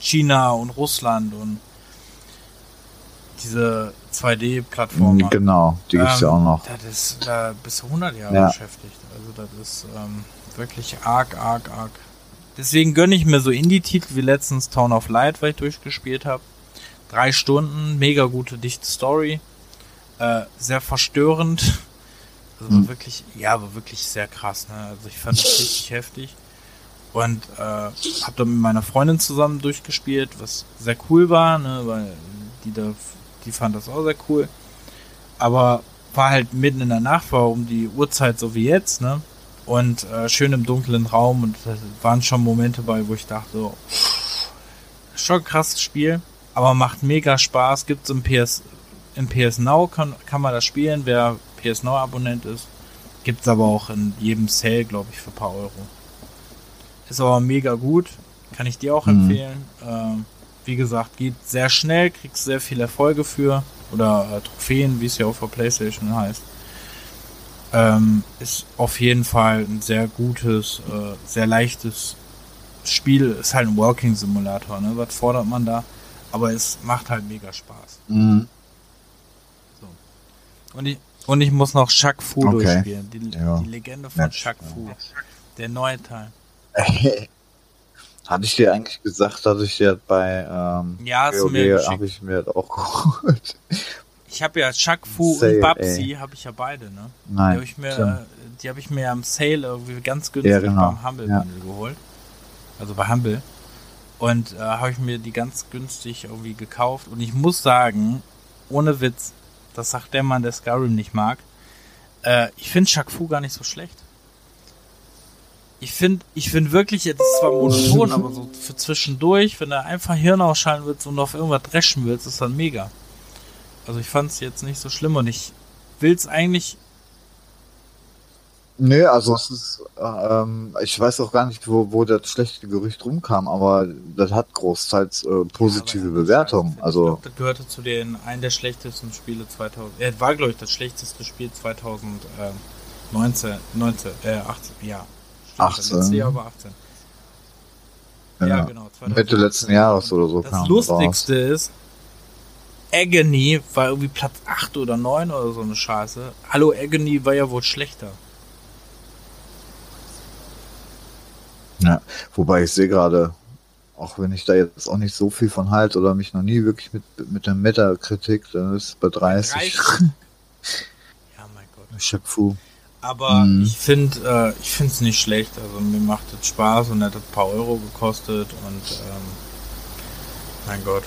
China und Russland und diese 2D-Plattformer. Genau, die gibt's ja Ähm, auch noch. Das ist da bis zu 100 Jahre Ja. beschäftigt. Also das ist ähm, wirklich arg, arg, arg. Deswegen gönne ich mir so Indie-Titel wie letztens Town of Light, weil ich durchgespielt habe. Drei Stunden, mega gute, dichte Story. Äh, sehr verstörend. Also Hm. wirklich, ja, war wirklich sehr krass. Ne? Also ich fand es richtig heftig. Und äh, habe dann mit meiner Freundin zusammen durchgespielt, was sehr cool war, ne? weil die da, die fand das auch sehr cool. Aber war halt mitten in der Nacht, war um die Uhrzeit so wie jetzt, ne? Und äh, schön im dunklen Raum und da waren schon Momente bei, wo ich dachte, so, pff, schon ein krasses Spiel, aber macht mega Spaß. Gibt's im PS, im PS Now kann, kann man das spielen, wer PS Now Abonnent ist. Gibt's aber auch in jedem Sale, glaube ich, für ein paar Euro. Ist aber mega gut, kann ich dir auch Mhm. empfehlen. Ähm, wie gesagt, geht sehr schnell, kriegst sehr viele Erfolge für oder äh, Trophäen, wie es ja auch für PlayStation heißt. Ähm, ist auf jeden Fall ein sehr gutes, äh, sehr leichtes Spiel. Ist halt ein Walking Simulator, ne? Was fordert man da? Aber es macht halt mega Spaß. Mhm. Und ich, und ich muss noch Shaq Fu Okay. durchspielen. Die, Ja. die Legende von. Shaq Fu. Der neue Teil. Hatte ich dir eigentlich gesagt, dass ich dir bei ähm, Ja, habe ich mir das auch geholt. Ich habe ja Shaq Fu Sale, und Babsi, habe ich ja beide, ne? Die Nein. habe ich mir, stimmt. äh, die habe ich mir am Sale irgendwie ganz günstig Ja, genau. beim Humble Ja. Geholt. Also bei Humble. Und äh, habe ich mir die ganz günstig irgendwie gekauft. Und ich muss sagen, ohne Witz, das sagt der Mann, der Skyrim nicht mag, äh, ich finde Shaq Fu gar nicht so schlecht. Ich finde, ich finde wirklich, es ist zwar monoton, aber so für zwischendurch, wenn du einfach Hirn ausschalten willst und auf irgendwas dreschen willst, ist dann mega. Also ich fand es jetzt nicht so schlimm und ich will es eigentlich Nee, also es ist, äh, ähm, ich weiß auch gar nicht, wo, wo das schlechte Gerücht rumkam, aber das hat großteils äh, positive Ja, Bewertungen. Also glaub, das gehörte zu den einen der schlechtesten Spiele 2000. Er war glaube ich das schlechteste Spiel 2019, 19, äh 18, ja. Stimmt, 18. Das letzte Jahr war 18. Ja, ja, genau. Mitte letzten Jahres oder so Das Lustigste ist, Agony war irgendwie Platz 8 oder 9 oder so eine Scheiße. Hallo, Agony war ja wohl schlechter. Ja, wobei ich sehe gerade, auch wenn ich da jetzt auch nicht so viel von halte oder mich noch nie wirklich mit, mit der Metakritik, dann ist es bei 30. 30. Ja, mein Gott. Shaq Fu. Aber Mhm. ich finde, äh, ich finde es nicht schlecht. Also mir macht es Spaß und hat ein paar Euro gekostet und ähm, mein Gott.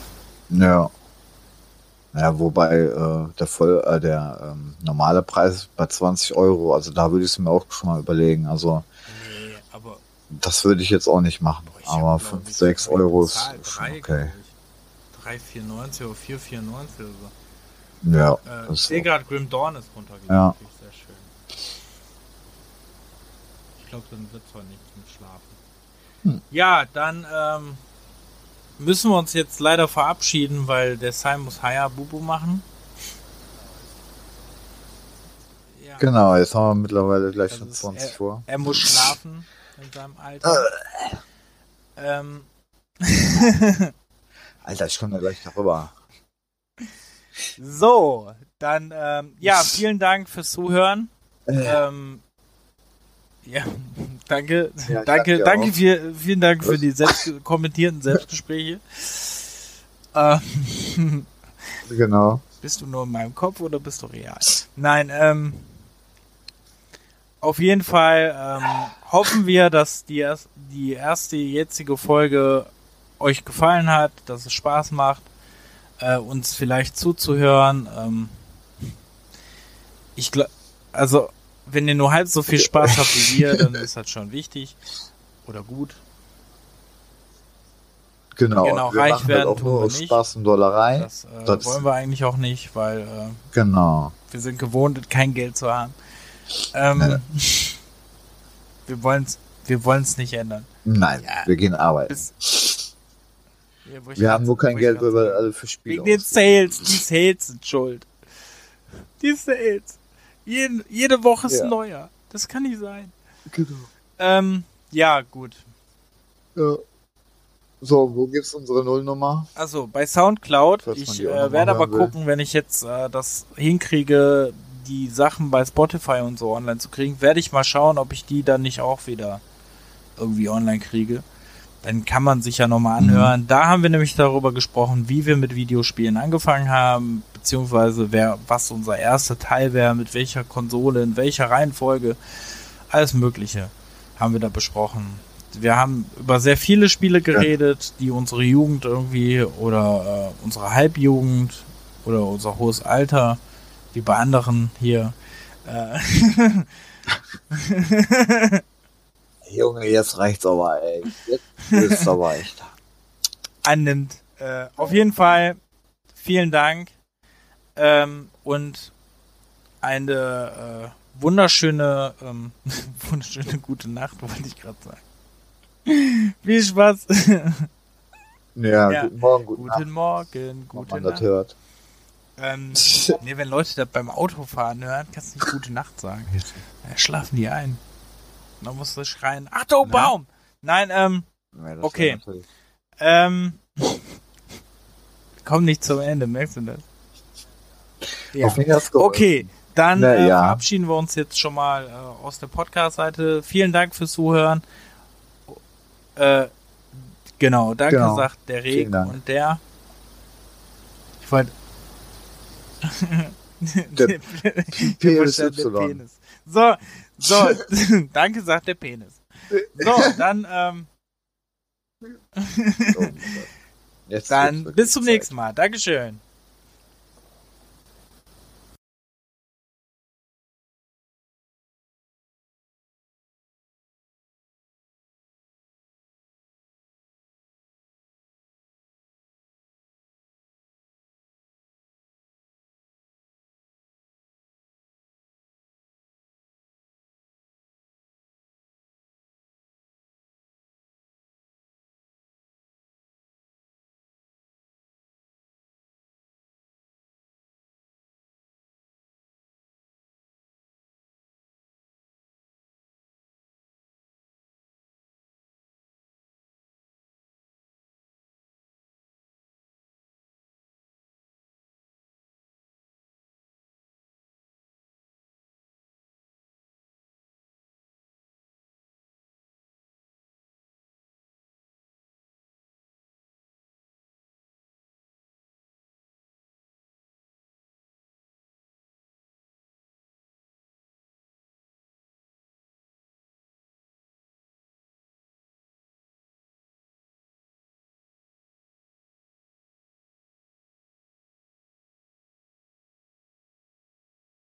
Ja. Ja, wobei äh, der voll, äh, der ähm, normale Preis bei 20 Euro, also da würde ich es mir auch schon mal überlegen. Also Nee, aber das würde ich jetzt auch nicht machen. boah, Aber hab, glaub 5, ich, 6 so viel Euro ist schon okay. glaub ich. 3,94 oder 4,94 oder so. Ja, Äh, ich sehe gerade, Grim Dawn ist runtergegangen. Ja. Finde ich Sehr schön. Ich glaube, dann wird es heute nicht zum Schlafen. Hm. Ja, dann ähm, müssen wir uns jetzt leider verabschieden, weil der Sai muss Hayabubu machen. Ja, Genau, jetzt haben wir mittlerweile gleich Das schon ist, 20 äh, vor. er muss schlafen in seinem Alter. ähm, Alter, ich komme da gleich darüber. so, dann ähm, ja, vielen Dank fürs Zuhören. Ähm, ja, danke, Ja, danke, danke viel, vielen Dank für Was? die selbst kommentierten Selbstgespräche. Ähm, Genau. bist du nur in meinem Kopf oder bist du real? Nein, ähm, auf jeden Fall ähm, hoffen wir, dass die, die erste jetzige Folge euch gefallen hat, dass es Spaß macht, äh, uns vielleicht zuzuhören. Ähm, ich glaube, also wenn ihr nur halb so viel Spaß habt wie wir, dann ist das schon wichtig oder gut. Genau. Genau, wir reich machen werden auch tun nur wir aus nicht. Spaß und Dollerei. Das, äh, Das- wollen wir eigentlich auch nicht, weil äh, Genau. wir sind gewohnt, kein Geld zu haben. Ähm, Ja. wir wollen es wir wollen's nicht ändern. Nein, Ja. wir gehen arbeiten. Bis- Ja, Wir haben nur kein Geld, weil wir alle für Spiele Wegen den. Sales. Die Sales sind schuld. Die Sales. Jeden, jede Woche ist Ja. ein neuer. Das kann nicht sein. Genau. Ähm, ja, gut. Ja. So, wo gibt's unsere Nullnummer? Also bei Soundcloud. Falls Ich äh, werde aber will. gucken, wenn ich jetzt äh, das hinkriege, die Sachen bei Spotify und so online zu kriegen, werde ich mal schauen, ob ich die dann nicht auch wieder irgendwie online kriege. Dann kann man sich ja nochmal Mhm. anhören. Da haben wir nämlich darüber gesprochen, wie wir mit Videospielen angefangen haben, beziehungsweise wer, was unser erster Teil wäre, mit welcher Konsole, in welcher Reihenfolge. Alles Mögliche haben wir da besprochen. Wir haben über sehr viele Spiele geredet, die unsere Jugend irgendwie oder äh, unsere Halbjugend oder unser hohes Alter, wie bei anderen hier, äh, Junge, jetzt reicht's aber, ey. Jetzt ist aber echt. annimmt. Äh, auf jeden Fall vielen Dank ähm, und eine äh, wunderschöne, ähm, wunderschöne gute Nacht, wollte ich gerade sagen. Viel Spaß. Ja, Ja. guten Morgen, guten, Guten Morgen, wenn gute man das Nacht. hört. Ähm, nee, wenn Leute das beim Autofahren hören, kannst du nicht gute Nacht sagen. Da schlafen die ein. Dann musst du schreien, Achtung, Na? Baum! Nein, ähm, Ja, das Okay. ähm, komm nicht zum Ende, merkst du das? Ja. Okay, dann Na äh, ja. verabschieden wir uns jetzt schon mal äh, aus der Podcast-Seite. Vielen Dank fürs Zuhören. Äh, genau, danke Genau. sagt der Reg Vielen Dank. und der. Ich wollte. Der Buchstabe, der. Penis. So, so, danke sagt der Penis. So, dann, ähm, So, Jetzt dann bis zum nächsten Mal. Dankeschön.